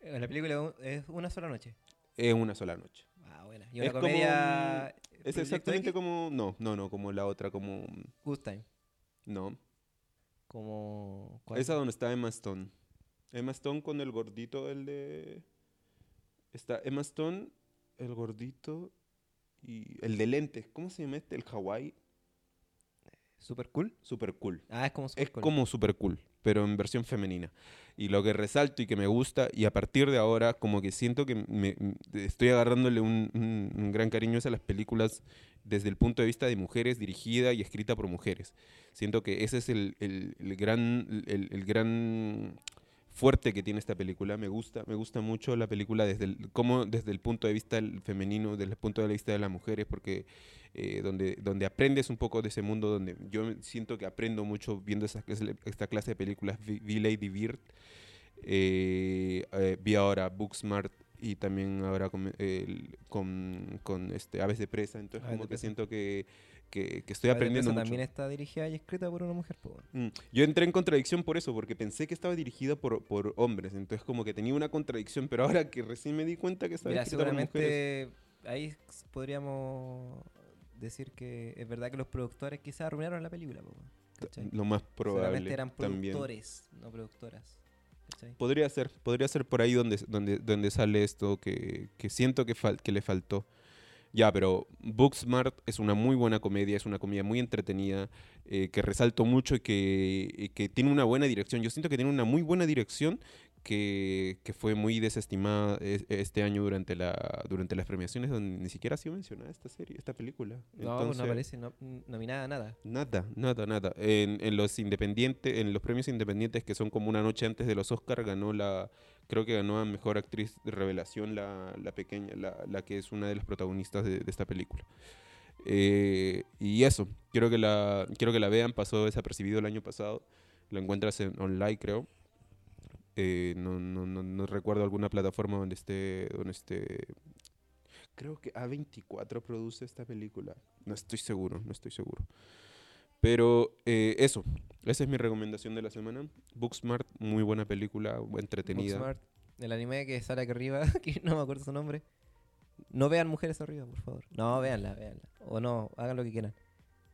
[SPEAKER 1] Eh, La película es una sola noche.
[SPEAKER 2] en una sola noche.
[SPEAKER 1] Ah, buena. Y una
[SPEAKER 2] Es como-
[SPEAKER 1] comedia...
[SPEAKER 2] Es
[SPEAKER 1] ¿Proyecto
[SPEAKER 2] exactamente
[SPEAKER 1] X?
[SPEAKER 2] como... No, no, no, como la otra, como...
[SPEAKER 1] Good Time.
[SPEAKER 2] No.
[SPEAKER 1] Como... ¿cuál?
[SPEAKER 2] Esa donde está Emma Stone. Emma Stone con el gordito, el de... Está Emma Stone, el gordito y el de lentes. ¿Cómo se llama este? El Hawaii.
[SPEAKER 1] Super cool.
[SPEAKER 2] Super cool.
[SPEAKER 1] Ah, es como super
[SPEAKER 2] Es
[SPEAKER 1] cool.
[SPEAKER 2] como super cool, pero en versión femenina. Y lo que resalto y que me gusta, y a partir de ahora, como que siento que me, m- estoy agarrándole un, un- un gran cariño a las películas desde el punto de vista de mujeres, dirigida y escrita por mujeres. Siento que ese es el, el- el gran, el, el gran fuerte que tiene esta película. Me gusta, me gusta mucho la película desde el, como desde el punto de vista femenino, desde el punto de vista de las mujeres, porque eh, donde, donde aprendes un poco de ese mundo, donde yo siento que aprendo mucho viendo esa, esta clase de películas. Vi, vi Lady Bird, eh, eh, vi ahora Booksmart y también ahora con, el- con, con, este, Aves de Presa. Entonces,
[SPEAKER 1] Aves
[SPEAKER 2] como que
[SPEAKER 1] Presa.
[SPEAKER 2] siento que, que, que estoy
[SPEAKER 1] Padre
[SPEAKER 2] aprendiendo mucho.
[SPEAKER 1] también está dirigida y escrita por una mujer.
[SPEAKER 2] Mm, Yo entré en contradicción por eso, porque pensé que estaba dirigida por, por hombres. Entonces, como que tenía una contradicción, pero ahora que recién me di cuenta que estaba
[SPEAKER 1] Mira,
[SPEAKER 2] escrita por mujeres.
[SPEAKER 1] seguramente ahí podríamos decir que es verdad que los productores quizás arruinaron la película, ¿cachai?
[SPEAKER 2] Lo más
[SPEAKER 1] Seguramente
[SPEAKER 2] probable.
[SPEAKER 1] eran
[SPEAKER 2] también.
[SPEAKER 1] productores, no productoras. ¿cachai?
[SPEAKER 2] Podría ser, podría ser por ahí donde, donde, donde sale esto que, que siento que, fal- que le faltó. Ya, pero Booksmart es una muy buena comedia, es una comedia muy entretenida, eh, que resalto mucho y que, y que tiene una buena dirección. Yo siento que tiene una muy buena dirección que, que fue muy desestimada es- este año durante, la, durante las premiaciones, donde ni siquiera ha sido mencionada esta serie, esta película.
[SPEAKER 1] No, no aparece no, nominada a nada.
[SPEAKER 2] Nada, nada, nada. En, en los independientes, en los premios independientes que son como una noche antes de los Oscar, ganó la, creo que ganó a mejor actriz de revelación la, la pequeña, la, la que es una de las protagonistas de, de esta película. Eh, y eso, quiero que la, quiero que la vean, pasó desapercibido el año pasado, la encuentras en online creo. Eh, no, no, no, no recuerdo alguna plataforma donde esté, donde esté. Creo que A24 produce esta película. No estoy seguro, no estoy seguro. Pero eh, eso, esa es mi recomendación de la semana. Booksmart, muy buena película, entretenida.
[SPEAKER 1] Booksmart, el anime que sale aquí arriba, que no me acuerdo su nombre. No vean mujeres arriba, por favor. No, véanla, véanla. O no, hagan lo que quieran.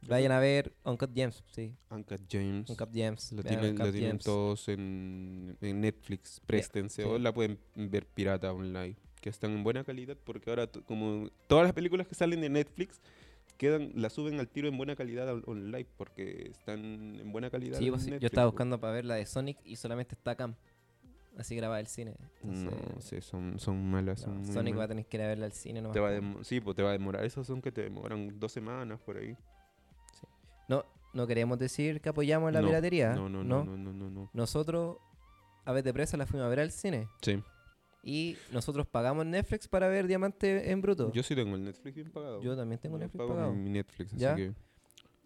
[SPEAKER 1] Vayan a ver Uncut Gems, sí.
[SPEAKER 2] Uncut James.
[SPEAKER 1] Uncut Gems.
[SPEAKER 2] Lo
[SPEAKER 1] vean
[SPEAKER 2] tienen,
[SPEAKER 1] Uncut
[SPEAKER 2] tienen
[SPEAKER 1] Gems.
[SPEAKER 2] todos en, en Netflix. Préstense.
[SPEAKER 1] sí.
[SPEAKER 2] O la pueden ver pirata online. Que están en buena calidad. Porque ahora, como todas las películas que salen de Netflix, quedan las suben al tiro en buena calidad on- online. Porque están en buena calidad.
[SPEAKER 1] Sí,
[SPEAKER 2] en
[SPEAKER 1] pues, sí, yo
[SPEAKER 2] Netflix,
[SPEAKER 1] estaba
[SPEAKER 2] pues.
[SPEAKER 1] buscando para ver la de Sonic y solamente está Cam. Así grababa el cine.
[SPEAKER 2] No,
[SPEAKER 1] Entonces,
[SPEAKER 2] sí, son, son malas.
[SPEAKER 1] no,
[SPEAKER 2] son
[SPEAKER 1] Sonic va a tener que ir a verla al cine nomás.
[SPEAKER 2] Te va a demo- sí, pues te va a demorar. Esos son que te demoran dos semanas por ahí.
[SPEAKER 1] No, queremos decir que apoyamos la
[SPEAKER 2] No,
[SPEAKER 1] piratería.
[SPEAKER 2] No, no, no, no, no, no, no.
[SPEAKER 1] Nosotros, a vez de presa, la fuimos a ver al cine.
[SPEAKER 2] Sí.
[SPEAKER 1] Y nosotros pagamos Netflix para ver Diamante en Bruto.
[SPEAKER 2] Yo sí tengo el Netflix bien pagado.
[SPEAKER 1] Yo también tengo Netflix
[SPEAKER 2] pago
[SPEAKER 1] pagado.
[SPEAKER 2] mi, Netflix, así
[SPEAKER 1] ¿Ya?
[SPEAKER 2] que...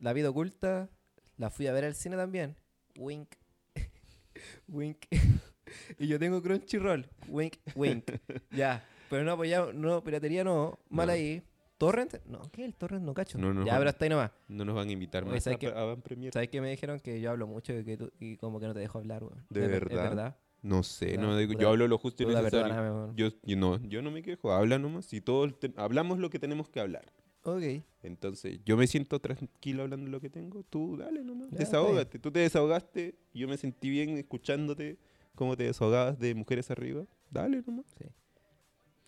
[SPEAKER 1] La vida oculta, la fui a ver al cine también. Wink. wink. y yo tengo Crunchyroll. Wink, wink. ya. Pero no apoyamos, no, piratería no. Mal ahí. ¿Torrent? No, ¿qué? El Torrent no cacho.
[SPEAKER 2] No, no,
[SPEAKER 1] ya, pero hasta ahí nomás.
[SPEAKER 2] No nos van a invitar más a,
[SPEAKER 1] ¿sabes
[SPEAKER 2] a Van Premier.
[SPEAKER 1] ¿Sabes qué me dijeron? Que yo hablo mucho y, que tú- y como que no te dejo hablar, weón.
[SPEAKER 2] ¿De verdad?
[SPEAKER 1] Es verdad.
[SPEAKER 2] No sé, no, digo, yo hablo lo justo y necesario.
[SPEAKER 1] weón.
[SPEAKER 2] Yo, yo no, yo no me quejo, habla nomás. Si todos te- hablamos lo que tenemos que hablar.
[SPEAKER 1] Ok.
[SPEAKER 2] Entonces, yo me siento tranquilo hablando lo que tengo. Tú dale nomás,
[SPEAKER 1] Ya,
[SPEAKER 2] desahógate. Tú te desahogaste, yo me sentí bien escuchándote cómo te desahogabas de mujeres arriba. Dale nomás.
[SPEAKER 1] Sí.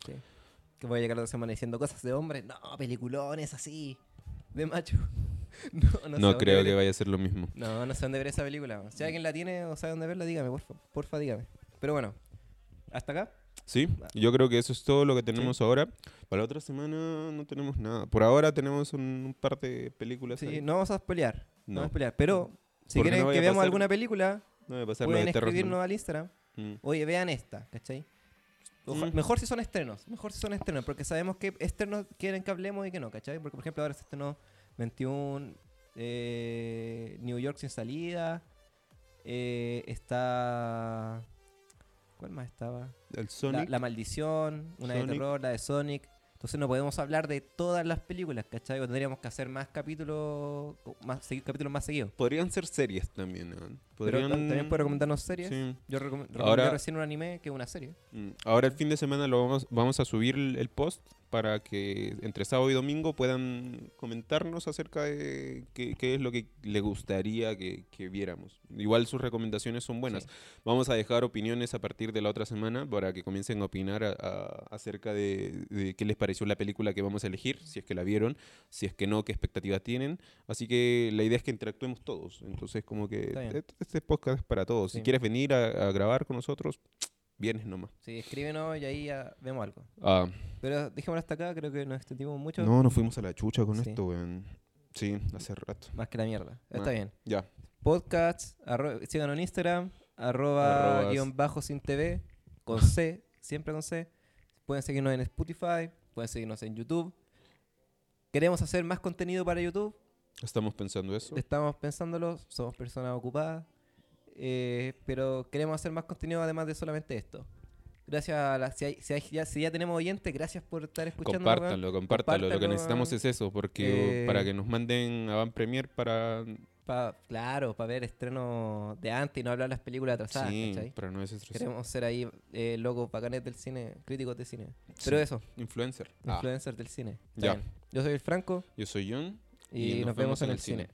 [SPEAKER 1] Sí. Que voy a llegar la semana diciendo cosas de hombre. No, peliculones así. De macho. no, no, sé
[SPEAKER 2] No,
[SPEAKER 1] dónde
[SPEAKER 2] creo que vaya a ser lo mismo.
[SPEAKER 1] No, no sé dónde ver esa película. Si alguien la tiene o sabe dónde verla, dígame, porfa. Porfa, dígame. Pero bueno, hasta acá.
[SPEAKER 2] Sí, yo creo que eso es todo lo que tenemos ahora. Para la otra semana no tenemos nada. Por ahora tenemos un, un par de películas.
[SPEAKER 1] Sí,
[SPEAKER 2] ahí.
[SPEAKER 1] no vamos a pelear. No,
[SPEAKER 2] No.
[SPEAKER 1] vamos a pelear. Pero si
[SPEAKER 2] Porque
[SPEAKER 1] quieren
[SPEAKER 2] no
[SPEAKER 1] que veamos
[SPEAKER 2] pasar-
[SPEAKER 1] alguna película,
[SPEAKER 2] No
[SPEAKER 1] pueden escribirnos
[SPEAKER 2] ¿no?
[SPEAKER 1] al Instagram.
[SPEAKER 2] Mm.
[SPEAKER 1] Oye, vean esta, ¿cachai? Oja-
[SPEAKER 2] Mm.
[SPEAKER 1] Mejor si son estrenos, mejor si son estrenos, porque sabemos que externos quieren que hablemos y que no, ¿cachai? Porque, por ejemplo, ahora se estrenó 21 eh, New York sin salida, eh, está... ¿Cuál más estaba?
[SPEAKER 2] El
[SPEAKER 1] La,
[SPEAKER 2] Sonic.
[SPEAKER 1] La Maldición, una de
[SPEAKER 2] Sonic.
[SPEAKER 1] terror, la de Sonic. Entonces no podemos hablar de todas las películas, ¿cachai? O tendríamos que hacer más capítulos, más, capítulos más seguidos.
[SPEAKER 2] Podrían ser series también. ¿no?
[SPEAKER 1] Pero
[SPEAKER 2] Podrían...
[SPEAKER 1] ta- también puede recomendarnos series.
[SPEAKER 2] Sí.
[SPEAKER 1] Yo recom- recomendé
[SPEAKER 2] Ahora-
[SPEAKER 1] recién un anime que es una serie.
[SPEAKER 2] Mm, Ahora el fin de semana lo vamos, vamos a subir el post para que entre sábado y domingo puedan comentarnos acerca de qué, qué es lo que le gustaría que, que viéramos. Igual sus recomendaciones son buenas.
[SPEAKER 1] Sí.
[SPEAKER 2] Vamos a dejar opiniones a partir de la otra semana para que comiencen a opinar a- a- acerca de, de qué les pareció la película que vamos a elegir, si es que la vieron, si es que no, qué expectativas tienen. Así que la idea es que interactuemos todos. Entonces como que este- este podcast es para todos. Si
[SPEAKER 1] Sí.
[SPEAKER 2] quieres venir a, a grabar con nosotros, vienes nomás.
[SPEAKER 1] Sí, escríbenos y ahí ya vemos algo.
[SPEAKER 2] Ah,
[SPEAKER 1] Pero dejémoslo hasta acá, creo que nos extendimos mucho.
[SPEAKER 2] no, nos fuimos a la chucha con
[SPEAKER 1] Sí.
[SPEAKER 2] esto, weón. Sí, hace rato.
[SPEAKER 1] Más que la mierda. Está
[SPEAKER 2] Ah.
[SPEAKER 1] bien.
[SPEAKER 2] Ya.
[SPEAKER 1] Podcasts, síganos en Instagram, arroba
[SPEAKER 2] Arrobas.
[SPEAKER 1] guion bajo sin TV, con C, siempre con C. Pueden seguirnos en Spotify, pueden seguirnos en YouTube. Queremos hacer más contenido para YouTube.
[SPEAKER 2] Estamos pensando eso.
[SPEAKER 1] Estamos pensándolo, somos personas ocupadas. Eh, pero queremos hacer más contenido además de solamente esto. Gracias a la, si, hay- si hay- ya, si ya tenemos oyentes, gracias por estar escuchando.
[SPEAKER 2] Compártanlo, compártanlo. Lo que necesitamos es eso, porque
[SPEAKER 1] Eh,
[SPEAKER 2] para que nos manden a Van Premier para...
[SPEAKER 1] Pa- claro, para ver estrenos de antes y no hablar las películas atrasadas.
[SPEAKER 2] sí, para no desestresar.
[SPEAKER 1] Queremos ser ahí eh, locos bacanes del cine, críticos de cine. Pero
[SPEAKER 2] Sí.
[SPEAKER 1] eso,
[SPEAKER 2] Influencer. Ah,
[SPEAKER 1] influencers del cine.
[SPEAKER 2] Ya.
[SPEAKER 1] Yo soy el Franco
[SPEAKER 2] yo soy John.
[SPEAKER 1] y, nos, vemos en el cine.